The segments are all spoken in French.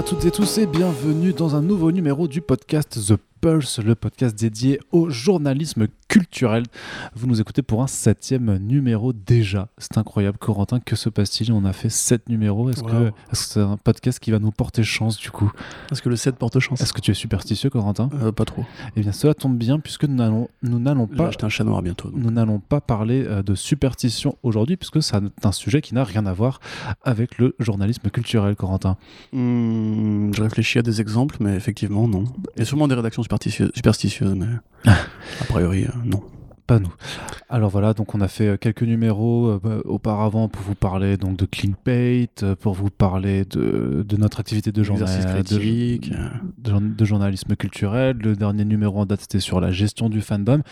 À toutes et tous et bienvenue dans un nouveau numéro du podcast The Pulse, le podcast dédié au journalisme culturel. Vous nous écoutez pour un septième numéro déjà. C'est incroyable, Corentin. Que se passe-t-il On a fait sept numéros. Est-ce Wow. que c'est un podcast qui va nous porter chance du coup Est-ce que le 7 porte chance Est-ce que tu es superstitieux, Corentin Euh, Pas trop. Eh bien, cela tombe bien puisque nous n'allons nous pas acheter un chat noir bientôt. donc. nous n'allons pas parler euh, de superstition aujourd'hui puisque c'est un sujet qui n'a rien à voir avec le journalisme culturel, Corentin. Hmm, je réfléchis à des exemples, mais effectivement, non. Il y a sûrement des rédactions superstitieuses, superstitieuses mais a priori, euh, non. Pas nous. Alors voilà, donc on a fait euh, quelques numéros euh, bah, auparavant pour vous parler donc de clickbait, euh, pour vous parler de, de notre activité de, journa- Exercice de- critique. de, de journalisme culturel. Le dernier numéro en date c'était sur la gestion du fandom.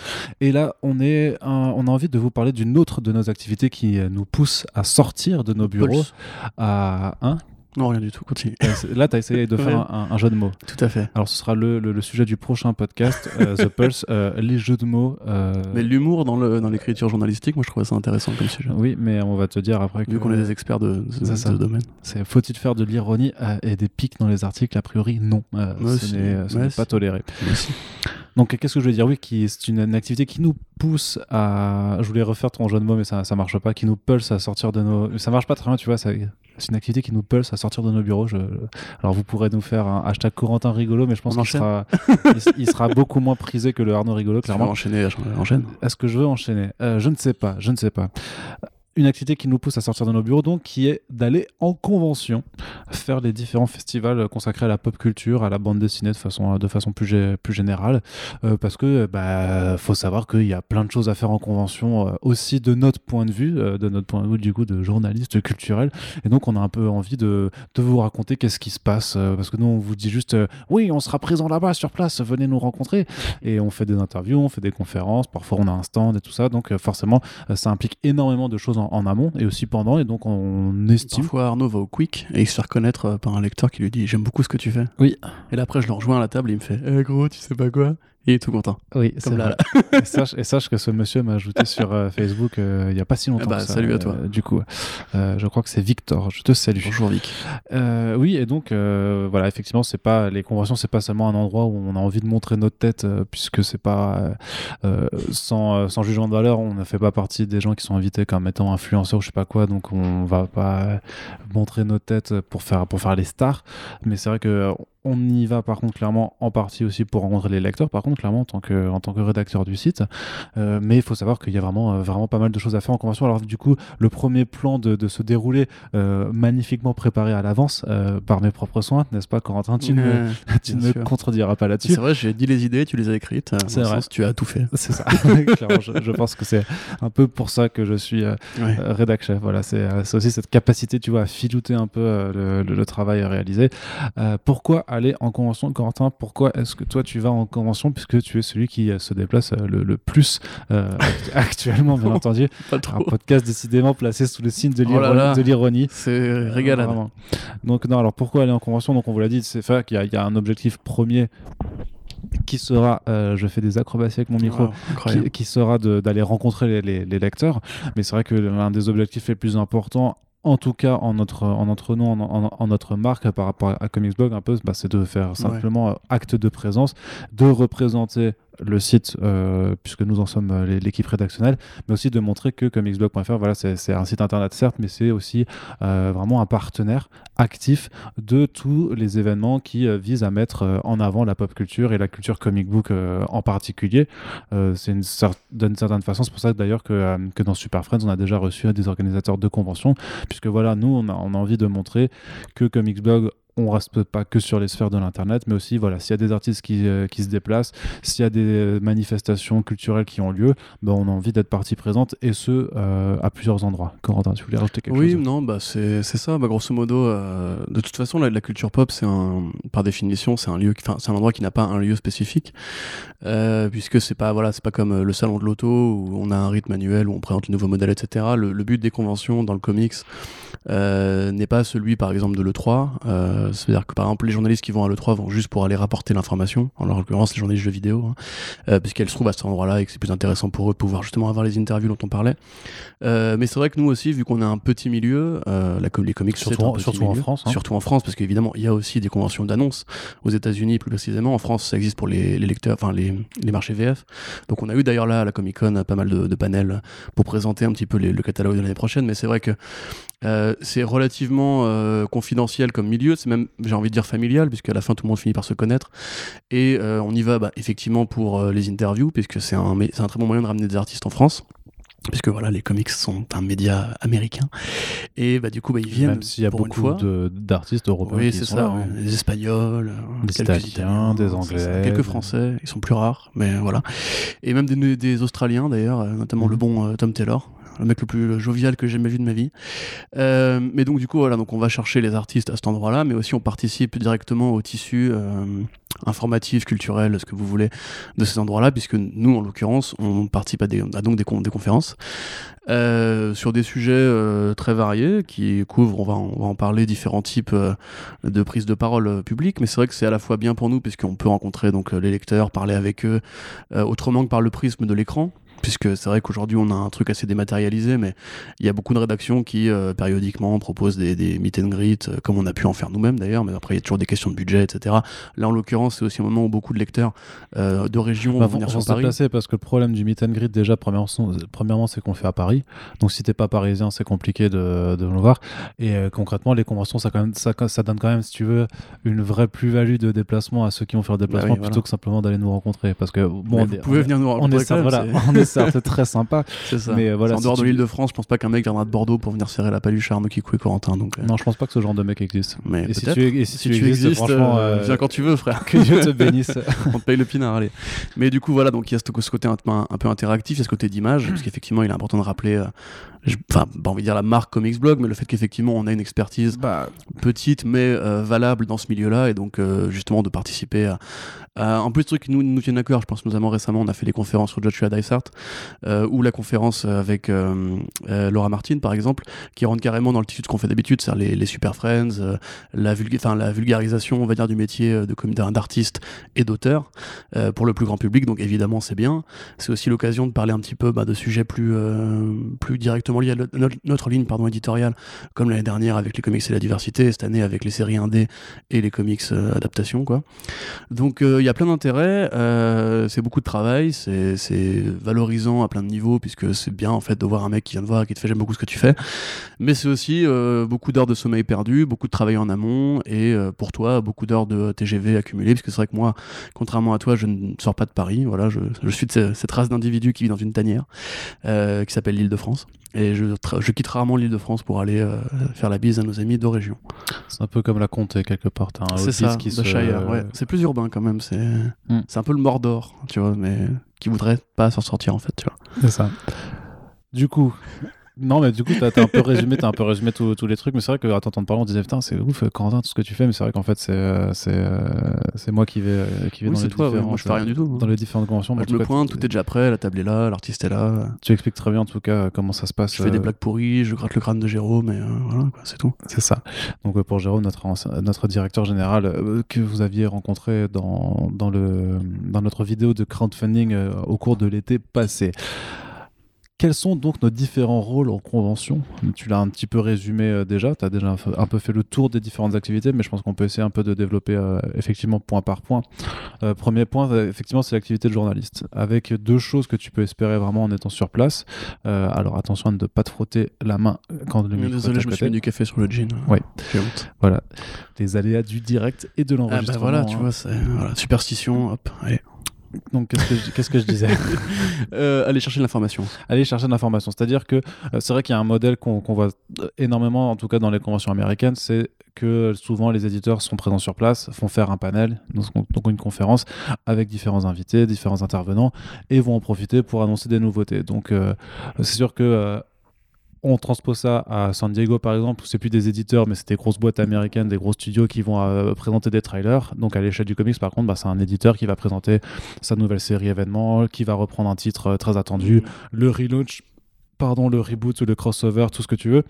Et là, on, est un- on a envie de vous parler d'une autre de nos activités qui nous pousse à sortir de nos bureaux. Pulse. À, hein Non, rien du tout, continue. Euh, Là, tu as essayé de faire Ouais. un, un jeu de mots. Tout à fait. Alors, ce sera le, le- le sujet du prochain podcast, euh, The Pulse, euh, les jeux de mots. euh, Mais l'humour dans l'écriture journalistique, moi je trouvais ça intéressant comme sujet. Oui, mais on va te dire après que. Vu qu'on est des experts de, de ce, ça. domaine. Faut-il faire de l'ironie et des pics dans les articles? A priori, non. Ce n'est Ouais, pas toléré. Donc, qu'est-ce que je veux dire? Oui, c'est une, une activité qui nous pousse à. Je voulais refaire ton jeu de mots, mais ça, ça marche pas. Qui nous pulse à sortir de nos. Ça marche pas très bien, tu vois. ça- C'est une activité qui nous pulse à sortir de nos bureaux. Je... Alors, vous pourrez nous faire un hashtag Corentin rigolo, mais je pense qu'il sera... il, il sera beaucoup moins prisé que le Arnaud rigolo, Clairement. clairement. enchaîner, enchaîne. Est-ce que je veux enchaîner? Euh, Je ne sais pas, je ne sais pas. Une activité qui nous pousse à sortir de nos bureaux, donc, qui est d'aller en convention, faire les différents festivals consacrés à la pop culture, à la bande dessinée de façon, de façon plus, plus générale, Euh, parce que bah, faut savoir qu'il y a plein de choses à faire en convention, euh, aussi de notre point de vue, euh, de notre point de vue du coup de journaliste culturel, et donc on a un peu envie de, de vous raconter qu'est-ce qui se passe, parce que nous on vous dit juste, oui, on sera présent là-bas sur place, venez nous rencontrer, et on fait des interviews, on fait des conférences, parfois on a un stand et tout ça, donc forcément ça implique énormément de choses en, en amont et aussi pendant, et donc on estime. Parfois Arnaud va au quick et il se fait reconnaître euh, par un lecteur qui lui dit J'aime beaucoup ce que tu fais. Oui. Et là après je le rejoins à la table et il me fait Eh gros, tu sais pas quoi? Il est tout content. Oui, Comme là, et, sache, et sache que ce monsieur m'a ajouté sur euh, Facebook euh, il n'y a pas si longtemps. Bah, ça, salut à euh, toi. du coup, Euh, je crois que c'est Victor. Je te salue. Bonjour Vic. Euh, oui, et donc euh, voilà, effectivement, c'est pas les conventions, c'est pas seulement un endroit où on a envie de montrer notre tête, euh, puisque c'est pas euh, euh, sans, euh, sans jugement de valeur, on ne fait pas partie des gens qui sont invités comme étant influenceurs ou je sais pas quoi, donc on va pas euh, montrer notre tête pour faire pour faire les stars. Mais c'est vrai que euh, on y va par contre clairement en partie aussi pour rencontrer les lecteurs, par contre clairement en tant que, en tant que rédacteur du site. Euh, mais il faut savoir qu'il y a vraiment, euh, vraiment pas mal de choses à faire en convention. Alors du coup, le premier plan de, de se dérouler euh, magnifiquement préparé à l'avance par mes propres soins, n'est-ce pas Corentin? Tu ne me, ne me sûr. contrediras pas C'est là-dessus. vrai, j'ai dit les idées, tu les as écrites. C'est vrai. sens, tu as tout fait. C'est ça. Clairement, je, je pense que c'est un peu pour ça que je suis Ouais. rédac chef. Voilà, c'est c'est aussi cette capacité, tu vois, à filouter un peu le, le- le travail réalisé. Pourquoi aller en convention, Corentin Pourquoi est-ce que toi tu vas en convention puisque tu es celui qui euh, se déplace euh, le, le plus euh, act- actuellement, bien entendu. Pas Un podcast décidément placé sous le signe de Oh l'ironie. l'ironie. C'est régalade. Vraiment. Donc non, alors pourquoi aller en convention? Donc on vous l'a dit, c'est fait qu'il y, a- il y a un objectif premier qui sera, euh, je fais des acrobaties avec mon micro, Wow, qui, qui sera d'aller rencontrer les, les- les lecteurs. Mais c'est vrai que l'un des objectifs les plus importants, en tout cas en notre, en notre nom, en, en- en notre marque par rapport à Comics Blog, un peu, bah, c'est de faire simplement euh, acte de présence, de représenter le site, euh, puisque nous en sommes euh, l'équipe rédactionnelle, mais aussi de montrer que comicsblog.fr, voilà, c'est un site internet certes, mais c'est aussi euh, vraiment un partenaire actif de tous les événements qui euh, visent à mettre en avant la pop culture et la culture comic book en particulier. C'est d'une certaine façon, c'est pour ça d'ailleurs que, que dans Super Friends, on a déjà reçu des organisateurs de conventions, puisque voilà, nous, on a, on a envie de montrer que Comics Blog on reste pas que sur les sphères de l'internet, mais aussi voilà, s'il y a des artistes qui, euh, qui se déplacent, s'il y a des manifestations culturelles qui ont lieu, ben, on a envie d'être partie présente et ce euh, à plusieurs endroits. Corentin, tu voulais rajouter quelque Oui, chose? non, bah c'est ça. Bah, grosso modo, euh, de toute façon, la, la culture pop, c'est par définition, c'est un lieu, c'est un endroit qui n'a pas un lieu spécifique, puisque c'est pas, voilà, c'est pas comme le salon de l'auto où on a un rythme annuel où on présente les nouveaux modèles, etc. Le, le but des conventions dans le comics n'est pas celui, par exemple, de le 3. C'est-à-dire que par exemple, les journalistes qui vont à l'E3 vont juste pour aller rapporter l'information, en l'occurrence les journalistes jeux vidéo, hein, puisqu'elles se trouvent à cet endroit-là et que c'est plus intéressant pour eux de pouvoir justement avoir les interviews dont on parlait. mais c'est vrai que nous aussi, vu qu'on est un petit milieu, la, les comics, surtout, en, surtout en France, hein. surtout en France, parce qu'évidemment, il y a aussi des conventions d'annonce aux États-Unis plus précisément. En France, ça existe pour les, lecteurs, enfin les, les, marchés VF. Donc on a eu d'ailleurs là à la Comic Con pas mal de, panels pour présenter un petit peu le catalogue de l'année prochaine, mais c'est vrai que euh, c'est relativement euh, confidentiel comme milieu, c'est même, j'ai envie de dire familial, puisque à la fin tout le monde finit par se connaître. Et euh, on y va bah, effectivement pour les interviews, puisque c'est un, un très bon moyen de ramener des artistes en France. Puisque voilà les comics sont un média américain. Et bah du coup bah, ils viennent même s'il y a beaucoup d'artistes européens oui c'est ça hein. des espagnols des italiens des anglais. Quelques français ils sont plus rares mais voilà. Et même des, des australiens d'ailleurs notamment le mhm. bon Tom Taylor le mec le plus jovial que j'ai jamais vu de ma vie. Euh, mais donc du coup voilà, donc on va chercher les artistes à cet endroit-là, mais aussi on participe directement au tissu euh, informatif, culturel, ce que vous voulez, de ces endroits-là, puisque nous en l'occurrence on participe à, des, donc des, conférences euh, sur des sujets très variés qui couvrent, on va, on va en parler, différents types de prises de parole publiques, mais c'est vrai que c'est à la fois bien pour nous puisqu'on peut rencontrer donc les lecteurs, parler avec eux autrement que par le prisme de l'écran puisque c'est vrai qu'aujourd'hui on a un truc assez dématérialisé, mais il y a beaucoup de rédactions qui euh, périodiquement proposent des, des, meet and greet, euh, comme on a pu en faire nous-mêmes d'ailleurs, mais après il y a toujours des questions de budget, etc. Là en l'occurrence c'est aussi un moment où beaucoup de lecteurs euh, de régions bah, vont venir sur Paris. parce que le problème du meet and greet déjà premièrement, c'est qu'on le fait à Paris, donc si t'es pas parisien c'est compliqué de, de, le voir, et concrètement les conventions ça, quand même, ça, ça, donne quand même si tu veux une vraie plus-value de déplacement à ceux qui vont faire le bah déplacement plutôt que simplement d'aller nous rencontrer, parce que bon, vous pouvez venir nous rencontrer. On est, c'est très sympa. C'est ça. Mais euh, voilà, en dehors de l'île de France, je pense pas qu'un mec viendra de Bordeaux pour venir serrer la paluche à Arnaud Kikou et Corentin. Donc, euh. Non, je pense pas que ce genre de mec existe. Mais et si tu, si tu, existes, euh, viens quand tu veux, frère. Que Dieu te bénisse. On te paye le pinard, allez. Mais du coup, voilà, donc il y a ce côté un, un peu interactif, il y a ce côté d'image, parce qu'effectivement, il est important de rappeler enfin, pas envie de dire la marque Comics Blog, mais le fait qu'effectivement on a une expertise bah, petite mais valable dans ce milieu-là, et donc justement de participer à, en plus, truc qui nous, nous tiennent à cœur, je pense notamment récemment, on a fait des conférences sur Joshua Dysart, euh, ou la conférence avec euh, euh, Laura Martin, par exemple, qui rentre carrément dans le tissu de ce qu'on fait d'habitude, c'est-à-dire les, super friends, la, vulgarisation, on va dire, du métier d'artiste et d'auteur pour le plus grand public, donc évidemment c'est bien. C'est aussi l'occasion de parler un petit peu bah, de sujets plus, plus directement liés à notre, ligne pardon, éditoriale, comme l'année dernière avec les comics et la diversité, cette année avec les séries indé et les comics adaptations. Donc il y a plein d'intérêts, euh, c'est beaucoup de travail, c'est valorisant à plein de niveaux, puisque c'est bien en fait de voir un mec qui vient de voir et qui te fait j'aime beaucoup ce que tu fais. Mais c'est aussi euh, beaucoup d'heures de sommeil perdu, beaucoup de travail en amont, et euh, pour toi, beaucoup d'heures de TGV accumulées, parce que c'est vrai que moi, contrairement à toi, je ne sors pas de Paris, voilà, je, je suis de cette race d'individus qui vit dans une tanière, qui s'appelle l'île de France. Et je, je quitte rarement l'île de France pour aller faire la bise à nos amis de région. C'est un peu comme la Comté quelque part. C'est ça, qui se... ouais. C'est plus urbain quand même. C'est Hmm. c'est un peu le Mordor, tu vois, mais qui voudrait pas s'en sortir en fait, tu vois. C'est ça. Du coup, non, mais du coup, t'as as un peu résumé, as un peu résumé tous les trucs. Mais c'est vrai que, attends, parler, on disait putain, c'est ouf, Quentin, tout ce que tu fais. Mais c'est vrai qu'en fait, c'est euh, c'est euh, c'est moi qui vais euh, qui vais dans les toi, moi, je fais rien du tout. Dans les différentes conventions. Moi, je me pointe, tout est déjà prêt, la table est là, l'artiste est là. Tu expliques très bien en tout cas comment ça se passe. Je fais des blagues pourries, je gratte le crâne de Jérôme, mais voilà, c'est tout. C'est ça. Donc pour Jérôme, notre notre directeur général que vous aviez rencontré dans dans le dans notre vidéo de crowdfunding au cours de l'été passé. Quels sont donc nos différents rôles en convention? Tu l'as un petit peu résumé euh, déjà, tu as déjà un peu fait le tour des différentes activités, mais je pense qu'on peut essayer un peu de développer euh, effectivement point par point. Euh, premier point, effectivement, c'est l'activité de journaliste, avec deux choses que tu peux espérer vraiment en étant sur place. alors attention à ne pas te frotter la main quand le micro Désolé, je me suis mis du café sur le jean. Oui, voilà. Les aléas du direct et de l'enregistrement. Ah bah voilà, tu hein. vois, c'est voilà, superstition, hop, allez. Donc, qu'est-ce que je, disais euh, Aller chercher l'information. Aller chercher l'information. C'est-à-dire que euh, c'est vrai qu'il y a un modèle qu'on voit énormément, en tout cas dans les conventions américaines, c'est que souvent les éditeurs sont présents sur place, font faire un panel, donc une conférence avec différents invités, différents intervenants, et vont en profiter pour annoncer des nouveautés. Donc, euh, c'est sûr que on transpose ça à San Diego par exemple, où c'est plus des éditeurs, mais c'est des grosses boîtes américaines, des gros studios qui vont euh, présenter des trailers. Donc à l'échelle du comics, par contre, bah, c'est un éditeur qui va présenter sa nouvelle série événement, qui va reprendre un titre euh, très attendu, le relaunch pardon, le reboot, le crossover, tout ce que tu veux.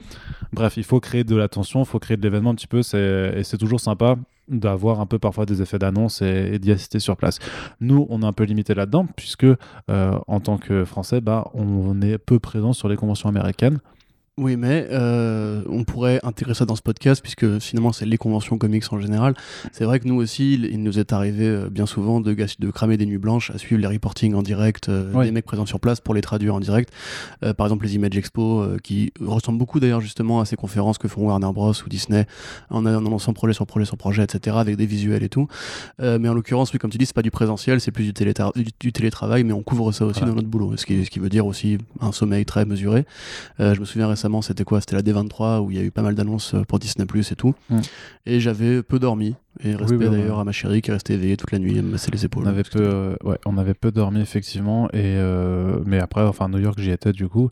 Bref, il faut créer de l'attention, il faut créer de l'événement un petit peu, et c'est toujours sympa d'avoir un peu parfois des effets d'annonce et, d'y assister sur place. Nous, on est un peu limité là-dedans, puisque euh, en tant que Français, bah, on est peu présent sur les conventions américaines. Oui, mais euh, on pourrait intégrer ça dans ce podcast, puisque finalement, c'est les conventions comics en général. C'est vrai que nous aussi, il nous est arrivé euh, bien souvent de, de cramer des nuits blanches à suivre les reportings en direct, euh, des mecs présents sur place pour les traduire en direct. par exemple, les Image Expo, qui ressemblent beaucoup d'ailleurs justement à ces conférences que font Warner Bros. ou Disney, en annonçant projet sur projet sur projet, etc., avec des visuels et tout. mais en l'occurrence, oui, comme tu dis, c'est pas du présentiel, c'est plus du, du, télétravail, mais on couvre ça aussi dans notre boulot, ce qui, ce qui veut dire aussi un sommeil très mesuré. je me souviens récemment c'était quoi? C'était la D23 où il y a eu pas mal d'annonces euh, pour Disney Plus et tout. Mm. Et j'avais peu dormi. Et respect d'ailleurs à ma chérie qui est restée éveillée toute la nuit, à me masser les épaules. On avait peu, euh, ouais, on avait peu dormi effectivement. Et euh, mais après, enfin New York, j'y étais du coup.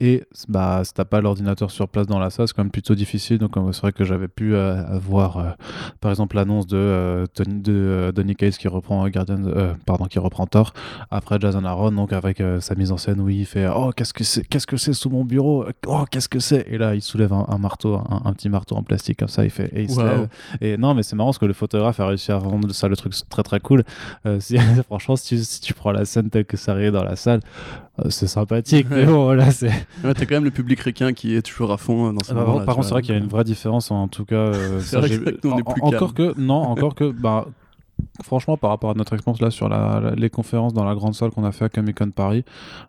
Et bah, si t'as pas l'ordinateur sur place dans la salle, c'est quand même plutôt difficile. Donc c'est vrai que j'avais pu avoir, par exemple, l'annonce de, Tony, de Donny Cates qui reprend Guardian, pardon, qui reprend Thor après Jason Aaron, donc avec sa mise en scène où il fait oh qu'est-ce que c'est, qu'est-ce que c'est sous mon bureau, oh qu'est-ce que c'est? Et là, il soulève un, marteau, un, petit marteau en plastique comme ça, il fait et il se lève. Et non, mais c'est marrant parce que le photographe a réussi à rendre ça le truc très très cool. Euh, franchement, si tu, prends la scène telle que ça arrive dans la salle, euh, c'est sympathique. Mais bon, voilà, c'est. t'as quand même le public ricain qui est toujours à fond dans ce ah, moment Par contre, c'est vrai qu'il y a une vraie différence en tout cas. Euh, c'est vrai que nous, on est plus encore que non, encore que bah franchement, par rapport à notre expérience là sur les conférences dans la grande salle qu'on a fait à Comic Con Paris,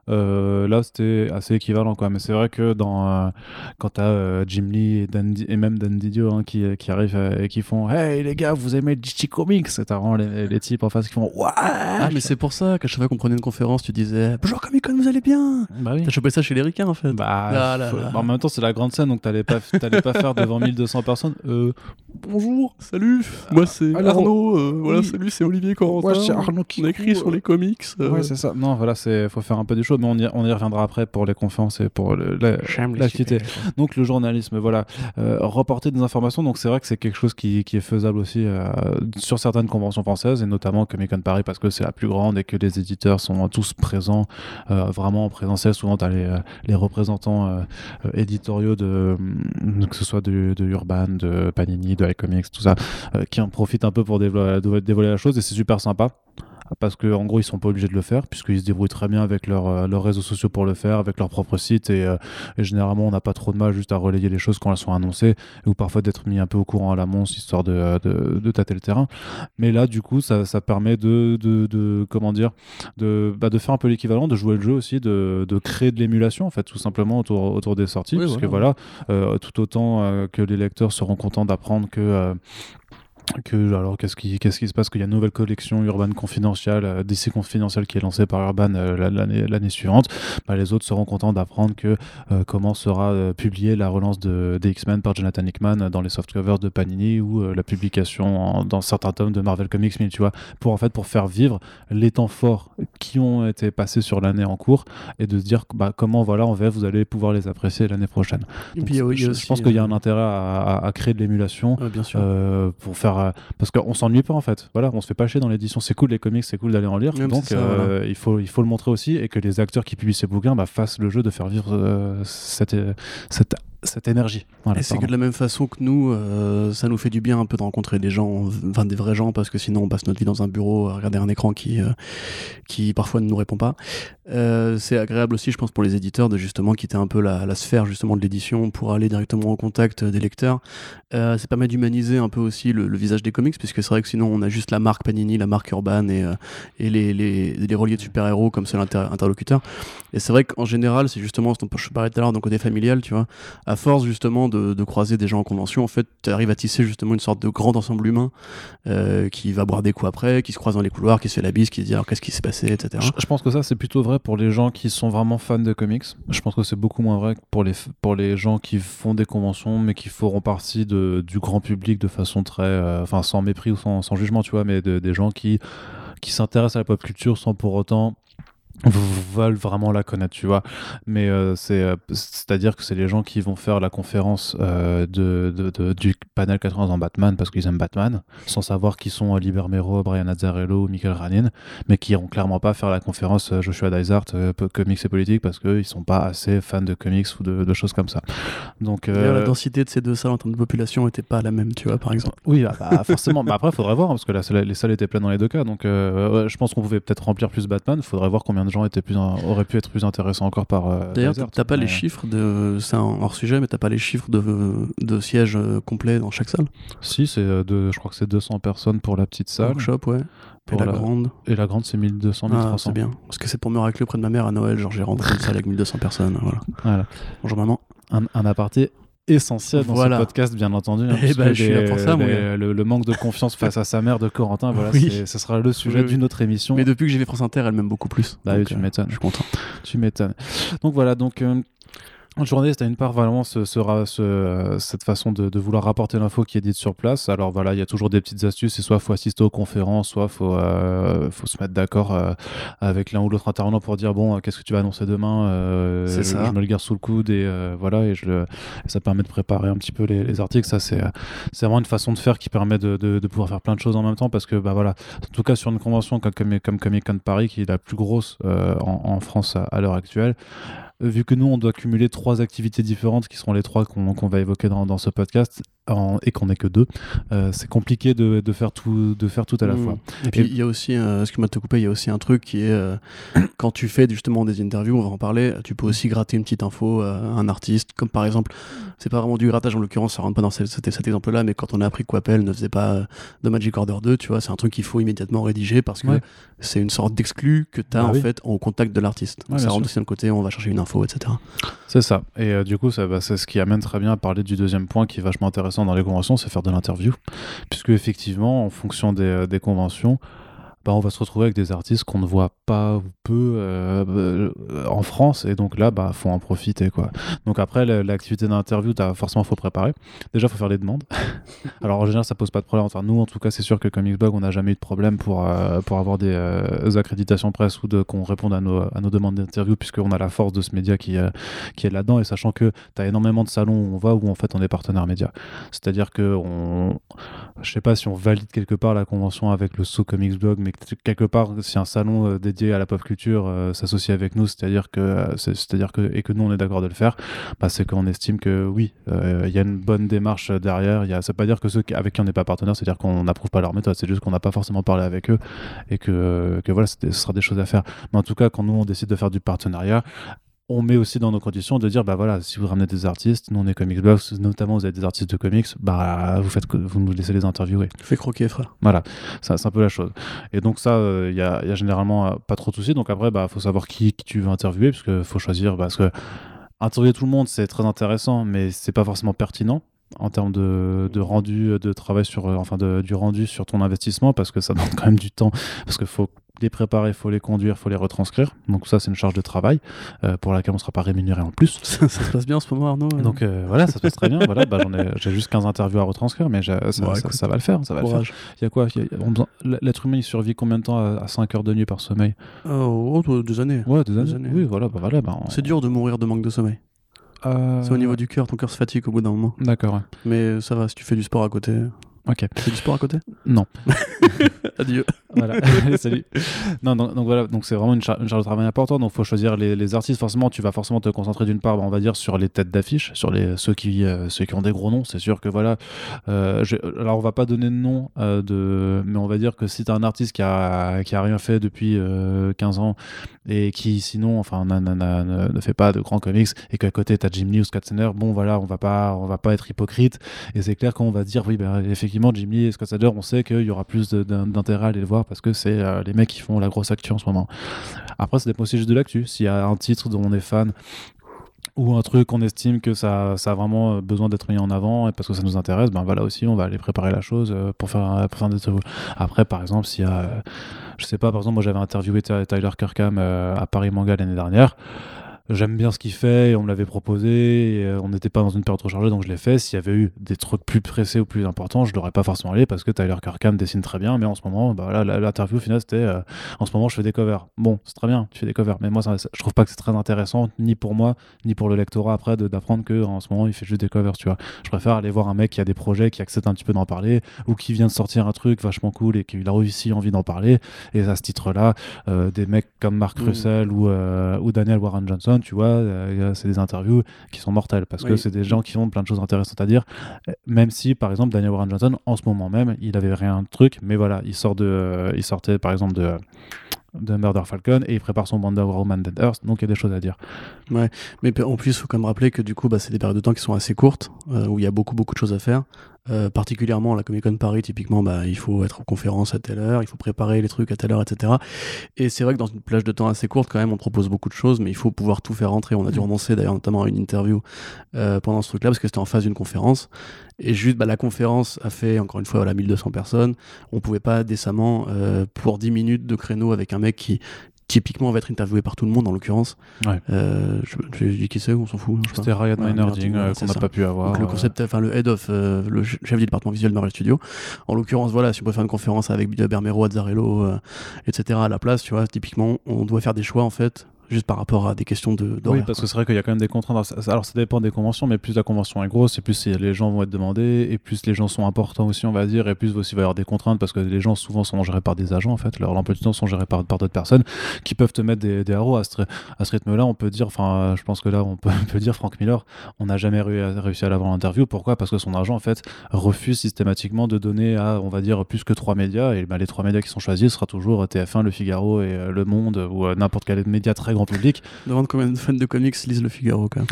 euh, là c'était assez équivalent quoi. Mais c'est vrai que dans euh, quand t'as euh, Jim Lee et, Dan, et même Dan Didio hein, qui, qui arrivent et qui font Hey les gars, vous aimez DC Comics T'as vraiment les, les, types en face qui font Ouais Ah, mais c'est pour ça qu'à chaque fois qu'on prenait une conférence, tu disais Bonjour Comic Con, vous allez bien bah oui. T'as chopé ça chez les ricains en fait. Bah, bah en même temps, c'est la grande scène donc t'allais pas, pas faire devant 1200 personnes. bonjour, salut, moi c'est Arnaud, voilà, salut, c'est Olivier Corentin. Ouais, c'est Arnaud qui On écrit sur les comics. Euh. Ouais, c'est ça. Non, voilà, c'est faut faire un peu des choses, mais on y, on y reviendra après pour les conférences et pour l'activité. Donc le journalisme, voilà, euh, reporter des informations. Donc c'est vrai que c'est quelque chose qui, qui, est faisable aussi euh, sur certaines conventions françaises et notamment Comic Con Paris parce que c'est la plus grande et que les éditeurs sont tous présents, vraiment en présentiel. Souvent, tu as les, les représentants éditoriaux de que ce soit de, de, Urban, de Panini, de iComics, tout ça, qui en profitent un peu pour dévoiler, dévoiler la chose et c'est super sympa. Parce qu'en en gros ils sont pas obligés de le faire puisqu'ils se débrouillent très bien avec leur, euh, leurs réseaux sociaux pour le faire avec leur propre site euh, et, généralement on n'a pas trop de mal juste à relayer les choses quand elles sont annoncées ou parfois d'être mis un peu au courant à l'amont histoire de, de, de, tâter le terrain. Mais là du coup ça, ça permet de, de, comment dire de, bah, de faire un peu l'équivalent de jouer le jeu aussi de, créer de l'émulation en fait tout simplement autour, autour des sorties parce que voilà. euh, tout autant que les lecteurs seront contents d'apprendre que que alors qu'est-ce qui qu'est-ce qui se passe qu'il y a une nouvelle collection Urban Confidential euh, DC Confidential qui est lancée par Urban euh, l'année l'année suivante. Bah, les autres seront contents d'apprendre que euh, comment sera euh, publiée la relance de des X-Men par Jonathan Hickman dans les softcovers de Panini ou la publication dans certains tomes de Marvel Comics. 1000 tu vois pour en fait pour faire vivre les temps forts qui ont été passés sur l'année en cours et de se dire bah, comment voilà en VF vous allez pouvoir les apprécier l'année prochaine. Donc, je, pense qu'il y a un intérêt à, à, créer de l'émulation pour faire parce qu'on s'ennuie pas en fait. Voilà, on se fait pas chier dans l'édition. C'est cool les comics, c'est cool d'aller en lire. donc euh, il faut il faut le montrer aussi et que les acteurs qui publient ces bouquins bah, fassent le jeu de faire vivre euh, cette cette cette énergie. et c'est que de la même façon que nous, euh, ça nous fait du bien un peu de rencontrer des gens, enfin des vrais gens, parce que sinon on passe notre vie dans un bureau à regarder un écran qui, euh, qui parfois ne nous répond pas. Euh, c'est agréable aussi, je pense, pour les éditeurs de justement quitter un peu la, la sphère justement de l'édition pour aller directement au contact des lecteurs. ça permet d'humaniser un peu aussi le, visage des comics, puisque c'est vrai que sinon on a juste la marque Panini, la marque Urban et, et les, les, les, reliés de super-héros comme seul interlocuteur. Et c'est vrai qu'en général, c'est justement ce dont je parlais tout à l'heure, d'un côté familial, tu vois à force justement de, croiser des gens en convention, en fait, tu arrives à tisser justement une sorte de grand ensemble humain euh, qui va boire des coups après, qui se croise dans les couloirs, qui se fait la bise, qui se dit alors qu'est-ce qui s'est passé, etc. Je, pense que ça, c'est plutôt vrai pour les gens qui sont vraiment fans de comics. Je pense que c'est beaucoup moins vrai pour les, pour les gens qui font des conventions, mais qui feront partie de, du grand public de façon très. Euh, enfin, sans mépris ou sans, sans, jugement, tu vois, mais des gens qui, qui s'intéressent à la pop culture sans pour autant veulent vraiment la connaître, tu vois. Mais euh, c'est, euh, c'est-à-dire que c'est les gens qui vont faire la conférence euh, de, de, du panel 80 en Batman parce qu'ils aiment Batman, sans savoir qui sont Liber Mero, Brian Azzarello ou Michael Ranin, mais qui iront clairement pas faire la conférence Joshua Dysart, comics et politique, parce qu'ils sont pas assez fans de comics ou de, choses comme ça. Donc, la densité de ces deux salles en termes de population était pas la même, tu vois, par exemple. Oui, bah, bah forcément. mais après, il faudrait voir, hein, parce que les salles étaient pleines dans les deux cas. Donc, je pense qu'on pouvait peut-être remplir plus Batman. Il faudrait voir combien de gens étaient plus, auraient pu être plus intéressants encore par. Euh, D'ailleurs, t'as pas les chiffres de. C'est un hors sujet, mais t'as pas les chiffres de, de sièges euh, complets dans chaque salle? Si, c'est euh, de, je crois que c'est 200 personnes pour la petite salle. Workshop, ouais. Pour et la, grande Et la grande, c'est 1200, 1300. Ah, c'est bien. Parce que c'est pour me racler auprès de ma mère à Noël. Genre, j'ai rentré une salle avec 1200 personnes. Voilà. voilà. Bonjour maman. Un, un aparté essentiel dans ce podcast, bien entendu. Hein, eh ben, je suis là pour ça, le, manque de confiance face à sa mère de Corentin, voilà, ce sera le sujet d'une autre émission. Mais depuis que j'ai fait France Inter, elle m'aime beaucoup plus. Bah oui, tu euh, m'étonnes. Je suis content. Tu m'étonnes. Donc voilà, donc euh, journaliste a une part vraiment ce, ce, cette façon de, de vouloir rapporter l'info qui est dite sur place. Alors voilà, il y a toujours des petites astuces. C'est soit faut assister aux conférences, soit faut euh, faut se mettre d'accord euh, avec l'un ou l'autre intervenant pour dire bon, qu'est-ce que tu vas annoncer demain euh, C'est ça. Je me le garde sous le coude et voilà et je le, ça permet de préparer un petit peu les, les articles. Ça c'est c'est vraiment une façon de faire qui permet de, de, de, pouvoir faire plein de choses en même temps parce que bah voilà, en tout cas sur une convention comme comme Comic Con Paris qui est la plus grosse en, en, France à l'heure actuelle vu que nous, on doit cumuler trois activités différentes qui seront les trois qu'on va évoquer dans, dans, ce podcast, et qu'on n'est que deux, euh, c'est compliqué de, de, faire tout, de faire tout à la mmh. fois. Et puis il y a aussi, euh, excuse-moi de te couper, il y a aussi un truc qui est euh, quand tu fais justement des interviews, on va en parler, tu peux aussi gratter une petite info à un artiste, comme par exemple, c'est pas vraiment du grattage en l'occurrence, ça rentre pas dans cet, cet exemple-là, mais quand on a appris qu'Appel ne faisait pas de Magic Order 2, tu vois, c'est un truc qu'il faut immédiatement rédiger parce que c'est une sorte d'exclus que tu as bah en fait au contact de l'artiste. ça rentre aussi d'un côté, on va chercher une info, etc. C'est ça. Et du coup, ça, bah, c'est ce qui amène très bien à parler du deuxième point qui est vachement intéressant dans les conventions, c'est faire de l'interview. Puisque effectivement, en fonction des, euh, conventions, bah, on va se retrouver avec des artistes qu'on ne voit pas ou peu euh, euh, en France. Et donc là bah faut en profiter quoi. Donc après l'activité d'interview forcément faut préparer. Déjà faut faire les demandes. Alors en général ça pose pas de problème. Enfin nous en tout cas c'est sûr que comme Xblog on n'a jamais eu de problème pour euh, pour avoir des accréditations presse ou de qu'on réponde à nos, à nos demandes d'interview puisqu'on a la force de ce média qui qui est là dedans et sachant que tu as énormément de salons où on va où en fait on est partenaire média. C'est à dire que on je sais pas si on valide quelque part la convention avec le So Comics Blog mais quelque part, si un salon euh, dédié à la pop culture euh, s'associe avec nous, c'est-à-dire que, euh, c'est-à-dire que, et que nous on est d'accord de le faire, bah, c'est qu'on estime que oui, il y a une bonne démarche derrière. Y a, ça veut pas dire que ceux avec qui on n'est pas partenaire, c'est-à-dire qu'on n'approuve pas leur méthode, c'est juste qu'on n'a pas forcément parlé avec eux et que, que voilà, ce sera des choses à faire. Mais en tout cas, quand nous on décide de faire du partenariat, on met aussi dans nos conditions de dire bah voilà si vous ramenez des artistes nous on est comics box notamment vous avez des artistes de comics bah vous faites vous nous laissez les interviewer. Fais croquer frère. Voilà. C'est un peu la chose. Et donc ça il euh, y, a, y, a, généralement euh, pas trop de soucis. Donc après bah faut savoir qui, tu veux interviewer parce que faut choisir parce que interviewer tout le monde c'est très intéressant mais c'est pas forcément pertinent en termes de, de, rendu de travail sur euh, enfin de, du rendu sur ton investissement parce que ça demande quand même du temps parce qu'il faut les préparer, il faut les conduire, il faut les retranscrire. Donc ça, c'est une charge de travail euh, pour laquelle on ne sera pas rémunéré en plus. ça, se passe bien en ce moment, Arnaud Donc euh, voilà, ça se passe très bien. voilà, bah, j'ai juste 15 interviews à retranscrire, mais ça, ça, va le faire. Ça va le faire. Il y a quoi? L'être humain, il survit combien de temps à, 5 heures de nuit par sommeil? Oh, oh, Deux années. Ouais, deux, années. Oui, voilà. Bah, voilà bah, C'est dur de mourir de manque de sommeil. Euh, c'est au niveau du cœur, ton cœur se fatigue au bout d'un moment. D'accord. Mais ça va, si tu fais du sport à côté. Ok. C'est du sport à côté? Non. Adieu. Voilà. Salut. Non, donc, voilà, donc c'est vraiment une, charge de travail importante. Donc, il faut choisir les, artistes. Forcément, tu vas forcément te concentrer d'une part, on va dire, sur les têtes d'affiche, sur les ceux qui euh, ceux qui ont des gros noms. C'est sûr que voilà. Euh, alors, on va pas donner de nom euh, de, mais on va dire que si tu as un artiste qui a qui a rien fait depuis 15 ans et qui sinon, enfin, ne fait pas de grands comics et qu'à côté tu as Jim Lee ou Scott Snyder, bon voilà, on va pas on va pas être hypocrite. Et c'est clair qu'on va dire oui, ben, effectivement, Jim Lee et Scott Snyder, on sait qu'il y aura plus d'intérêt à aller le voir parce que c'est euh, les mecs qui font la grosse actu en ce moment. Après, ça dépend aussi juste de l'actu. S'il y a un titre dont on est fan ou un truc qu'on estime que ça, a vraiment euh, besoin d'être mis en avant et parce que ça nous intéresse, ben voilà aussi, on va aller préparer la chose euh, pour faire, pour faire des Après, par exemple, s'il y a, je sais pas, par exemple, moi j'avais interviewé Tyler Kirkham à Paris Manga l'année dernière. J'aime bien ce qu'il fait et on me l'avait proposé et, euh, on n'était pas dans une période trop chargée donc je l'ai fait. S'il y avait eu des trucs plus pressés ou plus importants je l'aurais pas forcément allé parce que Tyler Kirkham dessine très bien mais en ce moment bah, l'interview finale c'était euh, en ce moment je fais des covers. Bon c'est très bien tu fais des covers mais moi ça, je trouve pas que c'est très intéressant ni pour moi ni pour le lectorat après d'apprendre que en ce moment il fait juste des covers tu vois. Je préfère aller voir un mec qui a des projets qui accepte un petit peu d'en parler ou qui vient de sortir un truc vachement cool et qui a aussi envie d'en parler. Et à ce titre là euh, des mecs comme Mark mmh. Russell ou, ou Daniel Warren Johnson tu vois c'est des interviews qui sont mortelles parce que c'est des gens qui ont plein de choses intéressantes à dire. Même si, par exemple, Daniel Warren Johnson, en ce moment même, il avait rien de truc, mais voilà, il sort de, il sortait par exemple de de Murder Falcon et il prépare son Wonder Woman Dead Earth, donc il y a des choses à dire. Ouais, mais en plus, il faut quand même rappeler que du coup, bah, c'est des périodes de temps qui sont assez courtes, euh, où il y a beaucoup, beaucoup de choses à faire. Euh, particulièrement la Comic Con Paris, typiquement, bah, il faut être en conférence à telle heure, il faut préparer les trucs à telle heure, etc. Et c'est vrai que dans une plage de temps assez courte, quand même, on propose beaucoup de choses, mais il faut pouvoir tout faire rentrer. On a dû mm. renoncer d'ailleurs notamment à une interview euh, pendant ce truc-là, parce que c'était en phase d'une conférence. Et juste, bah, la conférence a fait, encore une fois, voilà, 1200 personnes. On pouvait pas décemment, euh, pour 10 minutes de créneau avec un mec qui, typiquement va être interviewé par tout le monde en l'occurrence. Ouais. Euh, je, dis qui c'est, on s'en fout. C'était Ryan Meinerding euh, qu'on n'a pas pu avoir. Donc, le concept, enfin le head of, euh, le chef du département visuel de Marvel Studios. En l'occurrence, voilà, si on peut faire une conférence avec Bermero, Azzarello, etc. à la place, tu vois, typiquement, on doit faire des choix en fait juste par rapport à des questions de Oui, parce que c'est vrai qu'il y a quand même des contraintes. Alors ça dépend des conventions, mais plus la convention est grosse, et plus les gens vont être demandés, et plus les gens sont importants aussi, on va dire, et plus aussi il va y avoir des contraintes parce que les gens souvent sont gérés par des agents en fait. Leur emploi du temps sont gérés par, par d'autres personnes qui peuvent te mettre des, des à ce, à ce rythme-là. On peut dire, enfin, je pense que là on peut, on peut dire Frank Miller, on n'a jamais réussi à l'avoir l'interview. Pourquoi? Parce que son agent en fait refuse systématiquement de donner à, on va dire, plus que trois médias, et bah, les trois médias qui sont choisis ce sera toujours TF1, Le Figaro et euh, Le Monde ou euh, n'importe quel média très grand public combien de fans de comics lisent Le Figaro quand même.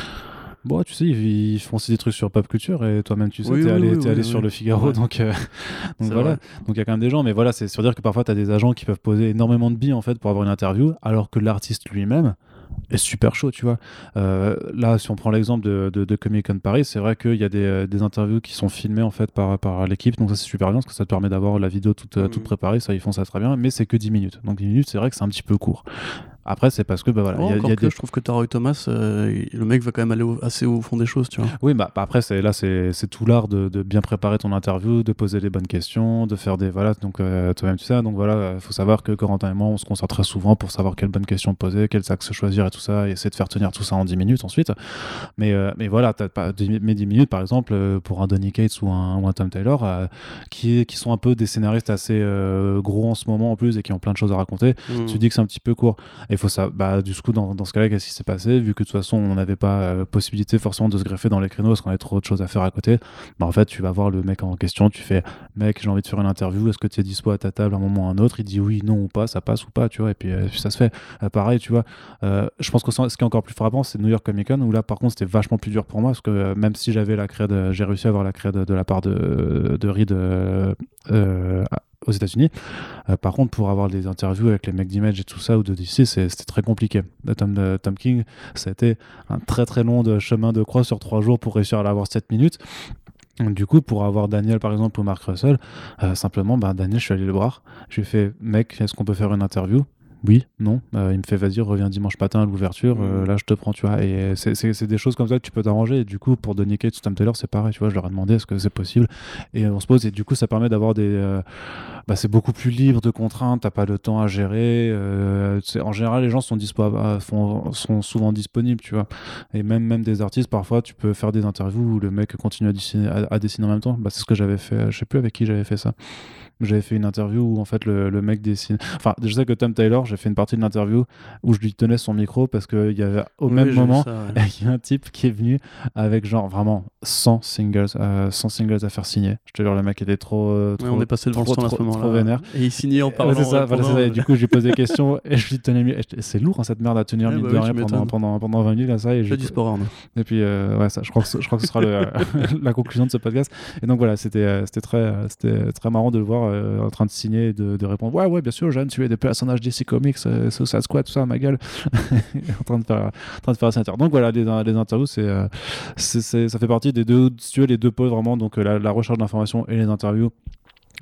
Bon, tu sais, ils, font aussi des trucs sur pop culture et toi-même, tu sais, t'es allé, allé sur le Figaro, donc, euh, donc voilà. Donc il y a quand même des gens, mais voilà, c'est sur dire que parfois t'as des agents qui peuvent poser énormément de billes en fait pour avoir une interview, alors que l'artiste lui-même est super chaud, tu vois. Euh, là, si on prend l'exemple de, de, Comic Con Paris, c'est vrai qu'il y a des, euh, des, interviews qui sont filmées en fait par, par l'équipe, donc ça c'est super bien parce que ça te permet d'avoir la vidéo toute, toute mmh. préparée, ça ils font ça très bien, mais c'est que 10 minutes. Donc 10 minutes, c'est vrai que c'est un petit peu court. Après, c'est parce que bah, voilà. y a, Je trouve que Taroy Thomas, euh, le mec va quand même aller assez au fond des choses, tu vois. Oui, bah, bah après, c'est là, c'est tout l'art de, de, bien préparer ton interview, de poser les bonnes questions, de faire des voilà. Donc euh, toi-même tu sais. Donc voilà, il faut savoir que Corentin et moi, on se concentre très souvent pour savoir quelles bonnes questions poser, quels axes choisir et tout ça, et essayer de faire tenir tout ça en 10 minutes ensuite. Mais mais euh, mais voilà, as pas mais 10 minutes par exemple pour un Donny Cates ou un, ou un Tom Taylor qui qui sont un peu des scénaristes assez gros en ce moment en plus et qui ont plein de choses à raconter. Mmh. Tu dis que c'est un petit peu court. Il faut ça, bah, du coup, dans, dans ce cas-là, qu'est-ce qui s'est passé? Vu que de toute façon, on n'avait pas euh, possibilité forcément de se greffer dans les créneaux parce qu'on avait trop de choses à faire à côté, bah, en fait, tu vas voir le mec en question, tu fais, mec, j'ai envie de faire une interview, est-ce que tu es dispo à ta table à un moment ou à un autre? Il dit oui, non ou pas, ça passe ou pas, tu vois, et puis, euh, ça se fait. Euh, pareil, tu vois, je pense que ce qui est encore plus frappant, c'est New York Comic Con, où là, par contre, c'était vachement plus dur pour moi parce que même si j'avais la créde, j'ai réussi à avoir la créde de la part de, de Reed aux États-Unis. Euh, par contre, pour avoir des interviews avec les mecs d'Image et tout ça ou de DC, c'était très compliqué. Tom, euh, Tom King, ça a été un très très long chemin de croix sur trois jours pour réussir à l'avoir 7 minutes. Du coup, pour avoir Daniel par exemple ou Mark Russell, euh, simplement, bah, Daniel, je suis allé le voir. Je lui ai fait, mec, est-ce qu'on peut faire une interview? Oui, non. Euh, il me fait vas-y, reviens dimanche matin à l'ouverture, euh, mmh. là je te prends, tu vois. Et c'est des choses comme ça que tu peux t'arranger. Et du coup, pour Donny Cates Tom Taylor, c'est pareil, tu vois. Je leur ai demandé est-ce que c'est possible? Et on se pose, et du coup, ça permet d'avoir des. Euh, bah, c'est beaucoup plus libre de contraintes, t'as pas le temps à gérer. en général, les gens sont, dispo sont souvent disponibles, tu vois. Et même, même des artistes, parfois, tu peux faire des interviews où le mec continue à dessiner, à, dessiner en même temps. Bah, c'est ce que j'avais fait, je sais plus avec qui j'avais fait ça j'avais fait une interview où en fait le, le, mec dessine. Enfin, je sais que Tom Taylor, j'ai fait une partie de l'interview où je lui tenais son micro parce qu'il y avait au même moment, il y a un type qui est venu avec genre vraiment 100 singles, 100 euh, singles à faire signer. Je te jure, le mec était trop. Euh, trop on est passé devant trop, le à ce moment-là. vénère. Et il signait en parlant. c'est ça, voilà, ça. du coup, j'ai posé des questions et je lui tenais. C'est lourd hein, cette merde à tenir, mine bah de rien, pendant, pendant, pendant 20 minutes. Là, ça, et du sport, Et puis, euh, ouais, ça, je, crois que, je crois que ce sera le, la conclusion de ce podcast. Et donc voilà, c'était très, c'était très marrant de le voir en train de signer et de, répondre Ouais, ouais, bien sûr, Jeanne, tu es des personnages DC Comics, euh, Suicide Squad, tout ça, ma gueule. en train de faire, en train de faire ça. Donc voilà, les, interviews, euh, c'est, ça fait partie des deux, si tu veux, les deux pôles vraiment, donc euh, la, la recherche d'informations et les interviews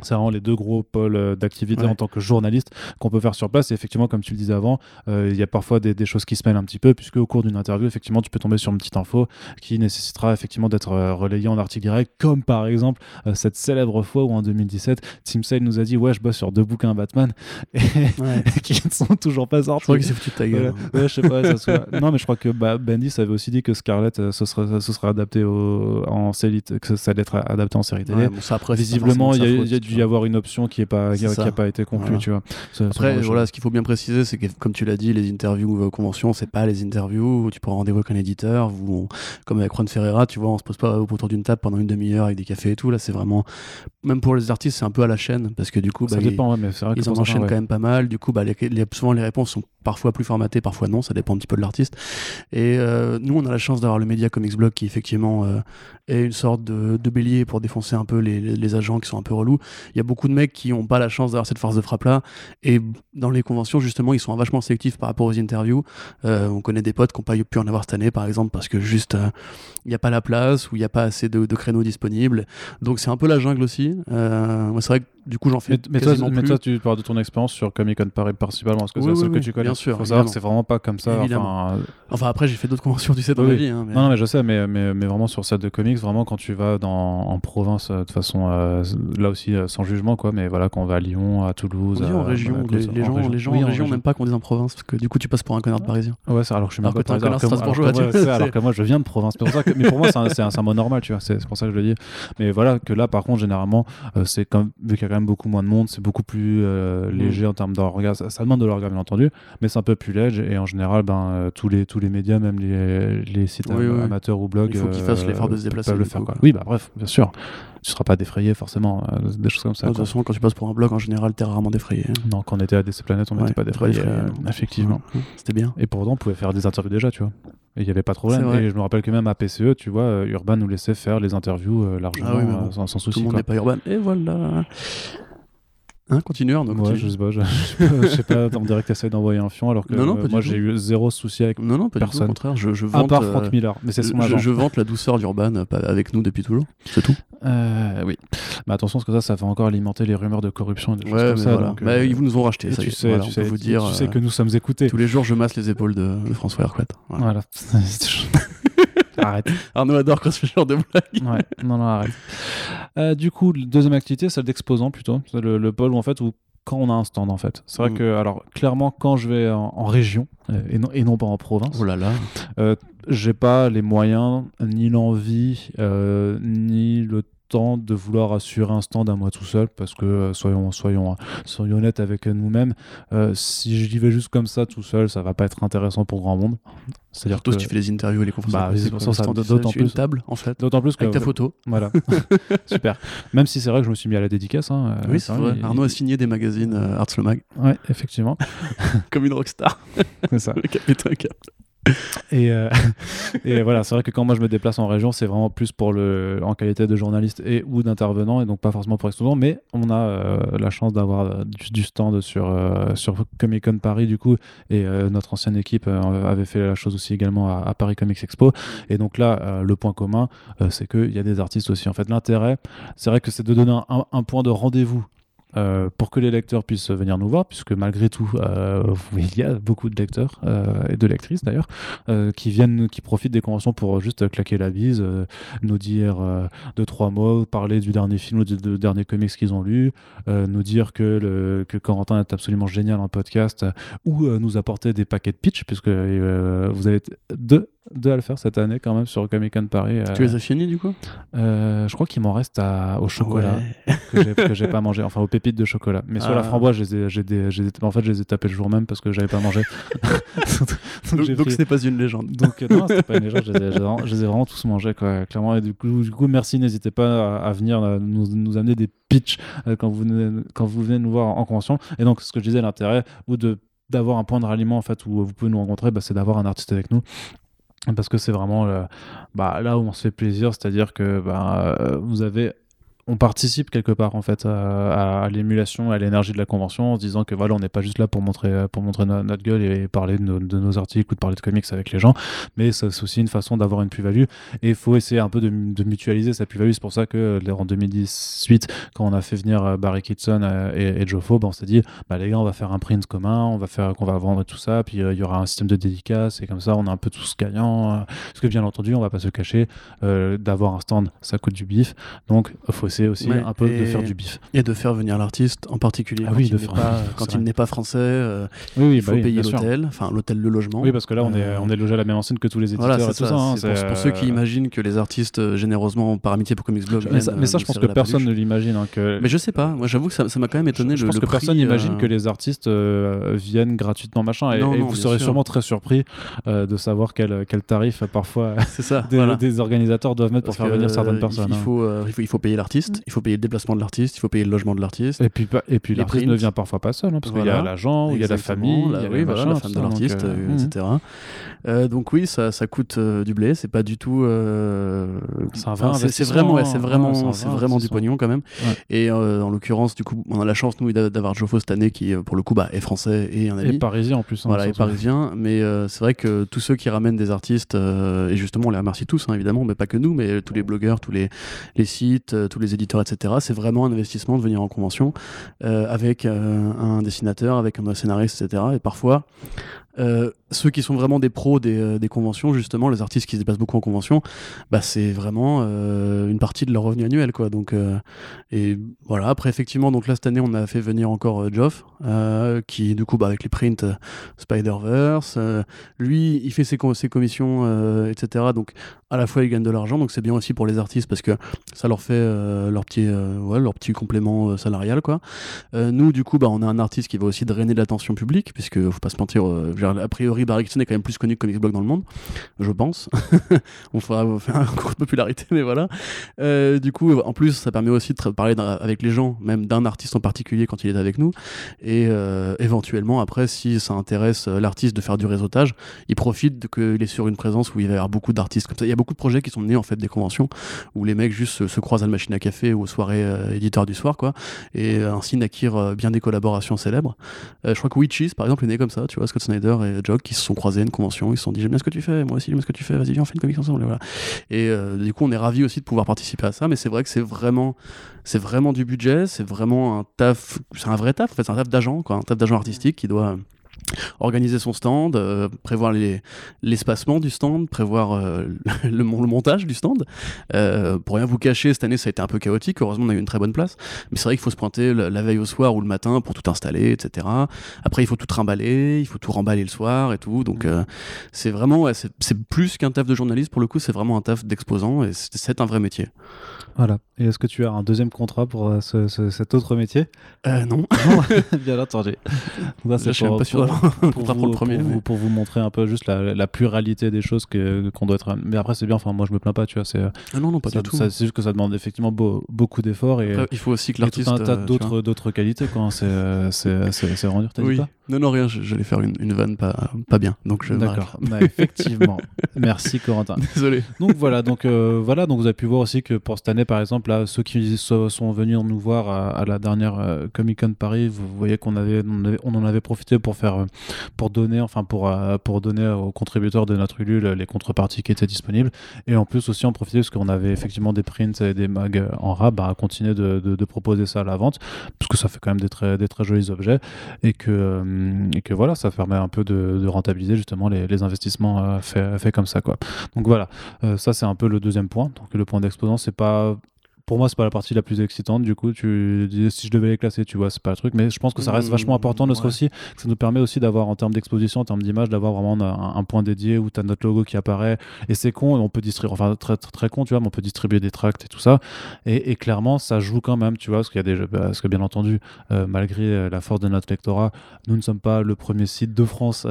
c'est vraiment les deux gros pôles euh, d'activité en tant que journaliste qu'on peut faire sur place. Et effectivement, comme tu le disais avant, euh, il y a parfois des, choses qui se mêlent un petit peu, puisque au cours d'une interview, effectivement, tu peux tomber sur une petite info qui nécessitera effectivement d'être euh, relayée en article direct, comme par exemple cette célèbre fois où en 2017, Tim Sale nous a dit Ouais, je bosse sur deux bouquins Batman et qui ne sont toujours pas sortis. Je crois qu'il s'est foutu de ta gueule. Ouais, je sais pas. non, mais je crois que bah, Bendis avait aussi dit que Scarlett, ce serait, ce serait adapté au, en série, que ça allait être adapté en série télé. ça, après, Visiblement, il y a, dû y avoir une option qui n'a pas, qui, a pas été conclue, tu vois. Après, voilà, ce qu'il faut bien préciser, c'est que, comme tu l'as dit, les interviews conventions, c'est pas les interviews où tu prends rendez-vous avec un éditeur, où comme avec Juan Ferreira, tu vois, on se pose pas autour d'une table pendant une demi-heure avec des cafés et tout. Là, c'est vraiment, même pour les artistes, c'est un peu à la chaîne, parce que du coup, ça bah, dépend, mais vrai ils en enchaînent quand même pas mal. Du coup, bah, les, souvent les réponses sont parfois plus formatées, parfois non, ça dépend un petit peu de l'artiste. Et euh, nous, on a la chance d'avoir le Media Comics Blog qui effectivement euh, est une sorte de, bélier pour défoncer un peu les, agents qui sont un peu relous. Il y a beaucoup de mecs qui n'ont pas la chance d'avoir cette force de frappe là. Et dans les conventions, justement, ils sont vachement sélectifs par rapport aux interviews. Euh, on connaît des potes qui n'ont pas pu en avoir cette année, par exemple, parce que juste il n'y a pas la place ou il n'y a pas assez de, créneaux disponibles. Donc c'est un peu la jungle aussi. c'est vrai que du coup, j'en fais. Mais, toi, mais toi, tu parles de ton expérience sur Comic Con Paris principalement, parce que c'est celle que tu connais. Bien sûr. Faut savoir que c'est vraiment pas comme ça. Enfin, enfin, après, j'ai fait d'autres conventions, tu sais, dans ma vie. Hein, mais... Non, non, mais je sais, mais, mais, mais, vraiment sur celle de comics, vraiment quand tu vas dans, en province, euh, de façon, euh, là aussi, euh, sans jugement, quoi, mais voilà, quand on va à Lyon, à Toulouse. en région. les, les, gens, les gens en région n'aiment pas qu'on dise en province, parce que du coup, tu passes pour un connard de parisien. Ouais, alors que je suis même pas un connard strasbourgeois. Alors que moi, je viens de province. Mais pour moi, c'est un mot normal, tu vois. C'est pour ça que je le dis. Mais voilà, que là, par contre, généralement, c'est comme vu qu'il quand même beaucoup moins de monde c'est beaucoup plus euh, mm. léger en termes d'orgasme. Ça, demande de l'orgasme, bien entendu, mais c'est un peu plus léger. Et en général, ben, euh, tous, les, tous les médias, même les, les sites amateurs ou blogs, il faut qu'ils fassent l'effort de se déplacer. le faire, quoi. Oui, bah bref, bien sûr. Tu seras pas défrayé forcément, euh, des choses comme ça. De toute façon, quand tu passes pour un blog, en général, tu es rarement défrayé. Non, quand on était à DC Planète, on n'était pas défrayé, effectivement. C'était bien. Et pourtant, on pouvait faire des interviews déjà, tu vois. Et il n'y avait pas de problème. Et je me rappelle que même à PCE, tu vois, Urban nous laissait faire les interviews largement ah sans, souci. Tout le monde n'est pas Urban. Et voilà. Hein, continue Arnaud. Ouais, je sais pas, je, je, sais pas, on dirait que tu essaies d'envoyer un fion alors que non, non, euh, moi j'ai eu zéro souci avec non, non, pas personne. Du tout, au contraire, je, je vante, à part euh, Miller, mais c'est son je, je, vante la douceur d'Urban euh, avec nous depuis toujours, c'est tout. Euh, oui, mais attention parce que ça, ça va encore alimenter les rumeurs de corruption et des ouais, choses comme ça. Donc, bah, ils nous ont racheté, ça tu sais, tu sais, vous dire. Tu sais que nous sommes écoutés. Tous les jours, je masse les épaules de, François Hercouet. Voilà. Arrête. Arnaud adore quand ce genre de blague. ouais, non, non, arrête. Euh, du coup, deuxième activité, celle d'exposant plutôt. Le, le pôle où en fait où quand on a un stand en fait. C'est vrai mm. que alors clairement quand je vais en, région euh, et, non, et non pas en province. Oh là là. Euh, j'ai pas les moyens ni l'envie euh, ni le temps de vouloir assurer un stand à moi tout seul parce que euh, soyons soyons soyons honnêtes avec nous-mêmes si j'y vais juste comme ça tout seul ça va pas être intéressant pour grand monde c'est-à-dire que si tu fais les interviews et les conférences, bah, c'est d'autant plus une table en fait. D'autant plus que avec ta photo. Voilà, super. Même si c'est vrai que je me suis mis à la dédicace. Hein, oui, c'est vrai. Arnaud a signé des magazines euh, Arts le Mag. Ouais, effectivement. Comme une rockstar. C'est ça. le capitaine Cap. Et, euh, et, voilà, c'est vrai que quand moi je me déplace en région, c'est vraiment plus pour le, en qualité de journaliste et ou d'intervenant, et donc pas forcément pour exposant, mais on a euh, la chance d'avoir euh, du, stand sur, sur Comic Con Paris du coup, et notre ancienne équipe avait fait la chose aussi également à, Paris Comics Expo. Et donc là, le point commun, c'est qu'il y a des artistes aussi. En fait, l'intérêt, c'est vrai que c'est de donner un point de rendez-vous euh, pour que les lecteurs puissent venir nous voir, puisque malgré tout, euh, il y a beaucoup de lecteurs euh, et de lectrices d'ailleurs qui viennent, qui profitent des conventions pour juste claquer la bise, nous dire deux trois mots, parler du dernier film ou du, dernier comics qu'ils ont lu, nous dire que, le, que Corentin est absolument génial en podcast, ou nous apporter des paquets de pitch, puisque vous avez deux deux à le faire cette année quand même sur Comic Con Paris. Tu les as finis du coup? Je crois qu'il m'en reste à, au chocolat que j'ai pas mangé, enfin au pépites de chocolat. Mais sur la ah. framboise, j'ai en fait, je les ai tapés le jour même parce que j'avais pas mangé. donc, ce n'est pas une légende. Donc, non, c'était pas une légende. Je les ai, vraiment tous mangés, quoi, clairement. Et du coup, du coup merci. N'hésitez pas à, venir nous, nous, amener des pitchs euh, quand, vous venez, quand vous venez nous voir en convention. Et donc, ce que je disais, l'intérêt, ou de d'avoir un point de ralliement en fait où vous pouvez nous rencontrer bah, c'est d'avoir un artiste avec nous parce que c'est vraiment bah, là où on se fait plaisir c'est à dire que bah, vous avez on participe quelque part en fait à, l'émulation, à l'énergie de la convention, en se disant que voilà, on n'est pas juste là pour montrer, pour montrer notre gueule et, parler de nos, articles ou de parler de comics avec les gens, mais c'est aussi une façon d'avoir une plus-value. Et il faut essayer un peu de, mutualiser sa plus-value. C'est pour ça que en 2018, quand on a fait venir euh, Barry Kitson euh, et, Joe Fobe, on s'est dit, bah les gars, on va faire un print commun, on va faire qu'on va vendre tout ça, puis euh, il y aura un système de dédicace et comme ça, on est un peu tous gagnants. parce que bien entendu, on va pas se cacher, d'avoir un stand, ça coûte du bif, donc faut essayer aussi un peu de faire du bif. Et de faire venir l'artiste, en particulier ah quand, il, pas, quand il n'est pas français, euh, oui, il faut bah payer l'hôtel, enfin l'hôtel, de logement. Oui, parce que là, on, est, euh, on est logé à la même enseigne que tous les éditeurs et tout ça. Hein, pour, ceux qui euh, imaginent que les artistes, généreusement, par amitié pour Comics Blog. Mais, ça, je pense que personne ne l'imagine. Hein, que... Mais je sais pas, moi j'avoue que ça m'a quand même étonné. Je, pense que personne n'imagine que les artistes viennent gratuitement, machin. Et vous serez sûrement très surpris de savoir quel tarif parfois des organisateurs doivent mettre pour faire venir certaines personnes. Hein. Il faut payer l'artiste, il faut payer le déplacement de l'artiste, il faut payer le logement de l'artiste. Et puis, et puis l'artiste ne vient parfois pas seul, hein, parce qu'il y a l'agent, il y a la famille, la, oui, la femme de l'artiste, euh, euh, etc. Euh, donc oui, ça, ça coûte du blé, c'est pas du tout. c'est vraiment, c'est vraiment, c'est vraiment du pognon quand même. Et en l'occurrence, du coup, on a la chance nous d'avoir Joffo cette année qui, pour le coup, bah, est français et un ami. Et parisien en plus. Hein, voilà, et parisien. Mais c'est vrai que tous ceux qui ramènent des artistes, et justement, on les remercie tous, hein, évidemment, mais pas que nous, mais tous les blogueurs, tous les, les sites, tous les éditeurs, etc. C'est vraiment un investissement de venir en convention avec un dessinateur, avec un scénariste, etc. Et parfois, euh, ceux qui sont vraiment des pros des, euh, des, conventions, justement, les artistes qui se déplacent beaucoup en convention, bah, c'est vraiment euh, une partie de leur revenu annuel. Quoi. Donc, et voilà, après, effectivement, donc là, cette année, on a fait venir encore Geoff, qui, du coup, bah, avec les prints Spider-Verse, lui, il fait ses, ses commissions, etc. Donc, à la fois, il gagne de l'argent, donc c'est bien aussi pour les artistes parce que ça leur fait leur, petit, leur petit complément salarial. Quoi. nous, du coup, bah, on a un artiste qui va aussi drainer de l'attention publique, puisque, faut pas se mentir, a priori, Barry est quand même plus connu que Comics Blog dans le monde, je pense. on fera faire un cours de popularité, mais voilà. Euh, du coup, en plus, ça permet aussi de parler avec les gens, même d'un artiste en particulier quand il est avec nous. Et euh, éventuellement, après, si ça intéresse euh, l'artiste de faire du réseautage, il profite qu'il est sur une présence où il va y avoir beaucoup d'artistes comme ça. Il y a beaucoup de projets qui sont nés en fait des conventions où les mecs juste se, croisent à la machine à café ou aux soirées éditeurs du soir, quoi. Et ainsi naquirent bien des collaborations célèbres. je crois que Witches, par exemple, est né comme ça, tu vois, Scott Snyder et Jock qui se sont croisés à une convention, ils se sont dit j'aime bien ce que tu fais, moi aussi j'aime bien ce que tu fais, vas-y viens on fait une comics ensemble. Et, voilà. et euh, du coup on est ravis aussi de pouvoir participer à ça, mais c'est vrai que c'est vraiment, c'est vraiment du budget, c'est vraiment un taf, c'est un vrai taf, en fait, c'est un taf d'agent, quoi, un taf d'agent artistique qui doit organiser son stand, euh, prévoir l'espacement du stand, prévoir euh, le, montage du stand. Euh, pour rien vous cacher, cette année ça a été un peu chaotique. Heureusement, on a eu une très bonne place. Mais c'est vrai qu'il faut se pointer la, veille au soir ou le matin pour tout installer, etc. Après, il faut tout trimballer, il faut tout remballer le soir et tout. Donc, c'est vraiment, c'est plus qu'un taf de journaliste pour le coup, c'est vraiment un taf d'exposant et c'est un vrai métier. Voilà. Et est-ce que tu as un deuxième contrat pour euh, cet autre métier? Euh, Non. Bien entendu. Là, je suis pas sûr pour, pour, pour, le premier. Pour, pour, vous montrer un peu juste la, la pluralité des choses que, qu'on doit être. Mais après, c'est bien. Enfin, moi, je me plains pas. Tu vois, c'est. Ah non, non, pas du tout. c'est juste que ça demande effectivement beaucoup d'efforts et. il faut aussi que l'artiste. un tas d'autres, d'autres qualités. Quoi. C'est, c'est, c'est, c'est vraiment dur. oui. Pas non, non, rien. J'allais faire une, une vanne pas, pas bien. Donc je. D'accord. Bah, effectivement. Merci Corentin. Désolé. Donc voilà. Donc euh, voilà. Donc vous avez pu voir aussi que pour cette année, par exemple, là, ceux qui sont venus nous voir à, la dernière euh, Comic Con Paris, vous voyez qu'on avait, on, en avait profité pour faire, euh, pour donner, enfin pour, euh, pour donner aux contributeurs de notre Ulule les contreparties qui étaient disponibles. Et en plus aussi en profiter parce qu'on avait effectivement des prints et des mags en rab à continuer de, proposer ça à la vente parce que ça fait quand même des très, des très jolis objets et que, et que voilà, ça permet un peu de, rentabiliser justement les, investissements faits fait comme ça quoi. Donc voilà, ça c'est un peu le deuxième point. Donc le point d'exposant c'est pas pour moi, c'est pas la partie la plus excitante. Du coup, tu si je devais les classer, tu vois, c'est pas le truc. Mais je pense que ça reste mmh, vachement important, notre aussi. ça nous permet aussi d'avoir, en termes d'exposition, en termes d'image, d'avoir vraiment un, point dédié où tu as notre logo qui apparaît. Et c'est con, on peut distribuer, enfin, très, très, con, tu vois, mais on peut distribuer des tracts et tout ça. Et, clairement, ça joue quand même, tu vois, parce qu'il y a des, parce que bien entendu, euh, malgré euh, la force de notre lectorat, nous ne sommes pas le premier site de France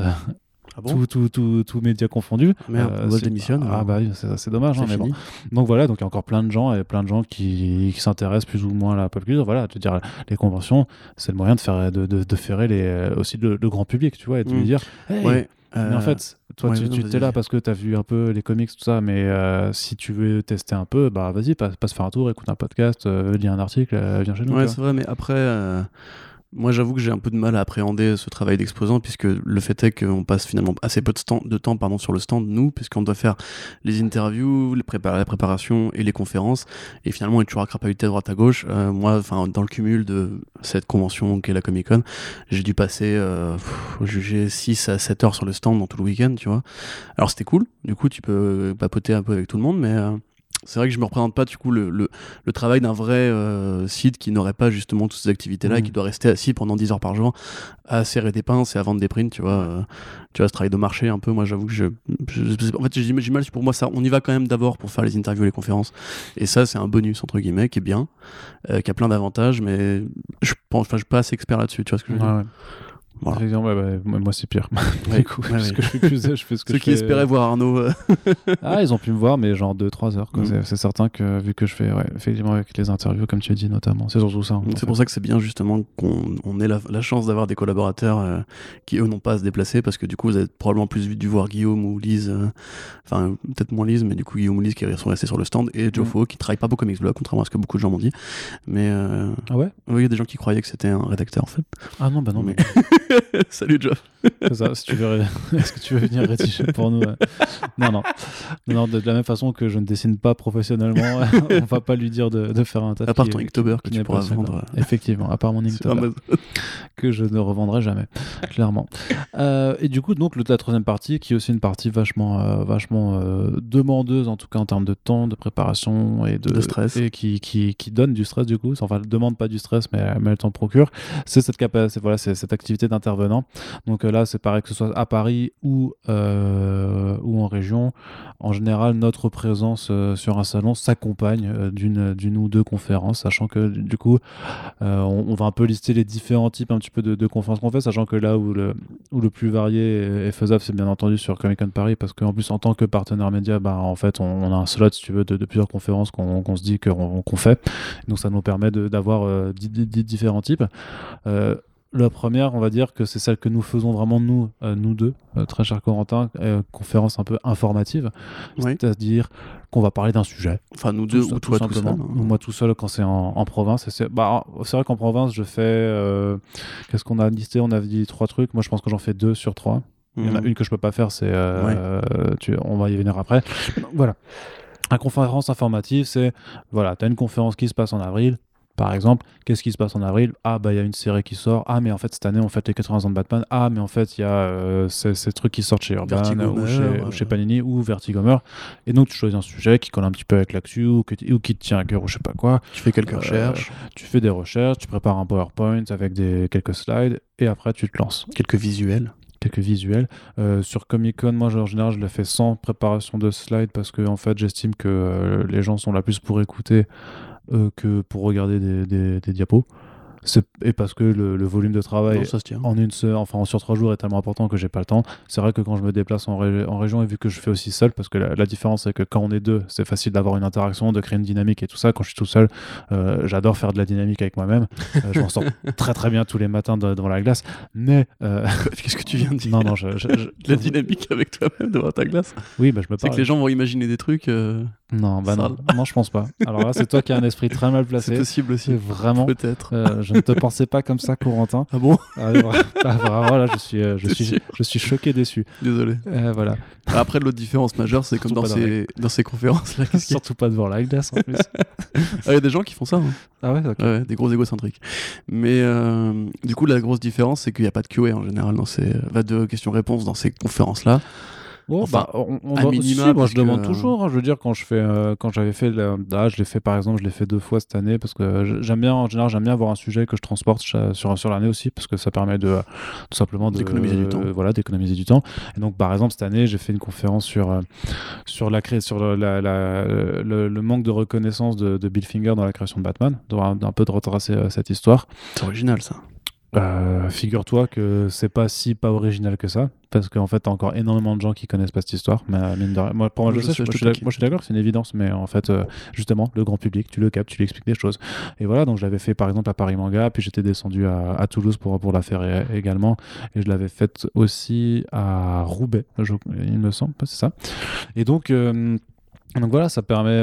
ah tout, tout, tout, tout, médias confondus. Ah merde, euh, démissionne. Ah, bah c'est dommage. Hein, mais bon. Donc voilà, donc il y a encore plein de gens et plein de gens qui, qui s'intéressent plus ou moins à la pop culture. Voilà, te dire les conventions, c'est le moyen de faire de, de, de ferrer les, aussi le, grand public, tu vois, et de lui mm. dire. ouais. Mais en euh, fait, toi, Ouais, tu, t'es là parce que tu as vu un peu les comics, tout ça, mais euh, si tu veux tester un peu, bah vas-y, passe, passe faire un tour, écoute un podcast, euh, lis un article, euh, viens chez nous. Ouais, c'est vrai, mais après, euh, moi j'avoue que j'ai un peu de mal à appréhender ce travail d'exposant, puisque le fait est qu'on passe finalement assez peu de, stand- de temps pardon, sur le stand, nous, puisqu'on doit faire les interviews, la préparation et les conférences, et finalement on est toujours à à droite à gauche. Euh, moi, enfin, dans le cumul de cette convention qu'est la Comic Con, j'ai dû passer, euh, juger 6 à 7 heures sur le stand dans tout le week-end, tu vois. Alors c'était cool, du coup tu peux papoter un peu avec tout le monde, mais. euh, c'est vrai que je me représente pas du coup le, le, le travail d'un vrai euh, site qui n'aurait pas justement toutes ces activités-là et qui doit rester assis pendant 10 heures par jour à serrer des pinces et à vendre des prints, tu vois. euh, tu vois, ce travail de marché un peu, moi j'avoue que je, je- je- En fait, j'ai mal, pour moi, ça, on y va quand même d'abord pour faire les interviews et les conférences. Et ça, c'est un bonus, entre guillemets, qui est bien, euh, qui a plein d'avantages, mais je pense, enfin, je suis pas assez expert là-dessus, tu vois ce que je veux dire Ouais, ouais. Voilà. Ouais, ouais, moi, c'est pire. Ouais, du coup, ouais, parce ouais. que je fais plus, je fais ce que Ceux je qui fais- espéraient voir Arnaud. euh, Ah, ils ont pu me voir, mais genre 2-3 heures. Mhm. C'est- certain que vu que je fais, ouais, effectivement, avec les interviews, comme tu as dit notamment, c'est surtout ça. C'est pour ça que c'est bien justement qu'on on ait la, la chance d'avoir des collaborateurs euh, qui eux n'ont pas à se déplacer parce que du coup vous avez probablement plus dû voir Guillaume ou Lise, euh, enfin peut-être moins Lise, mais du coup Guillaume ou Lise qui sont restés sur le stand et Joffo qui travaille pas beaucoup Comics Blog contrairement à ce que beaucoup de gens m'ont dit. Mais euh, Ah ouais? oui, il y a des gens qui croyaient que c'était un rédacteur en fait. Ah non, bah non, Mais- Salut Joff. c'est ça. Si tu veux, est-ce que tu veux venir rédiger pour nous Non, non. Non, de, de la même façon que je ne dessine pas professionnellement, on va pas lui dire de, de faire un taf. À part ton Inktober que tu pourras vendre quoi. euh, Effectivement, à part mon Inktober. Que je ne revendrai jamais, clairement. Euh, et du coup, donc la troisième partie, qui est aussi une partie vachement, euh, vachement euh, demandeuse, en tout cas en termes de temps, de préparation et de, De stress. et qui, qui, qui donne du stress du coup. Enfin, elle demande pas du stress, mais, mais elle t'en procure. C'est cette capacité, voilà, c'est cette activité Donc euh, là, c'est pareil que ce soit à Paris ou euh, ou en région. En général, notre présence euh, sur un salon s'accompagne d'une d'une ou deux conférences, sachant que du coup, on, va un peu lister les différents types un petit peu de, conférences qu'on fait, sachant que là où le, où le plus varié est, faisable, c'est bien entendu sur Comic Con Paris, parce qu'en plus, en tant que partenaire média, bah, en fait, on, a un slot, si tu veux, de, plusieurs conférences qu'on se dit qu'on fait. Donc, ça nous permet d'avoir euh, di- di- di- différents types. La première, on va dire que c'est celle que nous faisons vraiment nous, euh, nous deux, euh, très cher Corentin, euh, conférence un peu informative, Oui. c'est-à-dire qu'on va parler d'un sujet, Enfin nous deux tout, ou tout toi tout simplement. seul. hein. Ou moi tout seul quand c'est en, en province. C'est bah, c'est vrai qu'en province, je fais. Qu'est-ce qu'on a listé? On a dit trois trucs. Moi, je pense que j'en fais deux sur trois. Il y en a Mhm. une que je peux pas faire, c'est. tu- on va y venir après. Voilà. La conférence informative, c'est. Voilà, tu as une conférence qui se passe en avril. Par exemple, qu'est-ce qui se passe en avril? Ah, bah, il y a une série qui sort. Ah, mais en fait, cette année, on fête les 80 ans de Batman. Ah, mais en fait, il y a euh, ces, ces trucs qui sortent chez Urban ou chez, ouais. ou chez Panini ou Vertigomer. Et donc, tu choisis un sujet qui colle un petit peu avec l'actu ou, ou qui te tient à cœur ou je sais pas quoi. Tu fais quelques Euh, recherches, Tu fais des recherches, tu prépares un PowerPoint avec des, quelques slides et après, tu te lances quelques visuels. quelques visuels. Euh, sur Comic Con, moi, en général, je le fais sans préparation de slides parce que, en fait, j'estime que euh, les gens sont là plus pour écouter que pour regarder des diapos. C'est- Et parce que le, le volume de travail Non, en une seule, enfin sur trois jours est tellement important que j'ai pas le temps. C'est vrai que quand je me déplace en, ré- en région et vu que je fais aussi seul, parce que la, la différence c'est que quand on est deux, c'est facile d'avoir une interaction, de créer une dynamique et tout ça. Quand je suis tout seul, euh, j'adore faire de la dynamique avec moi-même. Euh, je m'en sors très très bien tous les matins de- devant la glace. Mais euh, Qu'est-ce que tu viens de dire? Non non, je, je- je- La dynamique avec toi-même devant ta glace? oui, bah, je me C'est parle. que les gens vont imaginer des trucs. Non, bah non, non, je pense pas. Alors là, c'est toi qui as un esprit très mal C'est placé. possible C'est aussi. vraiment. Peut-être. Je ne te pensais pas comme ça, Corentin. Ah bon Ah, vra- ah, vraiment, là, je suis, euh, je suis, je suis choqué, déçu. Désolé. Euh, voilà. Après, l'autre différence majeure, c'est comme dans ces, dans ces y a Surtout pas devant la glace en plus. Ah, Il y a des gens qui font ça. hein. ah ouais, ok. Ouais, des gros égocentriques. Mais euh, du coup, la grosse différence, c'est qu'il n'y a pas de QA en général dans ces de questions-réponses dans ces conférences-là. Bon, Enfin, bah, on, on doit- minima, si, moi je demande que- toujours. hein. je veux dire, quand je fais, euh, quand j'avais fait, là, je l'ai fait par exemple, je l'ai fait deux fois cette année parce que je- j'aime bien, en général, j'aime bien avoir un sujet que je transporte sur sur l'année aussi parce que ça permet de euh, tout simplement D'économiser du temps. euh, voilà, d'économiser du temps. Et donc, par exemple, cette année, j'ai fait une conférence sur euh, sur la cré- sur le, la- la- le, le manque de reconnaissance de, de Bill Finger dans la création de Batman, un, un peu de retracer euh, cette histoire. C'est original, ça. Euh, figure-toi que c'est pas si pas original que ça, parce qu'en fait, t'as encore énormément de gens qui connaissent pas cette histoire. Mais euh, mine de moi, pour moi, je, sais, je, suis d'accord, c'est une évidence, mais en fait, euh, justement, le grand public, tu le captes, tu lui expliques des choses. Et voilà, donc je l'avais fait par exemple à Paris Manga, puis j'étais descendu à, Toulouse pour, pour la faire également, et je l'avais fait aussi à Roubaix, il me semble, c'est ça. Et donc, donc voilà, ça permet.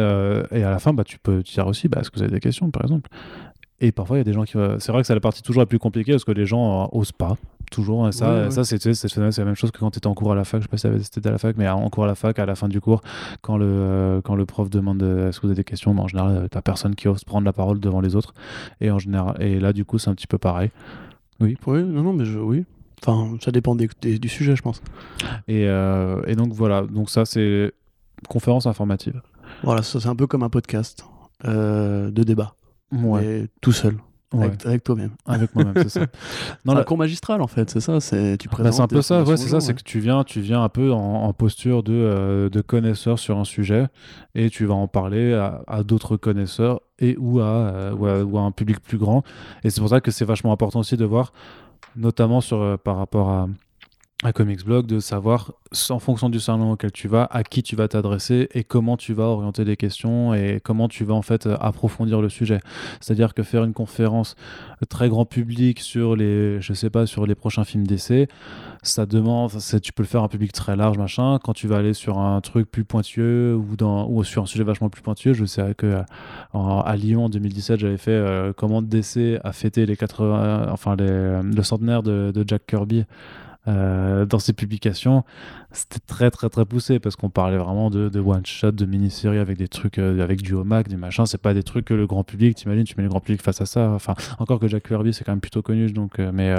et à la fin, bah, tu peux dire aussi, bah, est-ce que vous avez des questions, par exemple? Et parfois, il y a des gens qui. C'est vrai que c'est la partie toujours la plus compliquée parce que les gens euh, osent pas. Toujours. Et ça, ça c'est, c'est, la même chose que quand tu étais en cours à la fac. Je sais pas si c'était à la fac, mais en cours à la fac, à la fin du cours, quand le, euh, quand le prof demande euh, est-ce que vous avez des questions, bah, en général, t'as personne qui ose prendre la parole devant les autres. Et, en général, et là, du coup, c'est un petit peu pareil. Oui. Oui, non, non, mais je, oui. Enfin, ça dépend du sujet, je pense. Et, et donc, voilà. Donc, ça, c'est conférence informative. Voilà, c'est un peu comme un podcast de débat ouais. tout seul. Avec, toi-même. Avec moi-même, c'est ça. Dans la cour magistrale, en fait, c'est ça. C'est tu bah, c'est un peu ça. Ouais, c'est ça. C'est que tu viens, tu viens un peu en, posture de, euh, de connaisseur sur un sujet et tu vas en parler à, d'autres connaisseurs et ou à, euh, ou à, un public plus grand. Et c'est pour ça que c'est vachement important aussi de voir, notamment sur euh, par rapport à à Comics Blog de savoir, en fonction du salon auquel tu vas, à qui tu vas t'adresser et comment tu vas orienter les questions et comment tu vas en fait approfondir le sujet. C'est-à-dire que faire une conférence très grand public sur les, je sais pas, sur les prochains films d'essai, ça demande, tu peux le faire un public très large, machin. Quand tu vas aller sur un truc plus pointueux ou, sur un sujet vachement plus pointueux, je sais que à Lyon en 2017, j'avais fait euh, comment d'essai à fêter les 80, enfin le centenaire de, de Jack Kirby. Euh, dans ses publications, c'était très très très poussé parce qu'on parlait vraiment de, de one shot, de mini-série avec des trucs, euh, avec du homac, des machins. C'est pas des trucs que le grand public, t'imagines, tu mets le grand public face à ça. Enfin, encore que Jack Kirby, c'est quand même plutôt connu, donc, euh, mais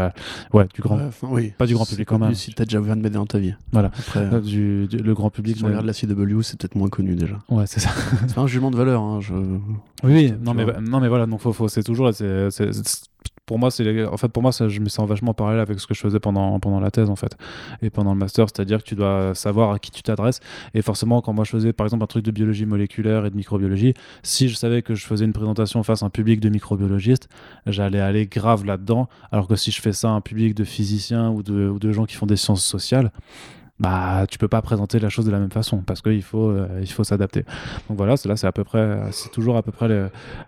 ouais, du grand, oui, pas du grand public quand même. Si t'as déjà vu un de dans ta vie. Voilà. Après, du, le grand public. Si tu regardes la CW, c'est peut-être moins connu déjà. Ouais, c'est ça. c'est pas un jugement de valeur. Hein, je... Oui, non mais, non mais voilà, donc faut, faut c'est toujours, c'est pour moi, c'est en fait pour moi ça, je me sens vachement parallèle avec ce que je faisais pendant pendant la thèse en fait. Et pendant le master, c'est-à-dire que tu dois savoir à qui tu t'adresses. Et forcément quand moi je faisais par exemple un truc de biologie moléculaire et de microbiologie, si je savais que je faisais une présentation face à un public de microbiologistes, j'allais aller grave là-dedans, alors que si je fais ça à un public de physiciens ou de, ou de gens qui font des sciences sociales, bah tu peux pas présenter la chose de la même façon parce qu'il faut euh, il faut s'adapter. Donc voilà là c'est à peu près c'est toujours à peu près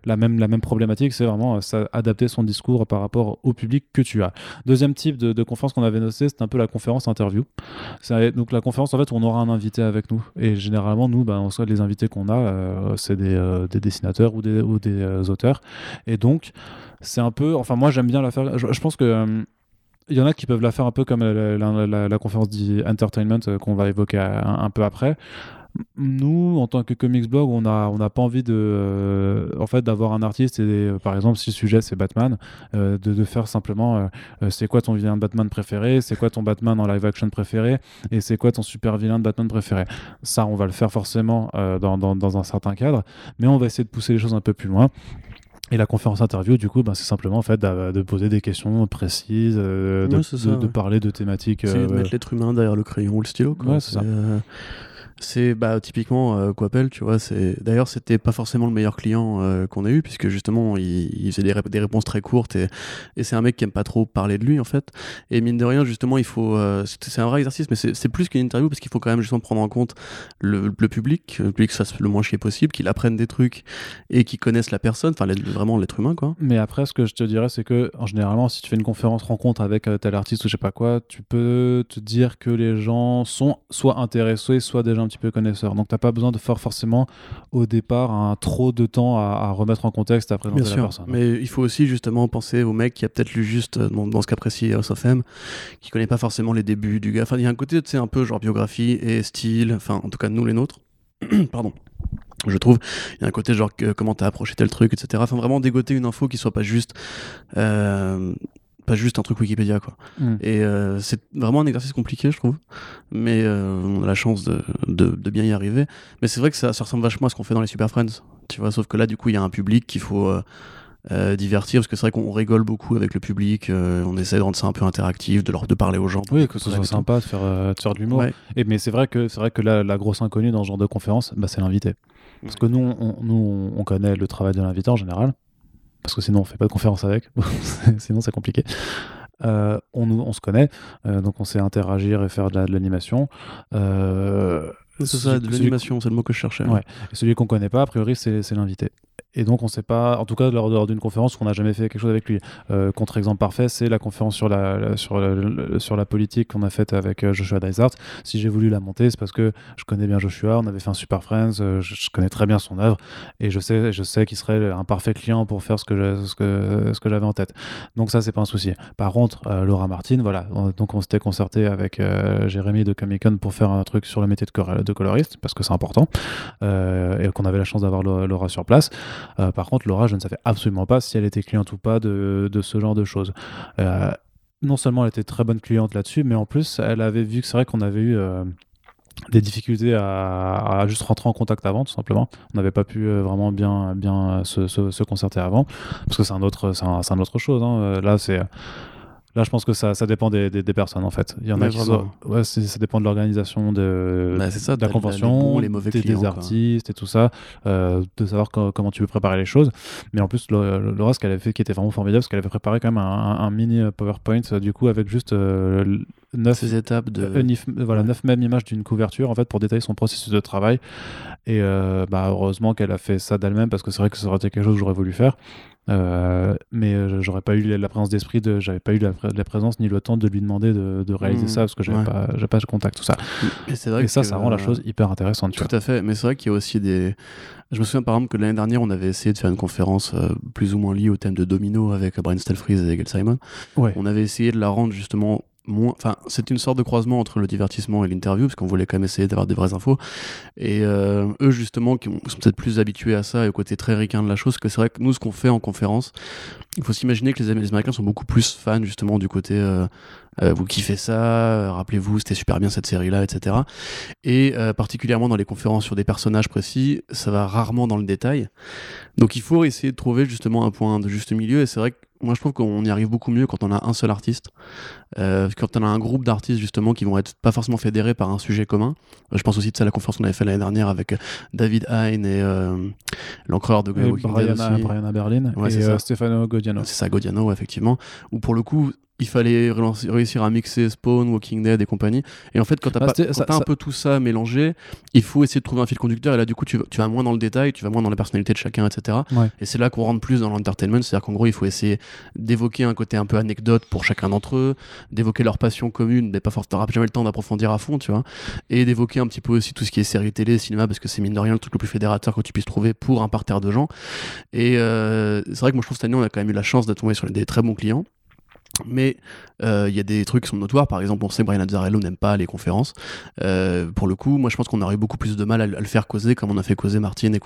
la même la même problématique c'est vraiment euh, adapter son discours par rapport au public que tu as. Deuxième type de, conférence qu'on avait noté c'est un peu la conférence interview. Donc la conférence en fait on aura un invité avec nous et généralement nous bah, on soit les invités qu'on a euh, c'est des, des, dessinateurs ou des, ou des auteurs. Et donc c'est un peu enfin moi j'aime bien la faire je pense que il y en a qui peuvent la faire un peu comme la, conférence d'entertainment euh, qu'on va évoquer un, peu après. Nous, en tant que comics blog, on n'a pas envie de, euh, en fait, d'avoir un artiste et euh, par exemple, si le sujet c'est Batman, de, faire simplement, c'est quoi ton vilain de Batman préféré, c'est quoi ton Batman en live action préféré, et c'est quoi ton super vilain de Batman préféré. Ça, on va le faire forcément dans un certain cadre, mais on va essayer de pousser les choses un peu plus loin. Et la conférence interview, du coup, ben, c'est simplement en fait de, poser des questions précises, euh, de, parler de thématiques. C'est de euh, mettre l'être humain derrière le crayon ou le stylo. Ouais, c'est ça. Euh, c'est bah, typiquement euh, Coppel, tu vois. D'ailleurs c'était pas forcément le meilleur client euh, qu'on a eu puisque justement il, faisait des, réponses très courtes et, et c'est un mec qui aime pas trop parler de lui en fait. Et mine de rien justement il faut euh, c'est un vrai exercice mais c'est plus qu'une interview parce qu'il faut quand même justement prendre en compte le, le public, le public fasse le moins chier possible, qu'il apprenne des trucs et qu'il connaisse la personne, enfin vraiment l'être humain quoi. Mais après ce que je te dirais c'est que en généralement si tu fais une conférence rencontre avec tel artiste ou je sais pas quoi, tu peux te dire que les gens sont soit intéressés soit déjà petit peu connaisseur. Donc, tu n'as pas besoin de faire forcément au départ un trop de temps à, remettre en contexte, à présenter Bien la sûr, personne. Mais il faut aussi justement penser au mec qui a peut-être lu juste, euh, dans, ce cas précis, House of M, qui connaît pas forcément les débuts du gars. Enfin, il y a un côté, tu sais, un peu genre biographie et style, enfin, en tout cas, nous les nôtres. Pardon je trouve il y a un côté genre que, comment t'as approché tel truc etc enfin vraiment dégoter une info qui soit pas juste euh, pas juste un truc Wikipédia quoi. Hmm. Et euh, c'est vraiment un exercice compliqué je trouve, mais euh, on a la chance de, de, bien y arriver. Mais c'est vrai que ça, ça, ressemble vachement à ce qu'on fait dans les Super Friends, tu vois, sauf que là du coup il y a un public qu'il faut euh, divertir parce que c'est vrai qu'on rigole beaucoup avec le public, on essaie de rendre ça un peu interactif, de leur de parler aux gens. Oui, que ce soit sympa de faire, de faire de l'humour. Et mais c'est vrai que c'est vrai que la, la, grosse inconnue dans ce genre de conférence, bah, c'est l'invité. Parce que nous on, nous, on connaît le travail de l'invité en général. Parce que sinon on fait pas de conférence avec, sinon c'est compliqué. Euh, on, on, se connaît, euh, donc on sait interagir et faire de l'animation. Euh, c'est ça, de l'animation, c'est le mot que je cherchais. Ouais. Et celui qu'on connaît pas, a priori, c'est l'invité. Et donc, on ne sait pas, en tout cas, lors, d'une conférence, qu'on n'a jamais fait quelque chose avec lui. Euh, contre-exemple parfait, c'est la conférence sur la, sur, sur la politique qu'on a faite avec euh, Joshua Dysart. Si j'ai voulu la monter, c'est parce que je connais bien Joshua, on avait fait un Super Friends, euh, je, connais très bien son œuvre, et je sais, je sais qu'il serait un parfait client pour faire ce que, ce que, ce que j'avais en tête. Donc, ça, c'est pas un souci. Par contre, Laura Martin, voilà, donc on s'était concerté avec Jérémy de Comic Con pour faire un truc sur le métier de, de coloriste, parce que c'est important, et qu'on avait la chance d'avoir Laura sur place. Euh, par contre, Laura, je ne savais absolument pas si elle était cliente ou pas de, de ce genre de choses. Euh, non seulement elle était très bonne cliente là-dessus, mais en plus, elle avait vu que c'est vrai qu'on avait eu euh, des difficultés à, juste rentrer en contact avant, tout simplement. On n'avait pas pu vraiment bien, bien se, concerter avant, parce que c'est un autre, c'est un, autre chose. Hein. Là, c'est Là, je pense que ça, ça dépend des, des, personnes en fait. Il y en a qui sont... ouais, ça dépend de l'organisation de, bah, ça, de la convention, les mauvais des, des, artistes et tout ça, euh, de savoir comment tu veux préparer les choses. Mais en plus, Laura, ce qu'elle avait fait qui était vraiment formidable, c'est qu'elle avait préparé quand même un, mini euh, PowerPoint euh, du coup avec juste euh, 9 étapes de voilà, neuf mêmes images d'une couverture en fait pour détailler son processus de travail. Et bah, heureusement qu'elle a fait ça d'elle-même parce que c'est vrai que ça aurait été quelque chose que j'aurais voulu faire. Euh, mais euh, j'aurais pas eu la présence d'esprit, de, j'avais pas eu la, présence ni le temps de lui demander de, réaliser mmh. ça parce que j'avais pas, pas de contact, tout ça. Et, c'est vrai et ça, ça rend la chose hyper intéressante. Tout à fait, mais c'est vrai qu'il y a aussi des. Je me souviens par exemple que l'année dernière, on avait essayé de faire une conférence euh, plus ou moins liée au thème de Domino avec Brian Stelfreeze et Gail Simon. Ouais. On avait essayé de la rendre justement C'est une sorte de croisement entre le divertissement et l'interview, parce qu'on voulait quand même essayer d'avoir des vraies infos. Et euh, eux, justement, qui sont peut-être plus habitués à ça et au côté très ricain de la chose, que c'est vrai que nous, ce qu'on fait en conférence, il faut s'imaginer que les, Américains sont beaucoup plus fans, justement, du côté euh, euh, vous kiffez ça, rappelez-vous, c'était super bien cette série-là, etc. Et particulièrement dans les conférences sur des personnages précis, ça va rarement dans le détail. Donc il faut essayer de trouver justement un point de juste milieu. Et c'est vrai que moi je trouve qu'on y arrive beaucoup mieux quand on a un seul artiste. Euh, quand on a un groupe d'artistes justement qui vont être pas forcément fédérés par un sujet commun. Euh, je pense aussi de ça à la conférence qu'on avait fait l'année dernière avec euh, David Hein et euh, l'encreur de aussi. Brianna Berlin ouais, et Stefano Godiano. C'est ça, Godiano, effectivement. Où pour le coup, il fallait réussir à mixer Spawn, Walking Dead et compagnie. Et en fait, quand t'as un peu tout ça mélangé, il faut essayer de trouver un fil conducteur. Et là, du coup, tu, vas moins dans le détail, tu vas moins dans la personnalité de chacun, etc. Et c'est là qu'on rentre plus dans l'entertainment. C'est-à-dire qu'en gros, il faut essayer d'évoquer un côté un peu anecdote pour chacun d'entre eux, d'évoquer leur passion commune, mais pas forcément, jamais le temps d'approfondir à fond, tu vois. Et d'évoquer un petit peu aussi tout ce qui est série télé, cinéma, parce que c'est mine de rien le truc le plus fédérateur que tu puisses trouver pour un parterre de gens. Et euh, c'est vrai que moi, je trouve cette année, on a quand même eu la chance de tomber sur des très bons clients. Mais euh, il y a des trucs qui sont notoires. Par exemple, on sait que Brian Azzarello n'aime pas les conférences. Euh, pour le coup, moi je pense qu'on aurait beaucoup plus de mal à, le faire causer comme on a fait causer Martine et.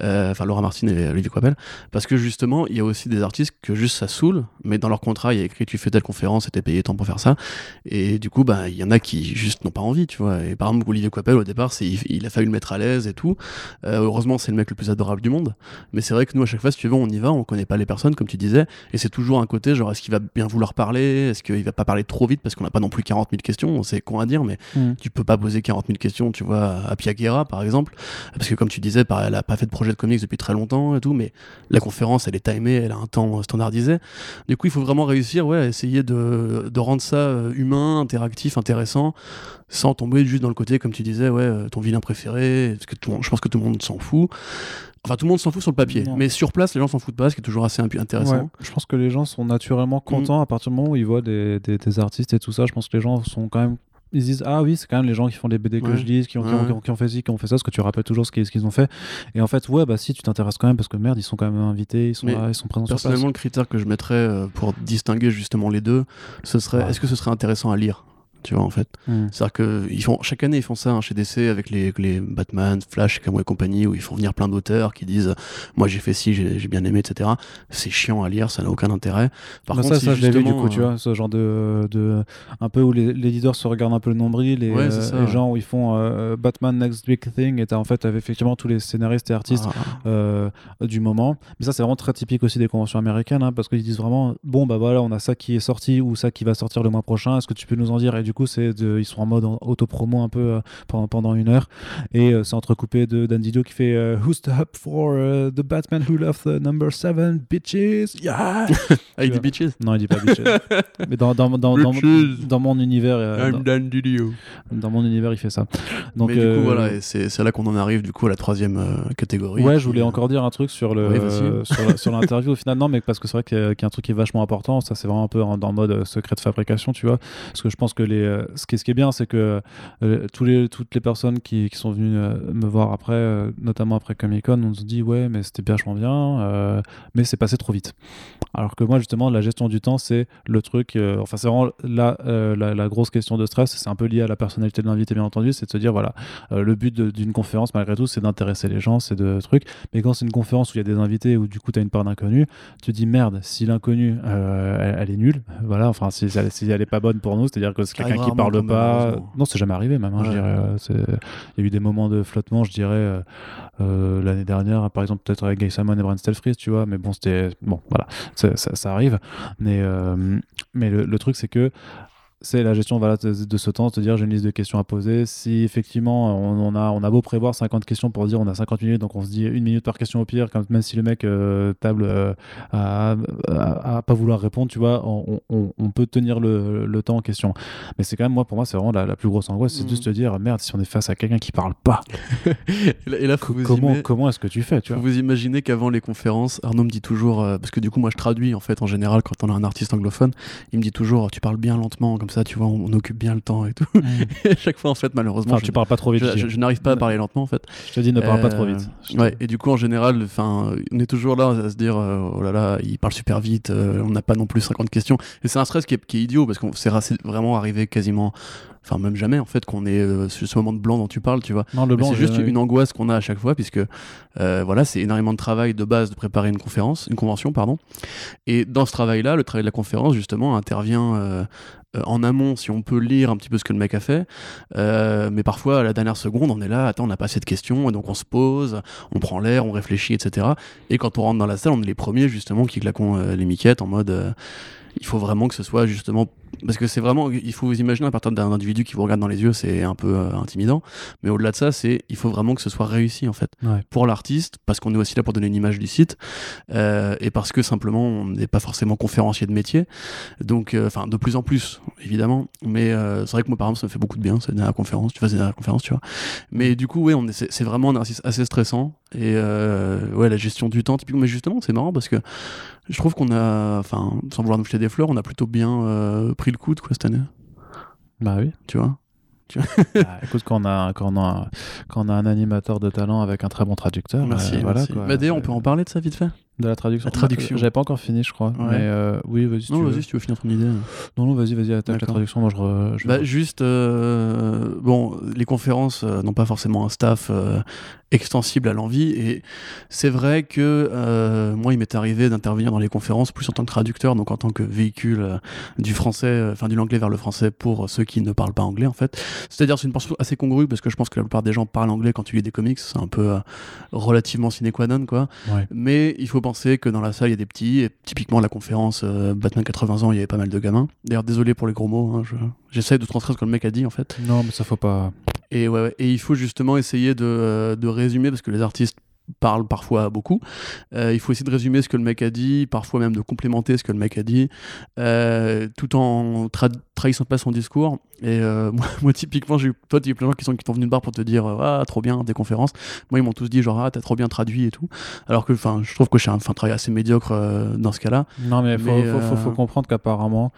Euh, enfin, Laura Martine et Olivier Quapel. Parce que justement, il y a aussi des artistes que juste ça saoule, mais dans leur contrat, il y a écrit tu fais telle conférence et t'es payé tant pour faire ça. Et du coup, bah, il y en a qui juste n'ont pas envie, tu vois. Et par exemple, Olivier Quapel, au départ, il, il, a fallu le mettre à l'aise et tout. heureusement, c'est le mec le plus adorable du monde. Mais c'est vrai que nous, à chaque fois, si tu veux, on y va, on connaît pas les personnes, comme tu disais. Et c'est toujours un côté, genre, est-ce qu'il va bien vouloir parler Est-ce qu'il va pas parler trop vite parce qu'on n'a pas non plus 40 000 questions C'est con à dire, mais mm. tu peux pas poser 40 000 questions, tu vois, à Piaguera par exemple. Parce que comme tu disais, elle a pas fait de projet de comics depuis très longtemps et tout, mais la conférence, elle est timée, elle a un temps standardisé. Du coup, il faut vraiment réussir ouais, à essayer de, de rendre ça euh, humain, interactif, intéressant, sans tomber juste dans le côté, comme tu disais, ouais, euh, ton vilain préféré, parce que tout, je pense que tout le monde s'en fout. Enfin, tout le monde s'en fout sur le papier, mais sur place, les gens s'en foutent pas, ce qui est toujours assez intéressant. je pense que les gens sont naturellement contents mm. à partir du moment où ils voient des, des, artistes et tout ça. Je pense que les gens sont quand même ils disent ah oui c'est quand même les gens qui font les BD que je lis qui ont, qui, ont, fait ci qui ont fait ça parce que tu rappelles toujours ce qu'ils ont fait. Et en fait ouais bah si tu t'intéresses quand même parce que merde ils sont quand même invités ils sont là, ils sont présents personnellement le critère que je mettrais euh, pour distinguer justement les deux ce serait est-ce que ce serait intéressant à lire? Tu vois en fait. Hmm. c'est à dire que ils font chaque année ils font ça hein, chez DC avec les, les Batman Flash Camo et compagnie où ils font venir plein d'auteurs qui disent moi j'ai fait ci j'ai bien aimé etc c'est chiant à lire ça n'a aucun intérêt. Par bah, contre ça, ça je vu du coup tu euh, vois ce genre de, de un peu où l'éditeur se regarde un peu le nombril et euh, les gens où ils font euh, Batman Next Big Thing et t'as en fait effectivement tous les scénaristes et artistes ah. du moment. Mais ça c'est vraiment très typique aussi des conventions américaines hein, parce qu'ils disent vraiment bon bah voilà on a ça qui est sorti ou ça qui va sortir le mois prochain est-ce que tu peux nous en dire? Et du coup, c'est ils sont en mode auto-promo un peu pendant, pendant une heure. Et c'est entrecoupé de Dan Didio qui fait Who's the up for the Batman who left the number 7 bitches? Yeah! ah, il dit bitches? Non, il dit pas bitches. Mais dans, dans, dans, dans, dans, mon univers. I'm Dan Didio. Dans mon univers, il fait ça. Donc, Mais du coup, voilà, c'est là qu'on en arrive du coup à la troisième catégorie. Ouais, je voulais encore dire un truc sur le sur l'interview au final. Non, mais parce que c'est vrai qu'il y, a un truc qui est vachement important. Ça, c'est vraiment un peu en, dans mode secret de fabrication, tu vois. Parce que je pense que les, ce, qui, ce qui est bien, c'est que les, toutes les personnes qui, sont venues me voir après, notamment après Comic Con, on se dit ouais, mais c'était vachement bien, mais c'est passé trop vite. Alors que moi, justement, la gestion du temps, c'est le truc. enfin, c'est vraiment la, la, grosse question de stress. C'est un peu lié à la personnalité de l'invité, bien entendu. C'est de se dire voilà, le but d'une conférence, malgré tout, c'est d'intéresser les gens, c'est de trucs. Mais quand c'est une conférence où il y a des invités, où du coup tu as une part d'inconnu, tu dis merde, si l'inconnu euh, elle, est nulle, voilà, enfin si, si, elle est pas bonne pour nous, c'est-à-dire que c'est quelqu'un qui parle pas. Non, c'est jamais arrivé même, hein, je dirais. Euh, il y a eu des moments de flottement, je dirais, euh, l'année dernière, par exemple, peut-être avec Gay Simon et Brent Stelfries, tu vois, mais bon, c'était. Bon, voilà, ça, ça, arrive. Mais, mais le truc, c'est que c'est la gestion voilà, de, ce temps, de dire j'ai une liste de questions à poser. Si effectivement on, a, on a beau prévoir 50 questions pour dire on a 50 minutes, donc on se dit une minute par question au pire, quand, même si le mec euh, table euh, à, pas vouloir répondre, tu vois, on, peut tenir le, temps en question. Mais c'est quand même, moi, pour moi, c'est vraiment la, plus grosse angoisse, c'est mmh. juste de dire merde, si on est face à quelqu'un qui parle pas. et là, comment, comment est-ce que tu fais tu vois? Vous imaginez qu'avant les conférences, Arnaud me dit toujours, euh, parce que du coup, moi je traduis en fait en général quand on a un artiste anglophone, il me dit toujours tu parles bien lentement, comme ça, tu vois, on, occupe bien le temps et tout. et à chaque fois, en fait, malheureusement. tu parles pas trop vite. Je, n'arrive pas à parler lentement, en fait. Je te dis, ne parle pas trop vite. Euh, ouais, et du coup, en général, enfin, on est toujours là à se dire, euh, oh là là, il parle super vite, euh, on n'a pas non plus 50 questions. Et c'est un stress qui est, qui est idiot parce qu'on s'est vraiment arrivé quasiment enfin même jamais en fait qu'on est euh, ce moment de blanc dont tu parles tu vois non, le blanc c'est juste une angoisse qu'on a à chaque fois puisque euh, voilà c'est énormément de travail de base de préparer une conférence une convention pardon et dans ce travail là le travail de la conférence justement intervient euh, en amont si on peut lire un petit peu ce que le mec a fait. Mais parfois à la dernière seconde on est là attends on n'a pas assez de questions et donc on se pose on prend l'air on réfléchit etc et quand on rentre dans la salle on est les premiers justement qui claquons les miquettes en mode il faut vraiment que ce soit justement parce que c'est vraiment il faut vous imaginer à partir d'un individu qui vous regarde dans les yeux c'est un peu euh, intimidant. Mais au-delà de ça c'est il faut vraiment que ce soit réussi en fait. Pour l'artiste parce qu'on est aussi là pour donner une image du site euh, et parce que simplement on n'est pas forcément conférencier de métier. Donc euh, enfin de plus en plus évidemment. Mais c'est vrai que moi par exemple ça me fait beaucoup de bien cette dernière conférence tu fais cette dernière conférence tu vois. Mais du coup ouais on est c'est vraiment un exercice assez stressant. Et ouais la gestion du temps typiquement. Mais justement c'est marrant parce que je trouve qu'on a, enfin, sans vouloir nous jeter des fleurs, on a plutôt bien euh, pris le coup de quoi cette année. Bah oui. Tu vois? Bah, écoute, quand on, a, quand, on a, quand on a un animateur de talent avec un très bon traducteur, merci. Euh, voilà, Quoi, bah, d'ailleurs, on peut en parler de ça vite fait de la traduction. La traduction. J'avais pas encore fini, je crois. Mais euh, oui, vas-y. Non, vas-y si tu veux finir ton idée. Non, non, vas-y, vas-y, attaque la traduction. Moi, je. Bah, juste, bon, les conférences n'ont pas forcément un staff extensible à l'envie. Et c'est vrai que euh, moi, il m'est arrivé d'intervenir dans les conférences plus en tant que traducteur, donc en tant que véhicule euh, du français, euh, enfin du l'anglais vers le français pour ceux qui ne parlent pas anglais en fait. C'est-à-dire c'est une portion assez congrue parce que je pense que la plupart des gens parlent anglais quand tu lis des comics, c'est un peu relativement sine qua non quoi. Mais il faut penser que dans la salle il y a des petits, et typiquement la conférence Batman 80 ans, il y avait pas mal de gamins. D'ailleurs désolé pour les gros mots, hein, j'essaie de transcrire ce que le mec a dit en fait. Non mais ça faut pas. Et, ouais, et il faut justement essayer de, de résumer parce que les artistes parlent parfois beaucoup. Euh, il faut essayer de résumer ce que le mec a dit, parfois même de complémenter ce que le mec a dit, euh, tout en trahissant pas son discours. Et euh, moi, typiquement, j'ai eu, toi, y a plein de gens qui sont, qui sont venus de bar pour te dire Ah, trop bien, des conférences. Moi, ils m'ont tous dit genre Ah, t'as trop bien traduit et tout. Alors que je trouve que je suis un, travail assez médiocre dans ce cas-là. Non, mais il faut, faut, faut, comprendre qu'apparemment,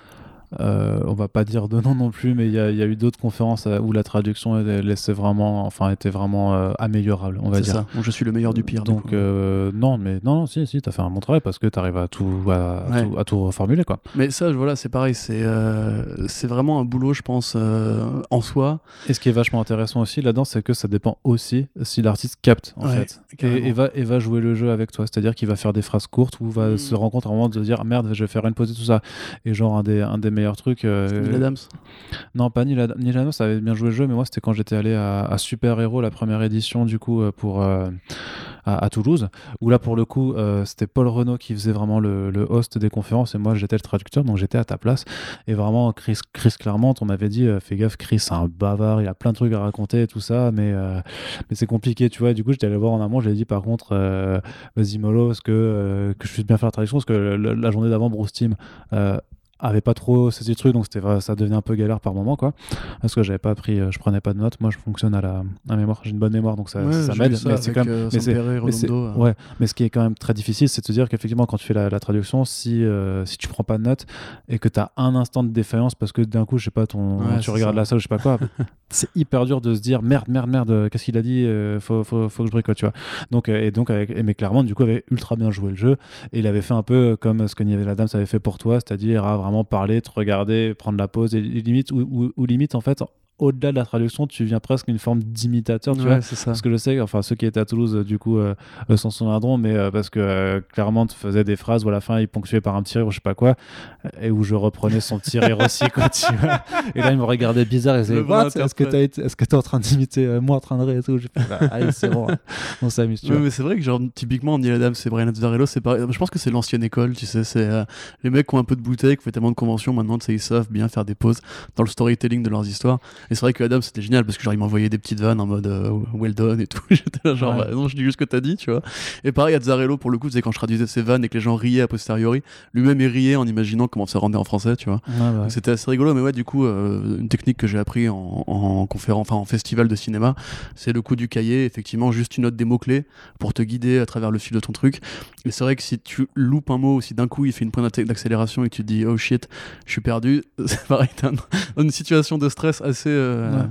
euh, on va pas dire de nom non plus, mais il y, a eu d'autres conférences euh, où la traduction laissait vraiment, enfin, était vraiment euh, améliorable, on va dire. Ça. je suis le meilleur du pire. Donc, non, mais non, non, si, si, t'as fait un bon travail parce que t'arrives à tout, à, tout, à tout reformuler, quoi. Mais ça, voilà, c'est pareil, c'est c'est vraiment un boulot, je pense, en soi. Et ce qui est vachement intéressant aussi là-dedans, c'est que ça dépend aussi si l'artiste capte, en fait, et, va, et va jouer le jeu avec toi. C'est-à-dire qu'il va faire des phrases courtes ou va hmm. se compte à un moment de dire merde, je vais faire une pause et tout ça. Et genre, un des, un des meilleur truc. Euh, Neil Adams Non, pas Neil, Adams, ça avait bien joué le jeu, mais moi c'était quand j'étais allé à, Super Hero, la première édition, du coup, euh, pour. Euh, à, Toulouse, où là, pour le coup, c'était Paul Renault qui faisait vraiment le, host des conférences et moi, j'étais le traducteur, donc j'étais à ta place. Et vraiment, Chris, Chris Claremont, on m'avait dit, fais gaffe, Chris, c'est un bavard, il a plein de trucs à raconter et tout ça, mais, mais c'est compliqué, tu vois. Du coup, j'étais allé voir en amont, j'ai dit, par contre, vas-y, mollo, est-ce que, que je puisse bien faire la traduction, parce que la journée d'avant, Bruce Team, avait pas trop saisi le truc, donc c'était ça devenait un peu galère par moment, quoi. Parce que j'avais pas pris, euh, je prenais pas de notes. Moi, je fonctionne à la, mémoire. J'ai une bonne mémoire, donc ça, ça m'aide. Mais c'est quand même, euh, mais, euh. ouais. Mais ce qui est quand même très difficile, c'est de se dire qu'effectivement, quand tu fais la, traduction, si si tu prends pas de notes et que tu as un instant de défaillance parce que d'un coup, je sais pas, ton, tu regardes la salle, je sais pas quoi, c'est hyper dur de se dire merde, merde, merde, qu'est-ce qu'il a dit, faut, faut, faut, que je bricole, tu vois. Donc et donc avec, mais clairement, du coup, avait ultra bien joué le jeu et il avait fait un peu comme ce que Nivel Adams avait fait pour toi, c'est-à-dire à parler, te regarder prendre la pause et, limite ou, ou limite en fait au-delà de la traduction, tu viens presque une forme d'imitateur, tu vois. Ça. Parce que je sais, enfin, ceux qui étaient à Toulouse, du coup, euh, euh s'en souviendront, mais euh, parce que euh, clairement, tu faisais des phrases où à la fin, il ponctuait par un petit rire ou je sais pas quoi, et où je reprenais son petit rire aussi, quoi, tu vois. Et là, il me regardait bizarre et disait, est-ce que tu est-ce que es en train d'imiter moi en train de rire et tout? Je bah, allez, c'est bon, on s'amuse, tu Mais c'est vrai que, genre, typiquement, Neil Adams et Brian Azzarello, c'est pareil. Je pense que c'est l'ancienne école, tu sais, c'est les mecs qui ont un peu de bouteille, qui font tellement de conventions maintenant, tu sais, ils savent bien faire des pauses dans le storytelling de leurs histoires. Et c'est vrai que Adam, c'était parce que genre il m'envoyait des petites vannes en mode euh, well done et tout. J'étais là genre bah, non, je dis juste ce que t'as dit, tu vois. Et pareil à Zarello pour le coup, c'est quand je traduisais ses vannes et que les gens riaient a posteriori, lui-même il riait en imaginant comment ça rendait en français, tu vois. C'était assez rigolo, mais ouais, du coup, euh, une technique que j'ai appris en, en conférence, enfin en festival de cinéma, c'est le coup du cahier, effectivement, juste une note des mots-clés pour te guider à travers le fil de ton truc. Et c'est vrai que si tu loupes un mot, ou si d'un coup il fait une pointe d'accélération et que tu te dis oh shit, je suis perdu, c'est pareil, t'es dans une situation de stress assez, euh,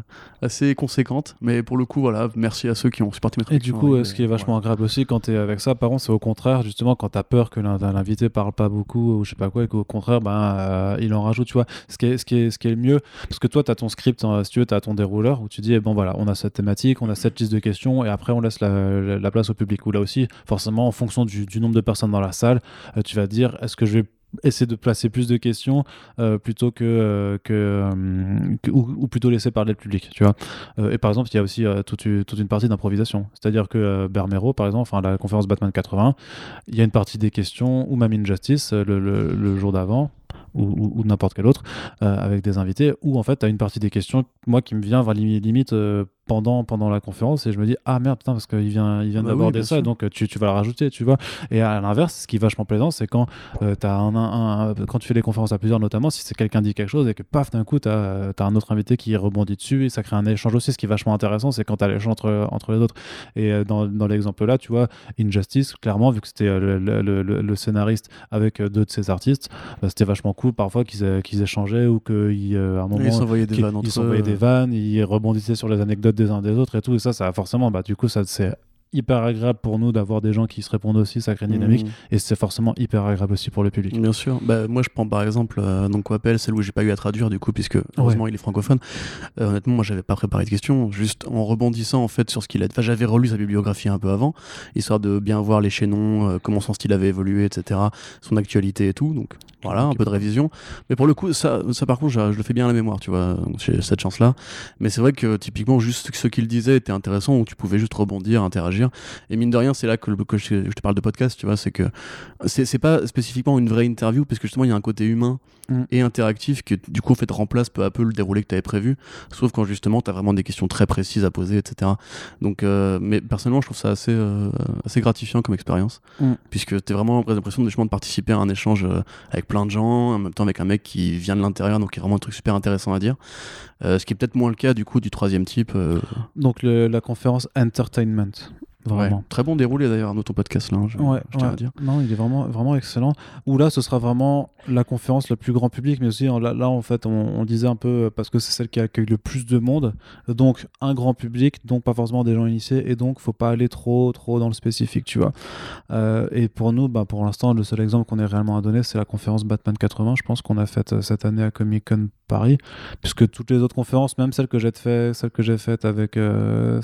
assez conséquente. Mais pour le coup, voilà, merci à ceux qui ont supporté mes Et du coup, ce qui est vachement agréable aussi quand tu es avec ça, par contre, c'est au contraire, justement, quand tu as peur que l'invité parle pas beaucoup ou je sais pas quoi, et qu'au contraire, ben, euh, il en rajoute, tu vois. Ce qui est, ce qui est, ce qui est le mieux, parce que toi, tu as ton script, hein, si tu veux, tu as ton dérouleur où tu dis, eh bon, voilà, on a cette thématique, on a cette liste de questions, et après, on laisse la, place au public. Ou là aussi, forcément, en fonction du, nombre de personnes dans la salle, euh, tu vas dire, est-ce que je vais essayer de placer plus de questions euh, plutôt que, euh, euh, que, ou, plutôt laisser parler le public tu vois. Et par exemple il y a aussi toute, toute, une partie d'improvisation. C'est à dire que Bermero par exemple enfin la conférence Batman 80 il y a une partie des questions ou Mamine Justice le, le, jour d'avant ou, ou, n'importe quel autre avec des invités où en fait tu as une partie des questions moi qui me vient limite pendant, pendant la conférence et je me dis ah merde putain parce qu'il vient, il vient bah d'aborder ça donc tu, tu, vas le rajouter tu vois. Et à l'inverse ce qui est vachement plaisant c'est quand euh, as un, un, quand tu fais des conférences à plusieurs notamment si c'est quelqu'un dit quelque chose et que paf d'un coup tu as, as, un autre invité qui rebondit dessus et ça crée un échange aussi. Ce qui est vachement intéressant c'est quand tu as l'échange entre, entre les autres. Et euh, dans, dans l'exemple là tu vois Injustice clairement vu que c'était euh, le, le, le, scénariste avec deux de ses artistes bah, c'était vachement cool parfois qu'ils qu'ils échangeaient ou qu'ils à un moment ils s'envoyaient des vannes ils s'envoyaient des vannes ils rebondissaient sur les anecdotes des uns des autres et tout. Et ça, ça forcément, bah, du coup, ça c'est hyper agréable pour nous d'avoir des gens qui se répondent aussi, ça crée une dynamique mmh. et c'est forcément hyper agréable aussi pour le public. Bien sûr. Bah, moi, je prends par exemple euh, donc Coppel, celle où j'ai pas eu à traduire du coup, puisque heureusement il est francophone. Euh, honnêtement, moi j'avais pas préparé de questions, juste en rebondissant en fait sur ce qu'il a. Enfin, j'avais relu sa bibliographie un peu avant, histoire de bien voir les chaînons, euh, comment son style avait évolué, etc., son actualité et tout. Donc voilà, un peu de révision. Mais pour le coup, ça, ça par contre, je, le fais bien à la mémoire, tu vois. J'ai cette chance-là. Mais c'est vrai que typiquement, juste ce qu'il disait était intéressant, où tu pouvais juste rebondir, interagir. Et mine de rien, c'est là que, que je, te parle de podcast, tu vois. C'est que c'est pas spécifiquement une vraie interview, parce que justement, il y a un côté humain mm. et interactif qui, du coup, fait remplace peu à peu le déroulé que tu avais prévu. Sauf quand justement, tu as vraiment des questions très précises à poser, etc. Donc, euh, mais personnellement, je trouve ça assez, euh, assez gratifiant comme expérience, mm. puisque tu as vraiment l'impression de, de participer à un échange euh, avec plein de gens, en même temps avec un mec qui vient de l'intérieur, donc il y a vraiment un truc super intéressant à dire. Euh, ce qui est peut-être moins le cas du coup du troisième type. Euh. Donc la conférence Entertainment. Vraiment. Très bon déroulé d'ailleurs dans ton podcast là, hein, je, ouais, tiens à dire. Non, il est vraiment, vraiment excellent. Où là, ce sera vraiment la conférence la plus grand public, mais aussi là, là en fait, on, disait un peu parce que c'est celle qui accueille le plus de monde, donc un grand public, donc pas forcément des gens initiés, et donc faut pas aller trop, trop dans le spécifique, tu vois. Euh, et pour nous, bah, pour l'instant, le seul exemple qu'on ait réellement à donner, c'est la conférence Batman 80, je pense qu'on a faite euh, cette année à Comic Con Paris, puisque toutes les autres conférences, même celles que j'ai faites, celle que j'ai faites avec euh,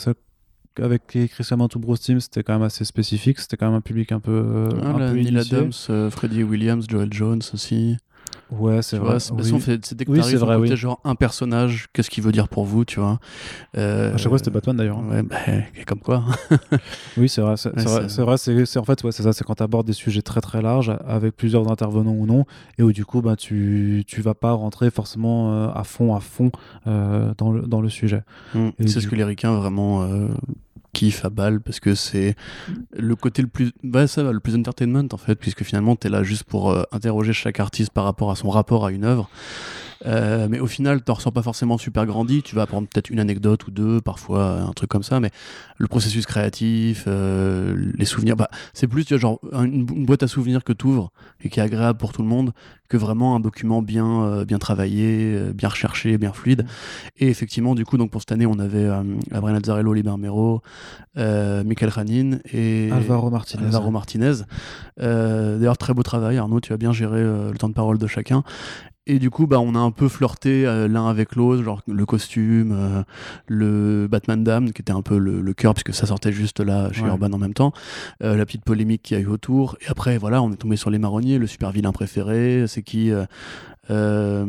avec Christian Mantou Bros Team, c'était quand même assez spécifique. C'était quand même un public un peu. Ah, un peu Neil Adams, euh, Freddie Williams, Joel Jones aussi. Ouais, c'est vrai. c'est dès que oui, c'est vrai, oui. genre un personnage, qu'est-ce qu'il veut dire pour vous, tu vois. Euh, à chaque fois, c'était Batman d'ailleurs. Ouais, bah, comme quoi. oui, c'est vrai. C'est vrai. C'est en fait, ouais, c'est ça. C'est quand tu abordes des sujets très très larges avec plusieurs intervenants ou non, et où du coup, bah, tu tu vas pas rentrer forcément euh, à fond à fond euh, dans le dans le sujet. Mmh. C'est ce que les ricains vraiment kiffe à balle parce que c'est le côté le plus bah ça va le plus entertainment en fait puisque finalement tu es là juste pour euh, interroger chaque artiste par rapport à son rapport à une œuvre euh, mais au final, t'en ressens pas forcément super grandi. Tu vas apprendre peut-être une anecdote ou deux, parfois un truc comme ça. Mais le processus créatif, euh, les souvenirs, bah, c'est plus tu vois, genre une, boîte à souvenirs que tu ouvres et qui est agréable pour tout le monde que vraiment un document bien, euh, bien travaillé, bien recherché, bien fluide. Mm. Et effectivement, du coup, donc pour cette année, on avait Abraham Azzarello, Liber Mero, Michael Ranin et Alvaro Martinez. Alvaro Martinez. D'ailleurs, très beau travail, Arnaud. Tu as bien géré le temps de parole de chacun. Et du coup, bah, on a un peu flirté euh, l'un avec l'autre, genre le costume, euh, le Batman Dame, qui était un peu le, cœur, puisque ça sortait juste là chez Urban en même temps, euh, la petite polémique qu'il y a eu autour. Et après, voilà, on est tombé sur les marronniers, le super vilain préféré, c'est qui. Enfin,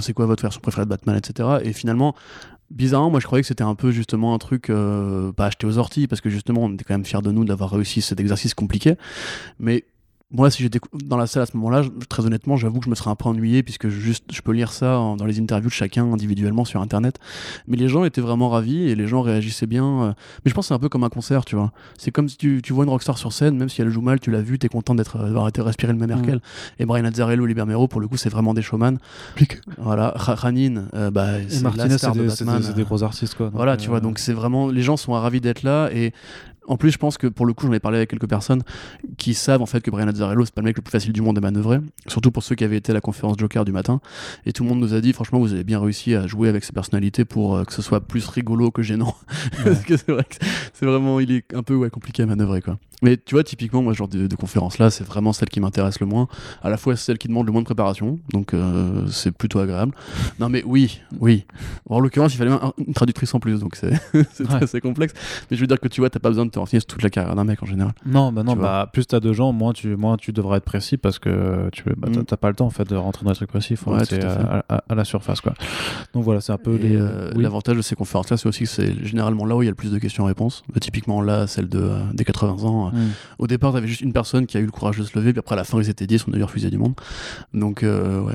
c'est quoi votre version préférée de Batman, etc. Et finalement, bizarrement, moi je croyais que c'était un peu justement un truc pas acheté aux orties, parce que justement, on était quand même fiers de nous d'avoir réussi cet exercice compliqué. Mais moi, si j'étais dans la salle à ce moment-là, très honnêtement, j'avoue que je me serais un peu ennuyé puisque juste, je peux lire ça dans les interviews de chacun individuellement sur Internet. Mais les gens étaient vraiment ravis et les gens réagissaient bien. Euh. Mais je pense que c'est un peu comme un concert, tu vois. C'est comme si tu, tu, vois une rockstar sur scène, même si elle joue mal, tu l'as vu, t'es content d'être euh, d'avoir été respirer le même air qu'elle. Et Brian Azzarello, Libermero, pour le coup, c'est vraiment des showman. Voilà, Ranin, euh, bah, c'est Martinez, c'est des, des, gros artistes, quoi. voilà, tu vois. Donc c'est vraiment, les gens sont ravis d'être là et en plus, je pense que pour le coup, j'en ai parlé avec quelques personnes qui savent en fait que Brian Azzarello, c'est pas le mec le plus facile du monde à manœuvrer. Surtout pour ceux qui avaient été à la conférence Joker du matin. Et tout le monde nous a dit, franchement, vous avez bien réussi à jouer avec ces personnalités pour euh, que ce soit plus rigolo que gênant. Parce que c'est vrai que c'est vraiment, il est un peu ouais, compliqué à manœuvrer quoi. Mais tu vois, typiquement, moi, ce genre de, conférence-là, c'est vraiment celle qui m'intéresse le moins. À la fois, c'est celle qui demande le moins de préparation, donc euh, c'est plutôt agréable. Non, mais oui, oui. en l'occurrence, il fallait une traductrice en plus, donc c'est assez complexe. Mais je veux dire que tu vois, t'as pas besoin de te renseigner sur toute la carrière d'un mec en général. Non, bah non, bah, plus t'as de gens, moins tu, moins tu devras être précis parce que tu bah, mm. t'as pas le temps en fait de rentrer dans les trucs précis. Il faut rester à, la surface, quoi. Donc voilà, c'est un peu les. Euh, l'avantage de ces conférences-là, c'est aussi que c'est généralement là où il y a le plus de questions-réponses. typiquement là, celle de, euh, des 80 ans Mm. Au départ, t'avais juste une personne qui a eu le courage de se lever, puis après, à la fin, ils étaient 10, on a dû refuser du monde. Donc, euh, ouais.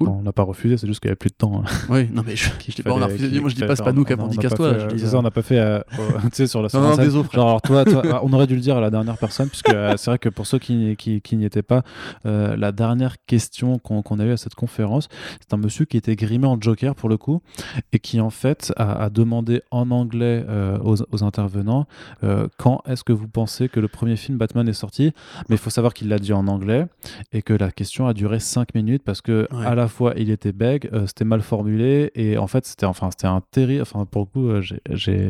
On n'a pas refusé, c'est juste qu'il n'y avait plus de temps. Hein. Oui, non, mais je, je dis pas, on a refusé. Moi, je dis pas, c'est pas nous qui avons dit casse-toi. C'est ça, on n'a pas fait, euh, tu sais, sur la non, non, Genre, alors toi, toi on aurait dû le dire à la dernière personne, puisque euh, c'est vrai que pour ceux qui, qui, qui n'y étaient pas, euh, la dernière question qu'on a eue à cette conférence, c'est un monsieur qui était grimé en Joker pour le coup, et qui en fait a, a demandé en anglais aux, aux, intervenants quand est-ce que vous pensez que le premier film Batman est sorti? Mais il faut savoir qu'il l'a dit en anglais et que la question a duré 5 minutes parce que à la fois il était bègue, euh, c'était mal formulé et en fait c'était enfin c'était un terrible, enfin pour le coup euh,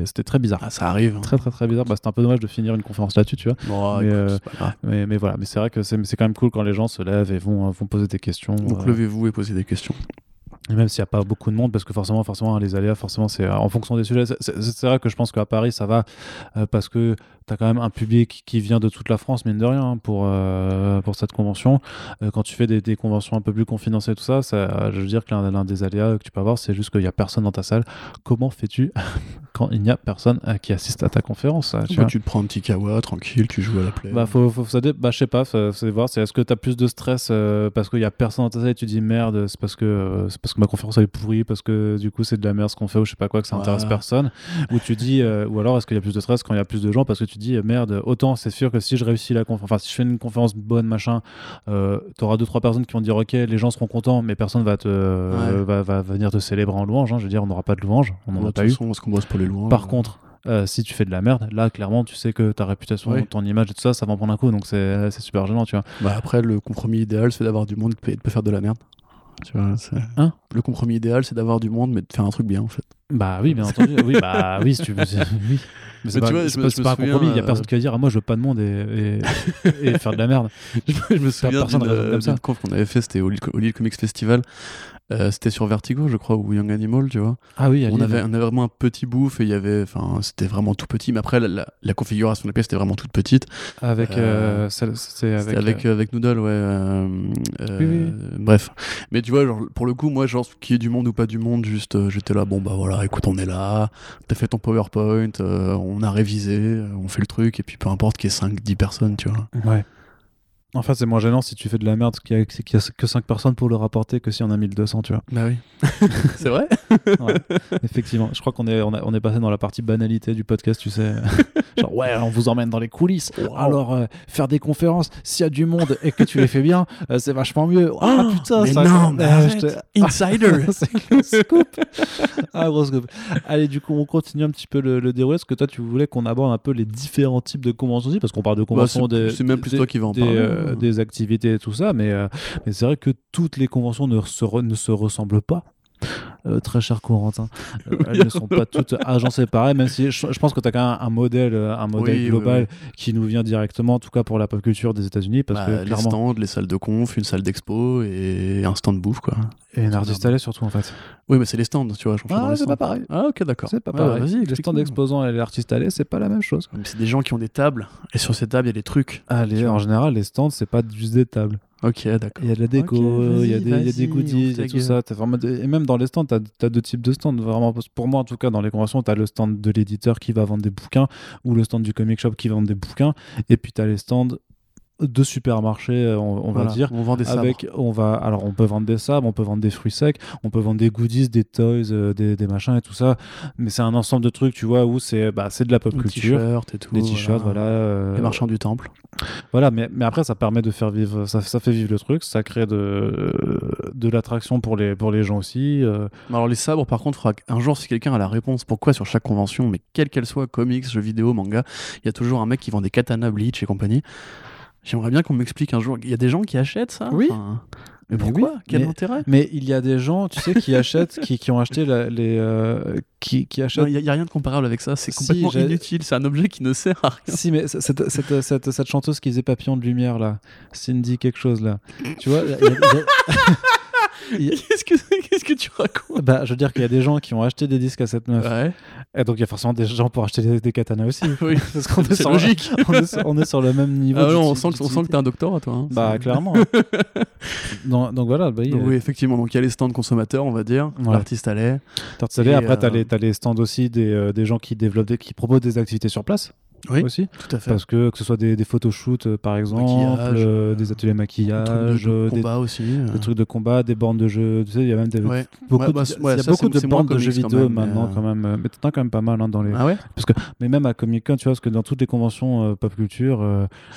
c'était très bizarre. Ah, ça arrive. Hein. Très très très bizarre. Bah, c'était un peu dommage de finir une conférence là-dessus, tu vois. Euh, mais, mais, voilà, mais c'est vrai que c'est quand même cool quand les gens se lèvent et vont, vont poser des questions. Donc levez-vous et posez des questions. Et même s'il n'y a pas beaucoup de monde, parce que forcément, forcément, les aléas, forcément, c'est en fonction des sujets. C'est vrai que je pense qu'à Paris, ça va, parce que as quand même un public qui vient de toute la France, mine de rien, hein, pour, euh, pour cette convention. Euh, quand tu fais des, des, conventions un peu plus confidentielles, tout ça, ça je veux dire que l'un des aléas que tu peux avoir, c'est juste qu'il n'y a personne dans ta salle. Comment fais-tu quand il n'y a personne euh, qui assiste à ta conférence tu, bah, tu, te prends un petit kawa, tranquille, tu joues à la play. Bah, faut, faut, ça bah, je sais pas, faut, voir. C'est est-ce que tu as plus de stress parce qu'il n'y a personne dans ta salle et tu dis merde, c'est parce que c'est parce que ma conférence elle est pourrie, parce que du coup c'est de la merde ce qu'on fait ou je sais pas quoi, que ça intéresse personne. Ou tu dis, ou alors est-ce qu'il y a plus de stress quand il y a plus de gens parce que tu dis merde, autant c'est sûr que si je réussis la conférence, enfin si je fais une conférence bonne, machin, euh, t'auras deux trois personnes qui vont dire ok, les gens seront contents, mais personne va te va, va, venir te célébrer en louange. Hein. Je veux dire, on n'aura pas de louange, on n'en a pas eu. qu'on bosse pour les louanges. Par contre, euh, si tu fais de la merde, là, clairement, tu sais que ta réputation, ton image et tout ça, ça va en prendre un coup. Donc, c'est super gênant, tu vois. Bah après, le compromis idéal, c'est d'avoir du monde et de faire de la merde. Tu vois, hein le compromis idéal, c'est d'avoir du monde, mais de faire un truc bien, en fait. Bah oui, bien entendu. oui, bah oui, si tu veux. Oui. Mais c'est pas, tu vois, je pas, un compromis. Il y a personne qui va dire ah, moi, je veux pas de monde et, et, faire de la merde. je, me souviens d'une conf qu'on avait fait, c'était au Lille Comics Festival. Euh, c'était sur Vertigo, je crois, ou Young Animal, tu vois. Ah oui, on avait, on avait vraiment un petit bouffe et il y avait, enfin, c'était vraiment tout petit. Mais après, la, la, configuration de la pièce était vraiment toute petite. Avec, euh, c'est avec, avec, avec, Noodle, ouais. Oui, oui. Bref. Mais tu vois, genre, pour le coup, moi, genre, qui est du monde ou pas du monde, juste, j'étais là, bon, bah voilà, écoute, on est là, t'as fait ton PowerPoint, on a révisé, on fait le truc, et puis peu importe qu'il y ait 5-10 personnes, tu vois. Ouais. En fait, c'est moins gênant si tu fais de la merde qu'il n'y a, a, que 5 personnes pour le rapporter que si on a 1200, tu vois. Bah oui. c'est vrai? Ouais, Effectivement. Je crois qu'on est, on, on est passé dans la partie banalité du podcast, tu sais. Genre, ouais, on vous emmène dans les coulisses. Alors, euh, faire des conférences, s'il y a du monde et que tu les fais bien, euh, c'est vachement mieux. Ah, putain, mais ça. Non, mais Insider C'est scoop Ah, gros scoop. Allez, du coup, on continue un petit peu le, le déroulé. Est-ce que toi, tu voulais qu'on aborde un peu les différents types de conventions aussi? Parce qu'on parle de bah, conventions. Bah, c'est même plus toi qui vas en parler. Euh, euh, des activités et tout ça, mais, euh, mais c'est vrai que toutes les conventions ne se, ne se ressemblent pas. Euh, très cher Corentin. elles ne sont pas toutes agencées pareil, même si je, pense que tu as quand même un modèle, un modèle global qui nous vient directement, en tout cas pour la pop culture des États-Unis. Parce bah, que, les stands, les salles de conf, une salle d'expo et un stand de bouffe. Quoi. Et un artiste allé surtout en fait. Oui, mais c'est les stands, tu vois. Ah, c'est pas pareil. Ah, ok, d'accord. C'est pas pareil. vas-y, les stands d'exposants et les artistes allés, c'est pas la même chose. C'est des gens qui ont des tables et sur ces tables, il y a des trucs. Ah, en général, les stands, c'est pas juste des tables. Ok, d'accord. Il y a de la déco, il y, a des goodies et tout ça. Et même dans les stands, tu as, deux types de stands. Vraiment, pour moi, en tout cas, dans les conventions, tu as le stand de l'éditeur qui va vendre des bouquins ou le stand du comic shop qui vend des bouquins. Et puis tu as les stands de supermarchés, euh, on, va dire. On vend des avec, on va, alors on peut vendre des sabres, on peut vendre des fruits secs, on peut vendre des goodies, des toys, euh, des, des, machins et tout ça. Mais c'est un ensemble de trucs, tu vois, où c'est bah, de la pop culture. et tout. Des t-shirts, voilà. Euh, les marchands du temple. Voilà, mais, mais après, ça permet de faire vivre, ça, ça fait vivre le truc, ça crée de, de l'attraction pour les, pour les gens aussi. Alors les sabres, par contre, un jour, si quelqu'un a la réponse pourquoi sur chaque convention, mais quelle qu'elle soit, comics, jeux vidéo, manga, il y a toujours un mec qui vend des katanas, bleach et compagnie. J'aimerais bien qu'on m'explique un jour. Il y a des gens qui achètent ça? Oui. mais pourquoi? Quel intérêt? Mais il y a des gens, tu sais, qui achètent, qui, qui, ont acheté les. Euh, qui, qui achètent. Il n'y a, rien de comparable avec ça. C'est complètement inutile. C'est un objet qui ne sert à rien. Si, mais cette, cette, cette, cette chanteuse qui faisait Papillon de Lumière, là, Cindy quelque chose, là. tu vois Qu'est-ce que, qu'est-ce que tu racontes? Bah, je veux dire qu'il y a des gens qui ont acheté des disques à cette meuf. Ouais. Et donc, il y a forcément des gens pour acheter des, katanas aussi. oui, parce qu'on est, c'est logique. on, est sur, le même niveau. Ah on, sent que, on sent que t'es un doctorat, toi. Hein. bah, clairement. donc, donc, voilà. Bah, donc, oui, effectivement. Donc, il y a les stands consommateurs, on va dire. L'artiste allait. L'artiste allait. Après, t'as, euh, les, as les stands aussi des, euh, des gens qui développent, des, qui proposent des activités sur place oui, aussi. Tout à fait. Parce que que ce soit des, des photoshoots euh, par exemple, euh, des ateliers maquillage, de, euh, combat aussi, des trucs de combat, des bornes de jeux. Tu sais, il y a même des, beaucoup, bah, de, y a beaucoup de bornes de jeux vidéo maintenant quand même. Mais t'en as quand même pas mal hein, dans les. Ah ouais? Parce que mais même à Comic Con, tu vois, parce que dans toutes les conventions pop culture,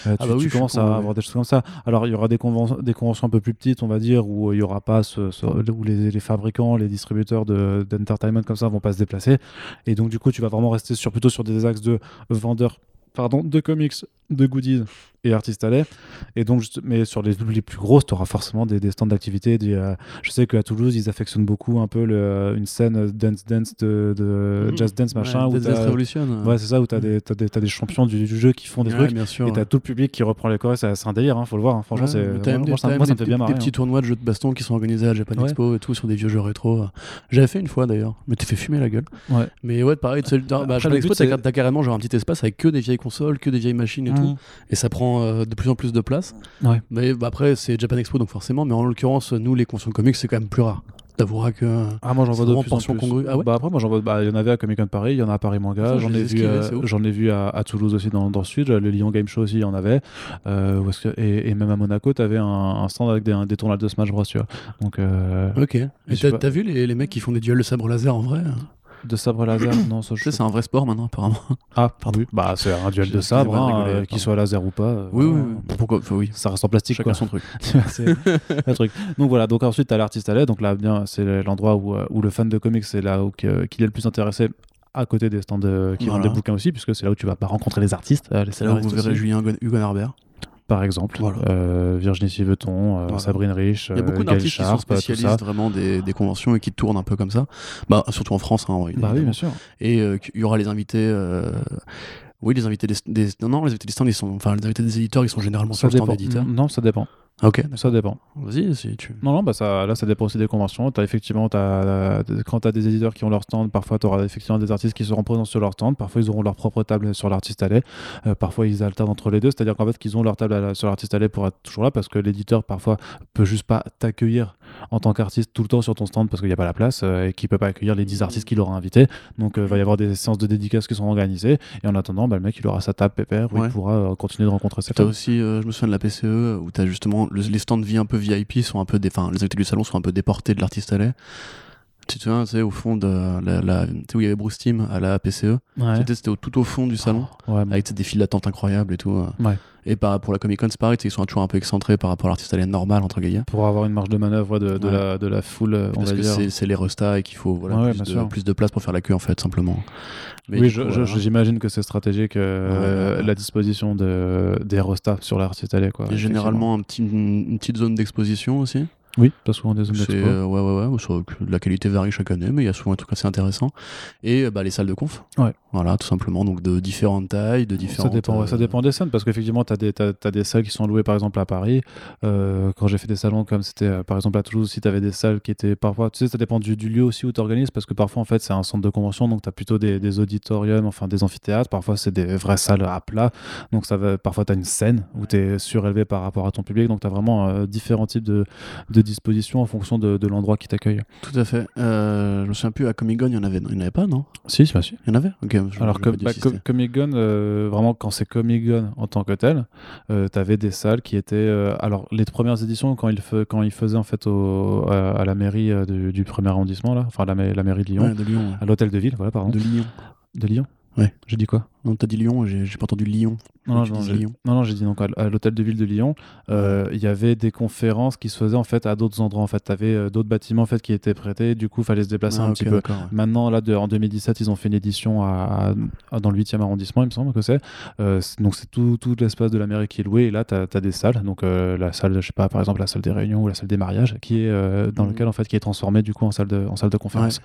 tu, ah bah tu commences à avoir des choses comme ça. Alors il y aura des conventions, des conventions un peu plus petites, on va dire, où il y aura pas ce, où les, les, fabricants, les distributeurs d'entertainment comme ça vont pas se déplacer. Et donc du coup, tu vas vraiment rester sur plutôt sur des axes de vendeurs pardon, de comics, de goodies et artistes à Et donc, mais sur les, les plus grosses, tu auras forcément des, des stands d'activité. Euh, je sais qu'à Toulouse, ils affectionnent beaucoup un peu le, une scène dance dance de, de mmh. jazz dance machin. Ouais, dance Revolution. Ouais, c'est ça, où tu as, mmh. des, as des champions du, jeu qui font des trucs. Bien sûr, et tu as tout le public qui reprend les chorés. C'est un délire, hein, faut le voir. Hein. Franchement, c'est. Moi, ça, me fait bien marrer. Des petits hein. tournois de jeux de baston qui sont organisés à Japan Expo et tout sur des vieux jeux rétro. J'avais fait une fois d'ailleurs, mais t'es fait fumer la gueule. Mais ouais, pareil, bah, Japan Expo, t'as carrément genre un petit espace avec que des vieilles consoles, que des vieilles machines et tout. Mmh. Et ça prend euh, de plus en plus de place. Ouais. Mais bah, après, c'est Japan Expo, donc forcément. Mais en l'occurrence, nous, les conventions comics, c'est quand même plus rare. T'avoueras que. Ah, moi j'en vois de plus en plus. Ah ouais bah après, moi j'en vois. Bah, il y en avait à Comic Con Paris, il y en a à Paris Manga, j'en ai, vu, euh, j'en ai vu à, à, Toulouse aussi dans, dans le sud, le Lyon Game Show aussi, il y en avait. Euh, que, et, et, même à Monaco, t'avais un, un stand avec des, des tournages de Smash Bros. Tu vois. Donc, euh, ok. Et t'as vu les, les mecs qui font des duels de sabre laser en vrai hein? De sabre laser Non, ça, je c'est un vrai sport maintenant, apparemment. Ah, pardon. Bah, c'est un duel de sabre, hein, euh, qu'il soit laser ou pas. Euh, oui, oui, oui. Pourquoi Oui. Ça reste en plastique. Chacun son truc. c'est le truc. Donc voilà, donc ensuite, tu as l'artiste à l'aide. Donc là, bien, c'est l'endroit où, euh, où, le fan de comics, c'est là où qu'il est le plus intéressé à côté des stands qui vendent des bouquins aussi, puisque c'est là où tu vas pas rencontrer les artistes. c'est là où vous verrez Julien Hugo Herbert par exemple. Euh, Virginie Siveton, euh, Sabrine Rich, Il y a beaucoup d'artistes qui sont spécialistes vraiment des, des, conventions et qui tournent un peu comme ça. Bah, surtout en France. Hein, bah oui, bien sûr. Et euh, il y aura les invités. Oui, les invités des, Non, non, les invités des stands, ils sont. Enfin, les invités des éditeurs, ils sont généralement sur le stand d'éditeur. Non, ça dépend. Ok. Ça dépend. Vas-y, si tu. Non, non, bah ça, là, ça dépend aussi des conventions. As effectivement, as, quand tu as des éditeurs qui ont leur stand, parfois tu auras effectivement des artistes qui seront présents sur leur stand. Parfois, ils auront leur propre table sur l'artiste allé. Euh, parfois, ils alternent entre les deux. C'est-à-dire qu'en fait, qu'ils ont leur table sur l'artiste allé pour être toujours là parce que l'éditeur, parfois, peut juste pas t'accueillir en tant qu'artiste tout le temps sur ton stand parce qu'il n'y a pas la place euh, et qu'il peut pas accueillir les 10 artistes qu'il aura invités. Donc, il va y avoir des séances de dédicaces qui sont organisées. Et en attendant, bah, le mec, il aura sa table pépère où il pourra continuer de rencontrer ses Tu as aussi, je me souviens de la PCE où tu as justement les stands vie un peu VIP sont un peu des, les invités du salon sont un peu déportés de l'artiste allait. Tu te souviens, tu sais, au fond de la, la où il y avait Bruce Team à la PCE. C'était tout au fond du salon, oh, avec des files d'attente incroyables et tout. Ouais. Et par, pour la Comic Con, c'est pareil, ils sont toujours un peu excentrés par rapport à l'artiste alien normal, entre guillemets. Pour avoir une marge de manœuvre de, de, la, de la foule, on Parce va que c'est les restas et qu'il faut voilà, plus, de, plus, de, place pour faire la queue, en fait, simplement. Mais oui, j'imagine que c'est stratégique euh, la disposition de, des restas sur l'artiste alien. Quoi, a généralement un petit, une petite zone d'exposition aussi. Oui, pas souvent des zones. Euh, ouais, ouais, ouais. La qualité varie chaque année, mais il y a souvent un truc assez intéressant. Et bah, les salles de conf. Ouais. Voilà, tout simplement. Donc de différentes tailles, de différentes. Ça dépend, ça euh, dépend des scènes, parce qu'effectivement, tu as, des, as, des salles qui sont louées, par exemple, à Paris. Euh, quand j'ai fait des salons comme c'était, par exemple, à Toulouse, si tu avais des salles qui étaient parfois. Tu sais, ça dépend du, lieu aussi où tu organises, parce que parfois, en fait, c'est un centre de convention, donc tu as plutôt des, des, auditoriums, enfin des amphithéâtres. Parfois, c'est des vraies salles à plat. Donc ça va, parfois, tu as une scène où tu es surélevé par rapport à ton public. Donc tu as vraiment différents types de, de dispositions en fonction de, l'endroit qui t'accueille. Tout à fait. Euh, je me souviens plus, à Comic Con, il y en avait, n'y en avait pas, non? Si, si, si. Il y en avait? Alors, bah, Comic Con, euh, vraiment, quand c'est Comic Con en tant que tel, euh, tu avais des salles qui étaient. Euh, alors, les premières éditions, quand ils, quand ils faisaient en fait au, à, la mairie du, premier arrondissement, là, enfin, la, la mairie de Lyon, de Lyon à l'hôtel de ville, voilà, pardon. De Lyon. De Lyon? Ouais. J'ai dit quoi? Non, t'as dit Lyon, j'ai pas entendu Lyon. Non, non, non, j'ai dit donc à, l'hôtel de ville de Lyon, euh, il y avait des conférences qui se faisaient en fait à d'autres endroits. En fait, tu avais euh, d'autres bâtiments en fait qui étaient prêtés. Du coup, il fallait se déplacer ah, un petit peu. Maintenant, là, de, en 2017, ils ont fait une édition à, dans le 8e arrondissement, il me semble que c'est. Euh, donc, c'est tout, tout l'espace de la mairie qui est loué. Et là, tu as, des salles. Donc, la salle, je sais pas, par exemple, la salle des réunions ou la salle des mariages, qui est dans mmh. lequel en fait qui est transformée du coup en salle de, en salle de conférence.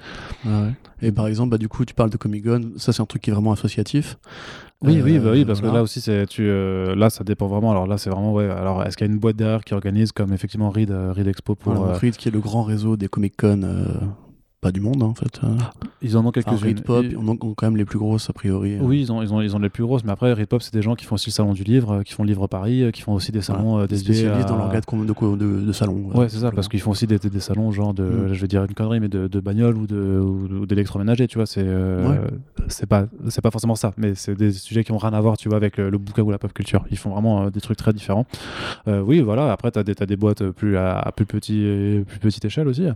Et par exemple, bah, du coup, tu parles de Comic Con. Ça, c'est un truc qui est vraiment associatif. Oui, oui, bah oui, parce que là aussi, c'est tu, euh, là, ça dépend vraiment. Alors là, c'est vraiment ouais. Alors, est-ce qu'il y a une boîte derrière qui organise comme effectivement Reed, euh, Reed Expo pour voilà, Reed, qui est le grand réseau des Comic Con pas du monde hein, en fait. Hein. Ils en ont quelques-unes. Pop, ils ont quand même les plus grosses a priori. Oui, ils ont, ils ont, ils ont les plus grosses, mais après Read Pop, c'est des gens qui font aussi le salon du livre, qui font le livre Paris, qui font aussi des salons euh, des spécialistes dans l'organe de, de, de, salon. Ouais, c'est ça, parce qu'ils font aussi des, des, salons genre de, mm. je vais dire une connerie, mais de, de bagnole ou de d'électroménager, tu vois. C'est euh, c'est pas c'est pas forcément ça, mais c'est des sujets qui ont rien à voir, tu vois, avec le, bouquin ou la pop culture. Ils font vraiment euh, des trucs très différents. oui, voilà. Après, t'as des as des boîtes plus à, plus petit plus petite échelle aussi.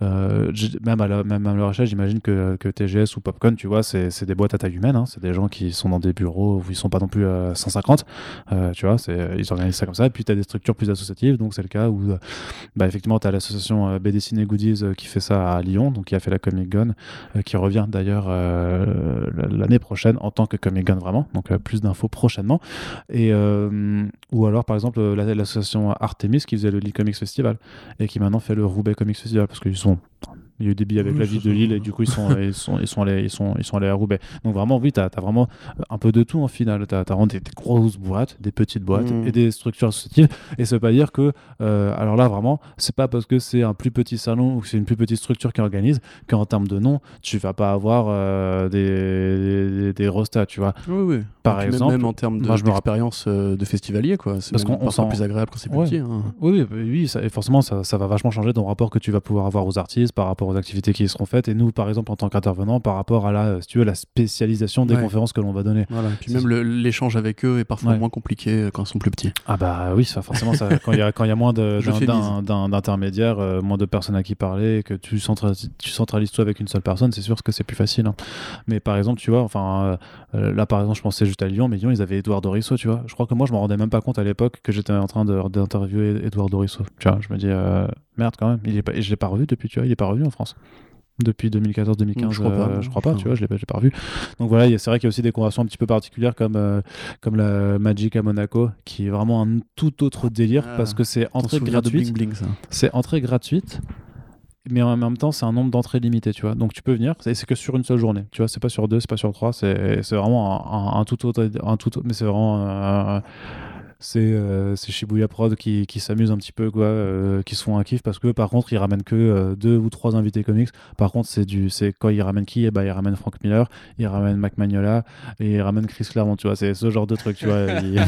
même à même à leur échelle j'imagine que, que, TGS ou Popcon, tu vois, c'est des boîtes à taille humaine. Hein. C'est des gens qui sont dans des bureaux où ils sont pas non plus à 150. Euh, tu vois, ils organisent ça comme ça. Et puis, tu as des structures plus associatives. Donc, c'est le cas où, bah, effectivement, tu as l'association euh, BD Ciné Goodies euh, qui fait ça à Lyon, donc qui a fait la Comic Gun, qui revient d'ailleurs l'année prochaine en tant que Comic Gun vraiment. Donc, plus d'infos prochainement. Et, ou alors, par exemple, l'association Artemis qui faisait le Lee Comics Festival et qui maintenant fait le Roubaix Comics Festival parce qu'ils sont il y a eu des billets avec la ville de Lille et du coup ils sont, ils sont, ils sont, allés, ils sont, ils sont allés à Roubaix. Donc vraiment, oui, tu as, vraiment un peu de tout en final. Tu as, vraiment des, grosses boîtes, des petites boîtes mm. et des structures associatives. Et ça veut pas dire que, euh, alors là vraiment, c'est pas parce que c'est un plus petit salon ou que c'est une plus petite structure qui organise qu'en termes de nom, tu vas pas avoir euh, des, des, des, rostas, tu vois. Oui, oui. Par exemple, même, en termes d'expérience de, euh, de, festivalier, quoi. C'est parce qu'on sent plus agréable quand c'est plus petit. Hein. Oui, oui, oui ça, et forcément, ça, ça va vachement changer ton rapport que tu vas pouvoir avoir aux artistes par rapport aux activités qui seront faites. Et nous par exemple en tant qu'intervenant par rapport à la si tu veux la spécialisation des conférences que l'on va donner. Voilà. puis même l'échange avec eux est parfois moins compliqué euh, quand ils sont plus petits. Ah bah oui ça forcément ça, quand il y a quand il y a moins d'intermédiaires euh, moins de personnes à qui parler que tu centralises, tu centralises tout avec une seule personne c'est sûr que c'est plus facile hein. mais par exemple tu vois enfin euh, là par exemple je pensais juste à Lyon mais Lyon ils avaient Edouard Dorisso tu vois. Je crois que moi je me rendais même pas compte à l'époque que j'étais en train d'interviewer Edouard Dorisso. Tu vois je me dis merde quand même. Il est pas, je l'ai pas revu depuis tu vois. Il est pas revenu en France. Depuis 2014-2015 je crois pas, euh, je crois pas tu vois je l'ai pas, pas revu. Donc voilà c'est vrai qu'il y a aussi des conventions un petit peu particulières comme euh, comme la Magic à Monaco qui est vraiment un tout autre délire ah, parce que c'est entrée gratuite. c'est entrée gratuite mais en même temps c'est un nombre d'entrées limité tu vois. Donc tu peux venir et c'est que sur une seule journée tu vois. C'est pas sur deux c'est pas sur trois c'est vraiment un, tout autre un tout mais c'est vraiment euh, c'est euh, c'est Shibuya Prod qui, qui s'amuse un petit peu, quoi, euh, qui se font un kiff parce que par contre, ils ramènent que euh, deux ou trois invités comics. Par contre, c'est du c'est quand ils ramènent qui? Eh ben, Ils ramènent Frank Miller, ils ramènent Mac Magnola et ils ramènent Chris Claremont, tu vois. C'est ce genre de truc, tu vois. ils-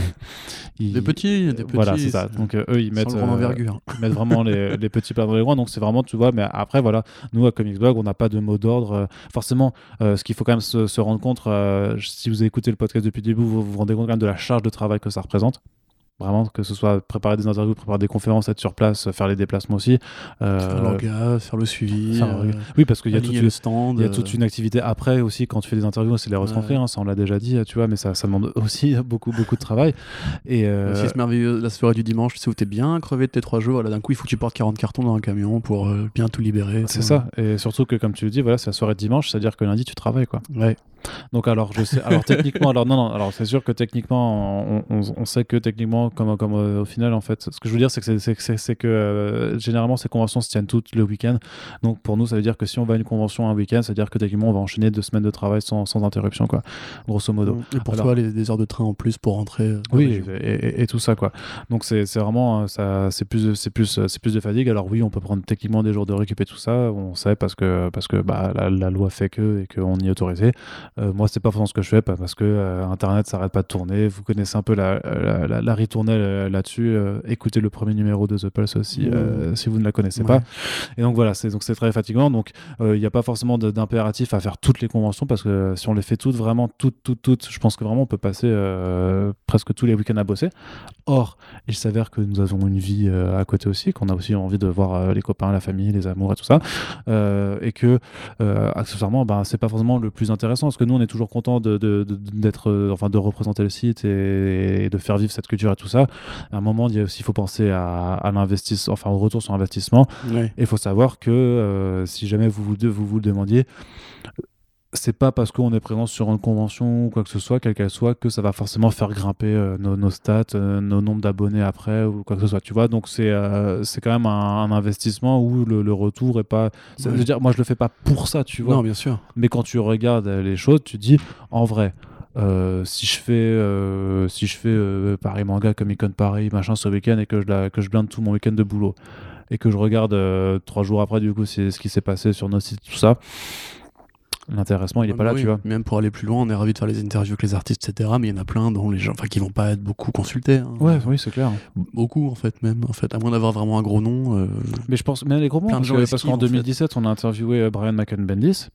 ils- Des petits, des petits. Voilà, c'est ça. Donc euh, eux, ils mettent, euh, envergure. ils mettent vraiment les, les petits plats dans les coins. Donc c'est vraiment, tu vois, mais après, voilà, nous à Comics Blog, on n'a pas de mot d'ordre. Forcément, euh, ce qu'il faut quand même se, se rendre compte, euh, si vous écoutez le podcast depuis le début, vous vous rendez compte quand même de la charge de travail que ça représente. Vraiment, que ce soit préparer des interviews, préparer des conférences, être sur place, faire les déplacements aussi. Euh, Faire l'orga, faire le suivi. faire euh, oui, parce qu'il y a, toute une, le stand. il y a euh, toute une activité après aussi quand tu fais des interviews, c'est les retranscrire, Ouais. hein, ça on l'a déjà dit, tu vois, mais ça, ça demande aussi beaucoup, beaucoup de travail. Et euh, c'est merveilleux, la soirée du dimanche, tu sais, où t'es bien crevé de tes trois jours, là d'un coup, il faut que tu portes 40 cartons dans un camion pour euh, bien tout libérer. c'est ça. Et surtout que, comme tu le dis, voilà, c'est la soirée de dimanche, c'est-à-dire que lundi tu travailles, quoi. Ouais. Donc alors je sais alors techniquement alors non non alors c'est sûr que techniquement on, on, on sait que techniquement comme comme euh, au final en fait ce que je veux dire c'est que c'est- que euh, généralement ces conventions se tiennent toutes le week-end donc pour nous ça veut dire que si on va à une convention un week-end ça veut dire que techniquement on va enchaîner deux semaines de travail sans, sans interruption quoi grosso modo. Et pour Alors- toi, les, des heures de train en plus pour rentrer. euh, Oui, et, et- et tout ça quoi. Donc c'est c'est vraiment ça, c'est plus c'est plus c'est plus de fatigue. Alors oui, on peut prendre techniquement des jours de récup et tout ça. On sait parce que parce que bah la, la loi fait que et qu'on y est autorisé. Euh, moi, c'est pas forcément ce que je fais parce que euh, Internet s'arrête pas de tourner. Vous connaissez un peu la la, la, la ritournelle euh, là-dessus. Euh, écoutez le premier numéro de The Pulse aussi Mmh. euh, si vous ne la connaissez Ouais. pas. Et donc voilà, c'est donc c'est très fatigant. Donc il n'y a pas forcément d'impératif à faire toutes les conventions parce que si on les fait toutes vraiment toutes toutes toutes, je pense que vraiment on peut passer presque tous les week-ends à bosser. Or, il s'avère que nous avons une vie à côté aussi, qu'on a aussi envie de voir les copains, la famille, les amours et tout ça, et que accessoirement, ben c'est pas forcément le plus intéressant parce que nous on est toujours content de d'être euh, enfin de représenter le site et, et de faire vivre cette culture et tout ça. À un moment, il y a aussi faut penser à, à l'investissement, enfin au retour sur investissement. Et il faut savoir que euh, si jamais vous vous, vous, vous le demandiez, c'est pas parce qu'on est présent sur une convention ou quoi que ce soit, quelle qu'elle soit, que ça va forcément faire grimper euh, nos, nos stats, euh, nos nombres d'abonnés après ou quoi que ce soit. Tu vois, donc c'est euh, c'est quand même un, un investissement où le, le retour est pas. ça veut dire, moi je le fais pas pour ça, tu vois. Non, bien sûr. Mais quand tu regardes les choses, tu dis, en vrai, si je fais, si je fais Paris Manga, Comic Con Paris, machin, ce week-end et que je, la, que je blinde tout mon week-end de boulot et que je regarde trois jours après, du coup, c'est ce qui s'est passé sur nos sites, tout ça, l'intéressement, il est Ah pas bah là, oui. tu vois. Même pour aller plus loin, on est ravi de faire les interviews avec les artistes, etc. Mais il y en a plein dont les gens, enfin, qui vont pas être beaucoup consultés. hein. Ouais, oui, c'est clair. Beaucoup, en fait, même. En fait, à moins d'avoir vraiment un gros nom. euh, Mais je pense, mais les gros de parce qu'en en fait. 2017, on a interviewé euh, Brian McEwen-Bendis.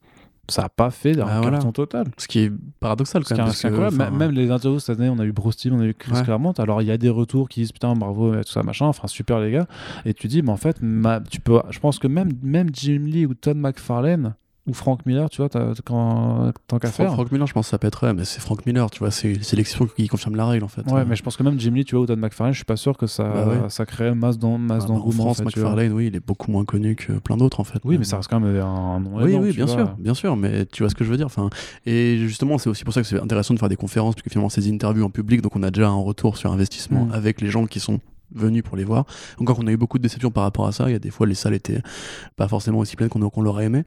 Ça a pas fait Bah voilà. carton total. Ce qui est paradoxal, quand même. parce que, enfin, Même les interviews cette année, on a eu Bruce on a eu Chris Ouais. Claremont. Alors il y a des retours qui disent putain bravo et tout ça machin. Enfin super les gars. Et tu dis mais en fait ma- tu peux. Je pense que même même Jim Lee ou Todd McFarlane ou Frank Miller, tu vois, quand tant qu'à faire. Frank Miller, je pense que ça pèterait, mais c'est Frank Miller, tu vois, c'est l'exception qui confirme la règle, en fait. Ouais, Euh, mais je pense que même Jim Lee, tu vois, ou Todd McFarlane, je suis pas sûr que ça, Bah ouais. ça crée masse d'en- masse ah, bah, en d'engouement. France, en fait. McFarlane, oui, il est beaucoup moins connu que plein d'autres, en fait. Oui, mais ça reste quand même un nom Oui, énorme, oui, bien vois. sûr, bien sûr, mais tu vois ce que je veux dire. Enfin, et justement, c'est aussi pour ça que c'est intéressant de faire des conférences, parce que finalement, ces interviews en public, donc on a déjà un retour sur investissement Mm. avec les gens qui sont venus pour les voir. Encore qu'on a eu beaucoup de déceptions par rapport à ça. Il y a des fois, les salles étaient pas forcément aussi pleines qu'on qu'on l'aurait aimé.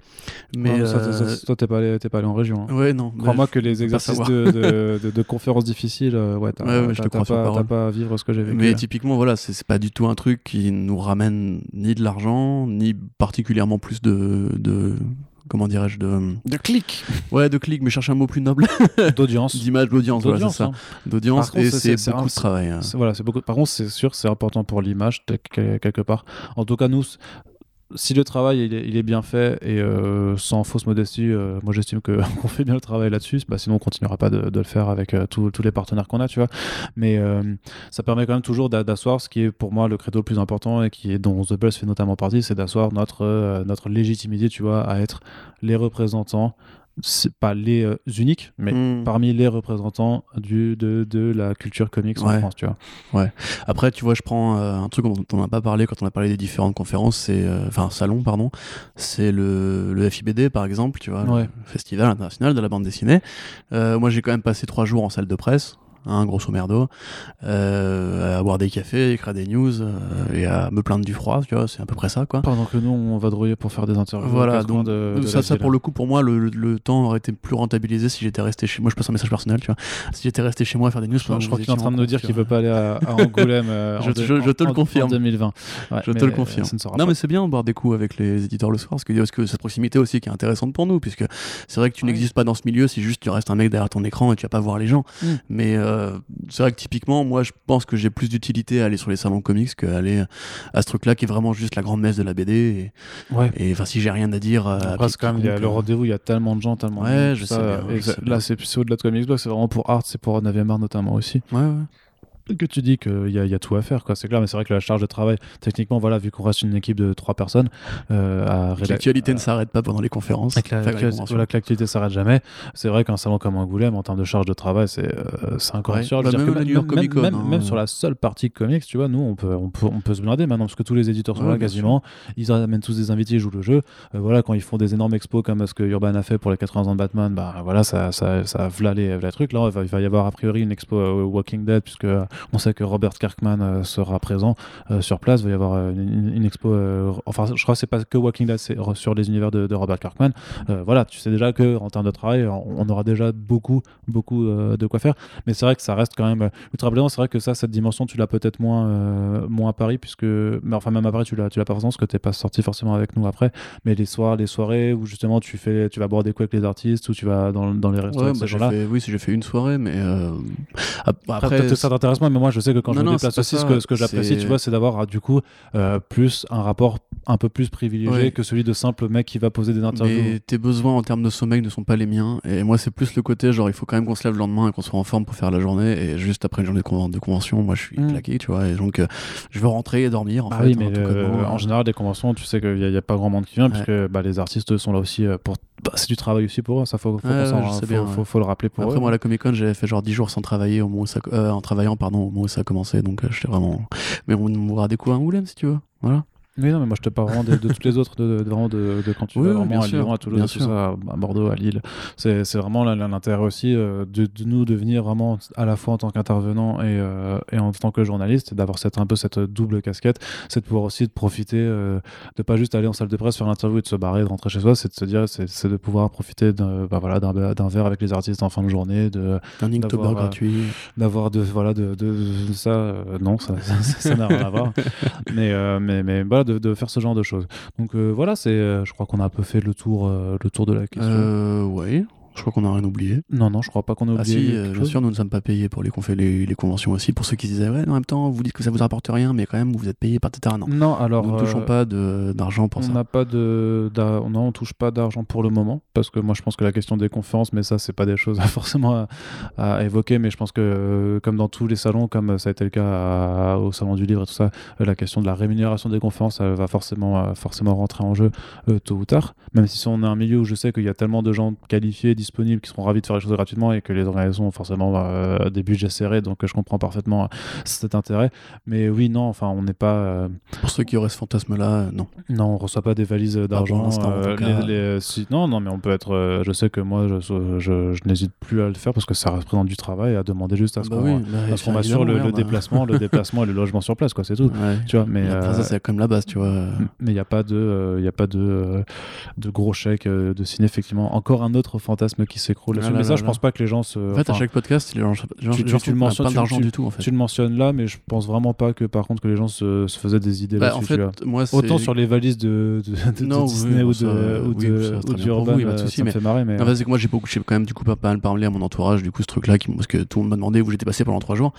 Mais Ouais, ça, euh, ça- toi, t'es pas, allé- t'es pas allé en région. hein. ouais, non. Crois-moi bah, que les exercices de, de, de- de conférences difficiles, euh, ouais, t'as Ouais, ouais, je crois sur pas, pas à vivre ce que j'ai vécu. Mais là. typiquement, voilà, c'est c'est pas du tout un truc qui nous ramène ni de l'argent, ni particulièrement plus de. de comment dirais-je de De clics ouais de clics mais cherche un mot plus noble D'audience. d'image d'audience voilà, c'est D'audience, ça hein. d'audience et c'est- beaucoup un- de travail hein. Voilà, c'est beaucoup. Par contre, c'est sûr, c'est important pour l'image quelque part. En tout cas, nous, si le travail il est, bien fait et euh, sans fausse modestie, euh, moi j'estime qu'on fait bien le travail là-dessus. Bah, sinon, on continuera pas de, le faire avec euh, tous les partenaires qu'on a, tu vois. Mais ça permet quand même toujours d'a- d'asseoir ce qui est pour moi le credo le plus important et qui est dont The Buzz fait notamment partie, c'est d'asseoir notre notre légitimité, tu vois, à être les représentants. C'est pas les euh, uniques, mais Hmm. parmi les représentants du, de, de la culture comics en Ouais. France, tu vois. Après, tu vois, je prends euh, un truc dont on n'a pas parlé quand on a parlé des différentes conférences, c'est euh, enfin salon, pardon, c'est le, le FIBD par exemple, tu vois, Ouais. le Festival international de la bande dessinée. Euh, moi, j'ai quand même passé trois jours en salle de presse. Hein, grosso merdo, à boire des cafés, écrire des news et à me plaindre du froid, tu vois, c'est à peu près ça, quoi. Pendant que nous, on va drouiller pour faire des interviews. Voilà, donc ça, ça pour le coup, pour moi, le, temps aurait été plus rentabilisé si j'étais resté chez moi. Je passe un message personnel, tu vois. Si j'étais resté chez moi à faire des news, je, crois qu'il est en train de nous dire qu'il veut pas aller à, Angoulême. je, je, te le confirme. En 2020. je te le confirme. Non, mais c'est bien de boire des coups avec les éditeurs le soir, parce que, parce que cette proximité aussi qui est intéressante pour nous, puisque c'est vrai que tu n'existes pas dans ce milieu si juste tu restes un mec derrière ton écran et tu vas pas voir les gens. Mm. Mais euh, c'est vrai que typiquement, moi, je pense que j'ai plus d'utilité à aller sur les salons comics qu'à aller à ce truc-là qui est vraiment juste la grande messe de la BD. Et, ouais. Et enfin, si j'ai rien à dire. Euh, quand même, il y a le rendez-vous, il y a tellement de gens, tellement. Ouais, je sais. là, c'est au-delà de Comics Blog, c'est vraiment pour Art, c'est pour 9 art notamment aussi. Ouais, ouais que tu dis qu'il y, y, a tout à faire, quoi. C'est clair, mais c'est vrai que la charge de travail, techniquement, voilà, vu qu'on reste une équipe de trois personnes, euh, l'actualité ne s'arrête pas pendant les conférences. voilà, que l'actualité s'arrête jamais. C'est vrai qu'un salon comme Angoulême, en termes de charge de travail, c'est euh, c'est incroyable. même, sur la seule partie comics, tu vois, nous, on peut, on peut, on peut se blinder maintenant parce que tous les éditeurs sont là quasiment. Ils amènent tous des invités, ils jouent le jeu. Euh, voilà, quand ils font des énormes expos comme ce que Urban a fait pour les 80 ans de Batman, bah voilà, ça, ça, ça, ça les, les trucs. Là, il va, il va y avoir a priori une expo Walking Dead puisque on sait que Robert Kirkman euh, sera présent euh, sur place. Il va y avoir euh, une, expo. enfin, je crois que c'est pas que Walking Dead, c'est sur les univers de, Robert Kirkman. voilà, tu sais déjà que en termes de travail, on, aura déjà beaucoup, beaucoup de quoi faire. Mais c'est vrai que ça reste quand même ultra brillant. C'est vrai que ça, cette dimension, tu l'as peut-être moins, moins à Paris, puisque, mais enfin même à Paris, tu l'as, tu l'as pas forcément, parce que t'es pas sorti forcément avec nous après. Mais les soirs, les soirées où justement tu fais, tu vas boire des coups avec les artistes, ou tu vas dans, dans les restaurants. Ouais, bah, oui, si j'ai fait une soirée, mais après, peut-être que ça t'intéresse moins, mais moi je sais que quand je me déplace aussi, ce que, ce que j'apprécie, tu vois, c'est d'avoir ah, du coup euh, plus un rapport un peu plus privilégié que celui de simple mec qui va poser des interviews. Mais tes besoins en termes de sommeil ne sont pas les miens. Et moi, c'est plus le côté genre, il faut quand même qu'on se lève le lendemain et qu'on soit en forme pour faire la journée. Et juste après une journée de, convention, moi, je suis mmh. claqué, tu vois. Et donc, euh, je veux rentrer et dormir. En, bah oui, mais en général, des conventions, tu sais qu'il n'y a, pas grand monde qui vient, puisque bah, les artistes sont là aussi euh, pour. Bah, c'est du travail aussi pour eux, ça faut, faut, faut, faut, le rappeler pour Après, moi, la Comic Con, j'avais fait genre 10 jours sans travailler au ça, en travaillant, pardon, au moment où ça a commencé. Donc, j'étais vraiment mais on des coups à Angoulême si tu veux. Voilà. Oui, non, mais moi je te parle vraiment de, toutes les autres, de, vraiment de, quand tu vas vraiment à Lyon, à Toulouse, tout ça, à Bordeaux, à Lille. C'est vraiment l'intérêt aussi euh, de, nous de venir vraiment à la fois en tant qu'intervenant et, euh, et, en tant que journaliste, d'avoir cette, un peu cette double casquette, c'est de pouvoir aussi de profiter, euh, de pas juste aller en salle de presse faire l'interview et de se barrer, de rentrer chez soi, c'est de se dire, c'est de pouvoir profiter d'un bah, voilà, d'un verre avec les artistes en fin de journée, d'un Inktober gratuit. D'avoir de, voilà, de, ça, non, ça n'a rien à voir. mais, mais, mais voilà, de, faire ce genre de choses. Donc euh, voilà, c'est, euh, je crois qu'on a un peu fait le tour, euh, le tour de la question. oui, je crois qu'on n'a rien oublié. Non, non, je crois pas qu'on a ah, oublié. Ah si, bien sûr, nous ne sommes pas payés pour les, les, les, conventions aussi. Pour ceux qui disaient, ouais, en même temps, vous dites que ça vous apporte rien, mais quand même, vous êtes payé par etc. Non. Non, alors. Nous ne touchons pas d'argent pour on ça. n'a pas de. Non, on touche pas d'argent pour le moment. Parce que moi, je pense que la question des conférences, mais ça, c'est pas des choses forcément à, évoquer. Mais je pense que, comme dans tous les salons, comme ça a été le cas au Salon du Livre et tout ça, la question de la rémunération des conférences, elle va forcément, forcément rentrer en jeu euh, tôt ou tard. Même si on est un milieu où je sais qu'il y a tellement de gens qualifiés, disponibles, qui seront ravis faire les choses gratuitement et que les organisations ont forcément euh, des budgets serrés, donc je comprends parfaitement euh, cet intérêt. Mais oui, non, enfin, on n'est pas. Euh, Pour ceux qui auraient ce fantasme-là, non. Non, on reçoit pas des valises d'argent. non, non, mais on peut être. je sais que moi, je, je, n'hésite plus à le faire parce que ça représente du travail à demander juste à ce bah qu'on bah, assure le, le déplacement, le déplacement et le logement sur place, quoi. C'est tout. Tu vois, mais ça, c'est comme la base, tu vois. Mais il n'y a pas de, il a pas de, de gros chèques de ciné. Effectivement, encore un autre fantasme qui s'écroule mais ça, je pense pas que les gens se. En fait, à chaque podcast, les gens, les gens, tu, le mentionnes, pas d'argent du tout. En fait. Tu le mentionnes là, mais je pense vraiment pas que par contre que les gens se, se faisaient des idées bah, là-dessus. En fait, moi, Autant sur les valises de, de, de, Disney ou de, ou de, Urban, euh, ça me fait marrer. Mais... c'est que moi, j'ai beaucoup, quand même du coup pas mal parlé à mon entourage, du coup, ce truc-là, parce que tout le monde m'a demandé où j'étais passé pendant trois jours,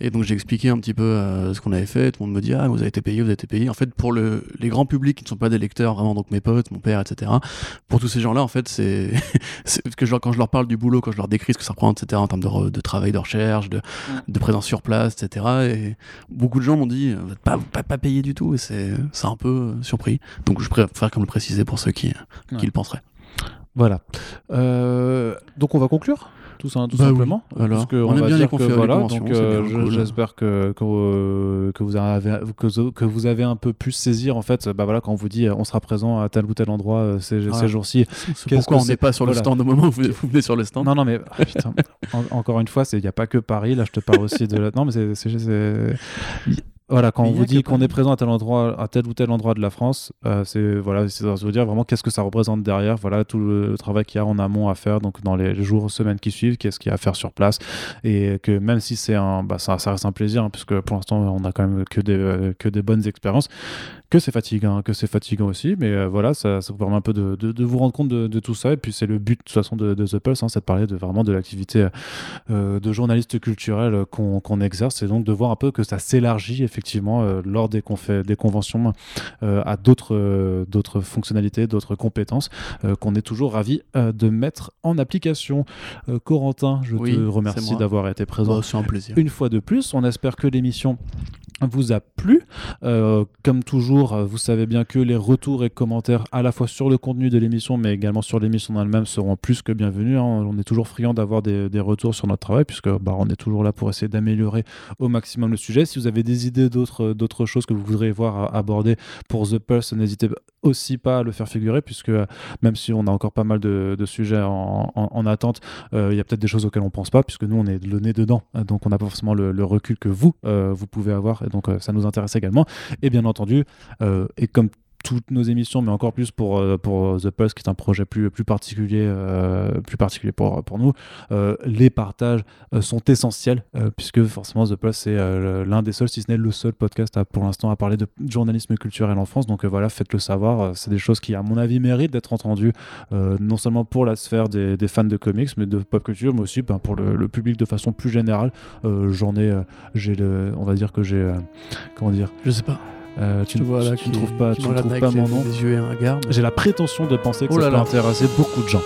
et donc j'ai expliqué un petit peu euh, ce qu'on avait fait. Tout le monde me dit ah vous avez été payé, vous avez été payé. En fait, pour le, les grands publics qui ne sont pas des lecteurs, vraiment donc mes potes, mon père, etc. Pour tous ces gens-là, en fait, c'est que quand je leur parle du boulot, quand je leur décris ce que ça représente, etc., en termes de, de travail, de recherche, de, de, présence sur place, etc. Et beaucoup de gens m'ont dit, vous n'êtes pas, pas, pas, payé du tout, et c'est un peu euh, surpris. Donc je préfère comme le préciser pour ceux qui, qui le penseraient. Voilà. Euh, donc on va conclure? Tout, ça, tout Bah oui. simplement. Alors, Parce que on on, aime va bien les dire les voilà, conventions, donc euh, cool. j'espère que, que, euh, que vous avez que, que vous avez un peu pu saisir en fait, bah voilà, quand on vous dit on sera présent à tel ou tel endroit euh, ces, jours-ci. Pourquoi on n'est pas sur le Voilà. stand au moment où vous, vous venez sur le stand. Non, non, mais ah, putain, en- encore une fois, il n'y a pas que Paris. Là, je te parle aussi de. la- Non, mais c'est. Voilà, quand Mais on vous dit qu'on est présent à tel endroit, à tel ou tel endroit de la France, euh, c'est voilà, c'est veut dire vraiment qu'est-ce que ça représente derrière. Voilà tout le travail qu'il y a en amont à faire, donc dans les jours, semaines qui suivent, qu'est-ce qu'il y a à faire sur place, et que même si c'est un, bah, ça, ça reste un plaisir, hein, puisque pour l'instant on a quand même que des euh, que des bonnes expériences, que c'est fatigant, que c'est fatigant aussi, mais euh, voilà, ça, ça vous permet un peu de, de- de vous rendre compte de, de tout ça, et puis c'est le but de toute façon de, The Pulse, hein, c'est de parler de vraiment de l'activité euh, de journaliste culturel qu'on exerce, et donc de voir un peu que ça s'élargit effectivement euh, lors des, conventions à d'autres d'autres fonctionnalités, d'autres compétences qu'on est toujours ravi de mettre en application. Corentin, je Oui, te remercie d'avoir été présent Bah, c'est un plaisir. une fois de plus. On espère que l'émission vous a plu. Euh, comme toujours, vous savez bien que les retours et commentaires à la fois sur le contenu de l'émission, mais également sur l'émission elle-même seront plus que bienvenus. hein. On est toujours friand d'avoir des, retours sur notre travail, puisque bah, on est toujours là pour essayer d'améliorer au maximum le sujet. Si vous avez des idées d'autres choses que vous voudriez voir euh, aborder pour The Pulse, n'hésitez aussi pas le faire figurer, puisque euh, même si on a encore pas mal de, sujets en, en- en attente, euh, il y a peut-être des choses auxquelles on pense pas, puisque nous on est le nez dedans, donc on n'a pas forcément le, recul que vous euh, vous pouvez avoir, et donc ça nous intéresse également. Et bien entendu, et comme toutes nos émissions, mais encore plus pour, euh, pour The Pulse, qui est un projet plus, plus particulier, euh, plus particulier pour, pour nous, euh, les partages sont essentiels, puisque forcément The Pulse euh, l'un des seuls, si ce n'est le seul podcast pour l'instant à parler de journalisme culturel en France. Donc voilà, faites-le savoir. C'est des choses qui, à mon avis, méritent d'être entendues, non seulement pour la sphère des, fans de comics, mais de pop culture, mais aussi ben, pour le, le public de façon plus générale. J'en ai, j'ai le, on va dire que j'ai, comment dire, Je sais pas. Euh, tu, Tu vois là tu qui ne trouves pas, tu ne trouves mon nom. J'ai la prétention de penser que Oh ça là peut intéresser beaucoup de gens.